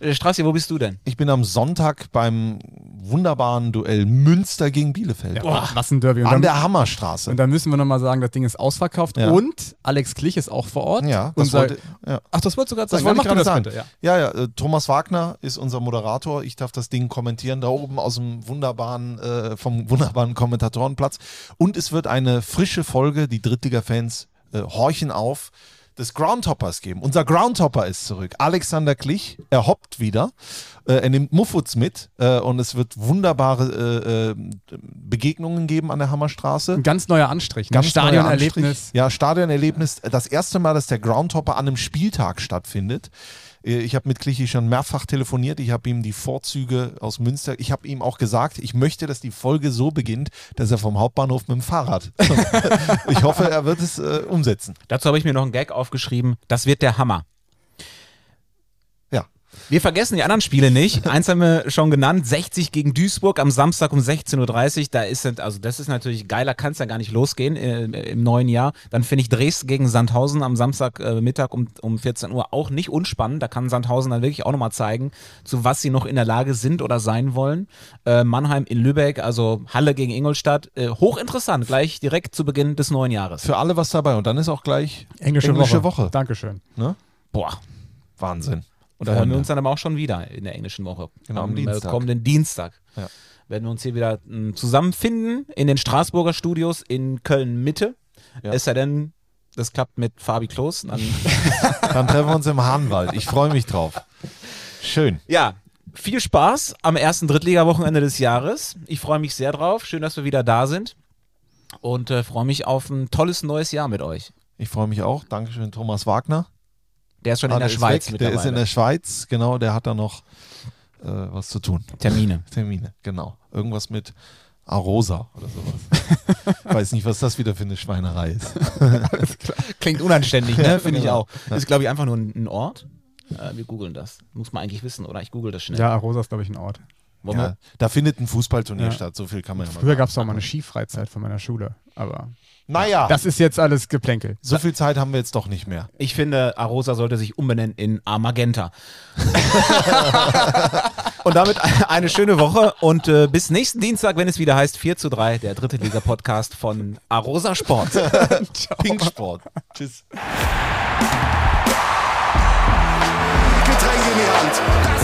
[SPEAKER 3] Äh, Strassi, wo bist du denn?
[SPEAKER 1] Ich bin am Sonntag beim wunderbaren Duell Münster gegen Bielefeld.
[SPEAKER 4] Boah, was ein Derby. Und
[SPEAKER 1] An
[SPEAKER 4] dann-
[SPEAKER 1] der Hammerstraße.
[SPEAKER 4] Und da müssen wir nochmal sagen, das Ding ist ausverkauft
[SPEAKER 1] Ja.
[SPEAKER 4] und Alex Klich ist auch vor Ort.
[SPEAKER 1] Ja, das
[SPEAKER 4] sagt-
[SPEAKER 1] wollte, ja.
[SPEAKER 4] Ach, das wolltest du gerade
[SPEAKER 1] Das
[SPEAKER 4] sagen.
[SPEAKER 1] wollte
[SPEAKER 4] Dann
[SPEAKER 1] ich gerade sagen.
[SPEAKER 4] das bitte, ja.
[SPEAKER 1] ja, ja, äh, Thomas Wagner ist unser Moderator. Ich darf das Ding kommentieren da oben aus dem wunderbaren, äh, vom wunderbaren Kommentatorenplatz. Und es wird eine frische Folge, die Drittliga-Fans äh, horchen auf, des Groundhoppers geben. Unser Groundhopper ist zurück. Alexander Klich, er hoppt wieder. Äh, er nimmt Muffuts mit äh, und es wird wunderbare äh, äh, Begegnungen geben an der Hammerstraße.
[SPEAKER 4] Ein ganz neuer Anstrich. Ne?
[SPEAKER 1] Ganz
[SPEAKER 4] Stadionerlebnis.
[SPEAKER 1] Anstrich. Ja, Stadionerlebnis. Das erste Mal, dass der Groundhopper an einem Spieltag stattfindet. Äh, Ich habe mit Clichy schon mehrfach telefoniert. Ich habe ihm die Vorzüge aus Münster. Ich habe ihm auch gesagt, ich möchte, dass die Folge so beginnt, dass er vom Hauptbahnhof mit dem Fahrrad. ich hoffe, er wird es äh, umsetzen.
[SPEAKER 3] Dazu habe ich mir noch einen Gag aufgeschrieben. Das wird der Hammer. Wir vergessen die anderen Spiele nicht. Eins haben wir schon genannt. 60 gegen Duisburg am Samstag um 16.30 Uhr. Da ist, also das ist natürlich geiler, kann es ja gar nicht losgehen äh, im neuen Jahr. Dann finde ich Dresden gegen Sandhausen am Samstagmittag äh, Mittag um, um 14 Uhr auch nicht unspannend. Da kann Sandhausen dann wirklich auch nochmal zeigen, zu was sie noch in der Lage sind oder sein wollen. Äh, Mannheim in Lübeck, also Halle gegen Ingolstadt. Äh, hochinteressant, gleich direkt zu Beginn des neuen Jahres.
[SPEAKER 1] Für alle was dabei. Und dann ist auch gleich
[SPEAKER 4] Englische,
[SPEAKER 1] Woche.
[SPEAKER 4] Woche. Dankeschön.
[SPEAKER 1] Ne?
[SPEAKER 3] Boah.
[SPEAKER 1] Wahnsinn.
[SPEAKER 3] Und da hören wir uns dann aber auch schon wieder in der englischen Woche.
[SPEAKER 1] Genau, am
[SPEAKER 3] am
[SPEAKER 1] Dienstag.
[SPEAKER 3] kommenden Dienstag.
[SPEAKER 1] Ja.
[SPEAKER 3] Werden wir uns hier wieder mh, zusammenfinden in den Straßburger Studios in Köln-Mitte.
[SPEAKER 1] Ja.
[SPEAKER 3] Es sei denn, das klappt mit Fabi Klos. Dann
[SPEAKER 1] Dann treffen wir uns im Hahnwald. Ich freue mich drauf. Schön.
[SPEAKER 3] ja, viel Spaß am ersten Drittliga-Wochenende des Jahres. Ich freue mich sehr drauf. Schön, dass wir wieder da sind. Und äh, freue mich auf ein tolles neues Jahr mit euch.
[SPEAKER 1] Ich freue mich auch. Dankeschön, Thomas Wagner.
[SPEAKER 3] Der ist schon
[SPEAKER 1] Ah,
[SPEAKER 3] in der
[SPEAKER 1] der
[SPEAKER 3] Schweiz
[SPEAKER 1] weg. Der ist in der Schweiz, genau, der hat da noch äh, was zu tun.
[SPEAKER 3] Termine.
[SPEAKER 1] Termine, genau. Irgendwas mit Arosa oder sowas. Weiß nicht, was das wieder für eine Schweinerei ist.
[SPEAKER 3] Klingt unanständig, ne? Finde ich
[SPEAKER 1] Genau.
[SPEAKER 3] auch. Das ist, glaube ich, einfach nur ein, Ort. Äh, wir googeln das. Muss man eigentlich wissen, oder? Ich google das schnell.
[SPEAKER 4] Ja, Arosa ist, glaube ich, ein Ort.
[SPEAKER 1] Ja, da findet ein Fußballturnier
[SPEAKER 4] Ja.
[SPEAKER 1] statt, so viel kann man ja
[SPEAKER 4] Früher gab es auch mal eine Skifreizeit von meiner Schule. Aber
[SPEAKER 1] Naja,
[SPEAKER 4] das ist jetzt alles Geplänkel.
[SPEAKER 1] so viel Zeit haben wir jetzt doch nicht mehr.
[SPEAKER 3] Ich finde, Arosa sollte sich umbenennen in Armagenta. und damit eine schöne Woche und äh, bis nächsten Dienstag, wenn es wieder heißt 4 zu 3, der dritte Liga-Podcast von Arosa Sport.
[SPEAKER 1] Pinksport. Tschüss.
[SPEAKER 5] Getränk in die Hand. Das ist Liga 3.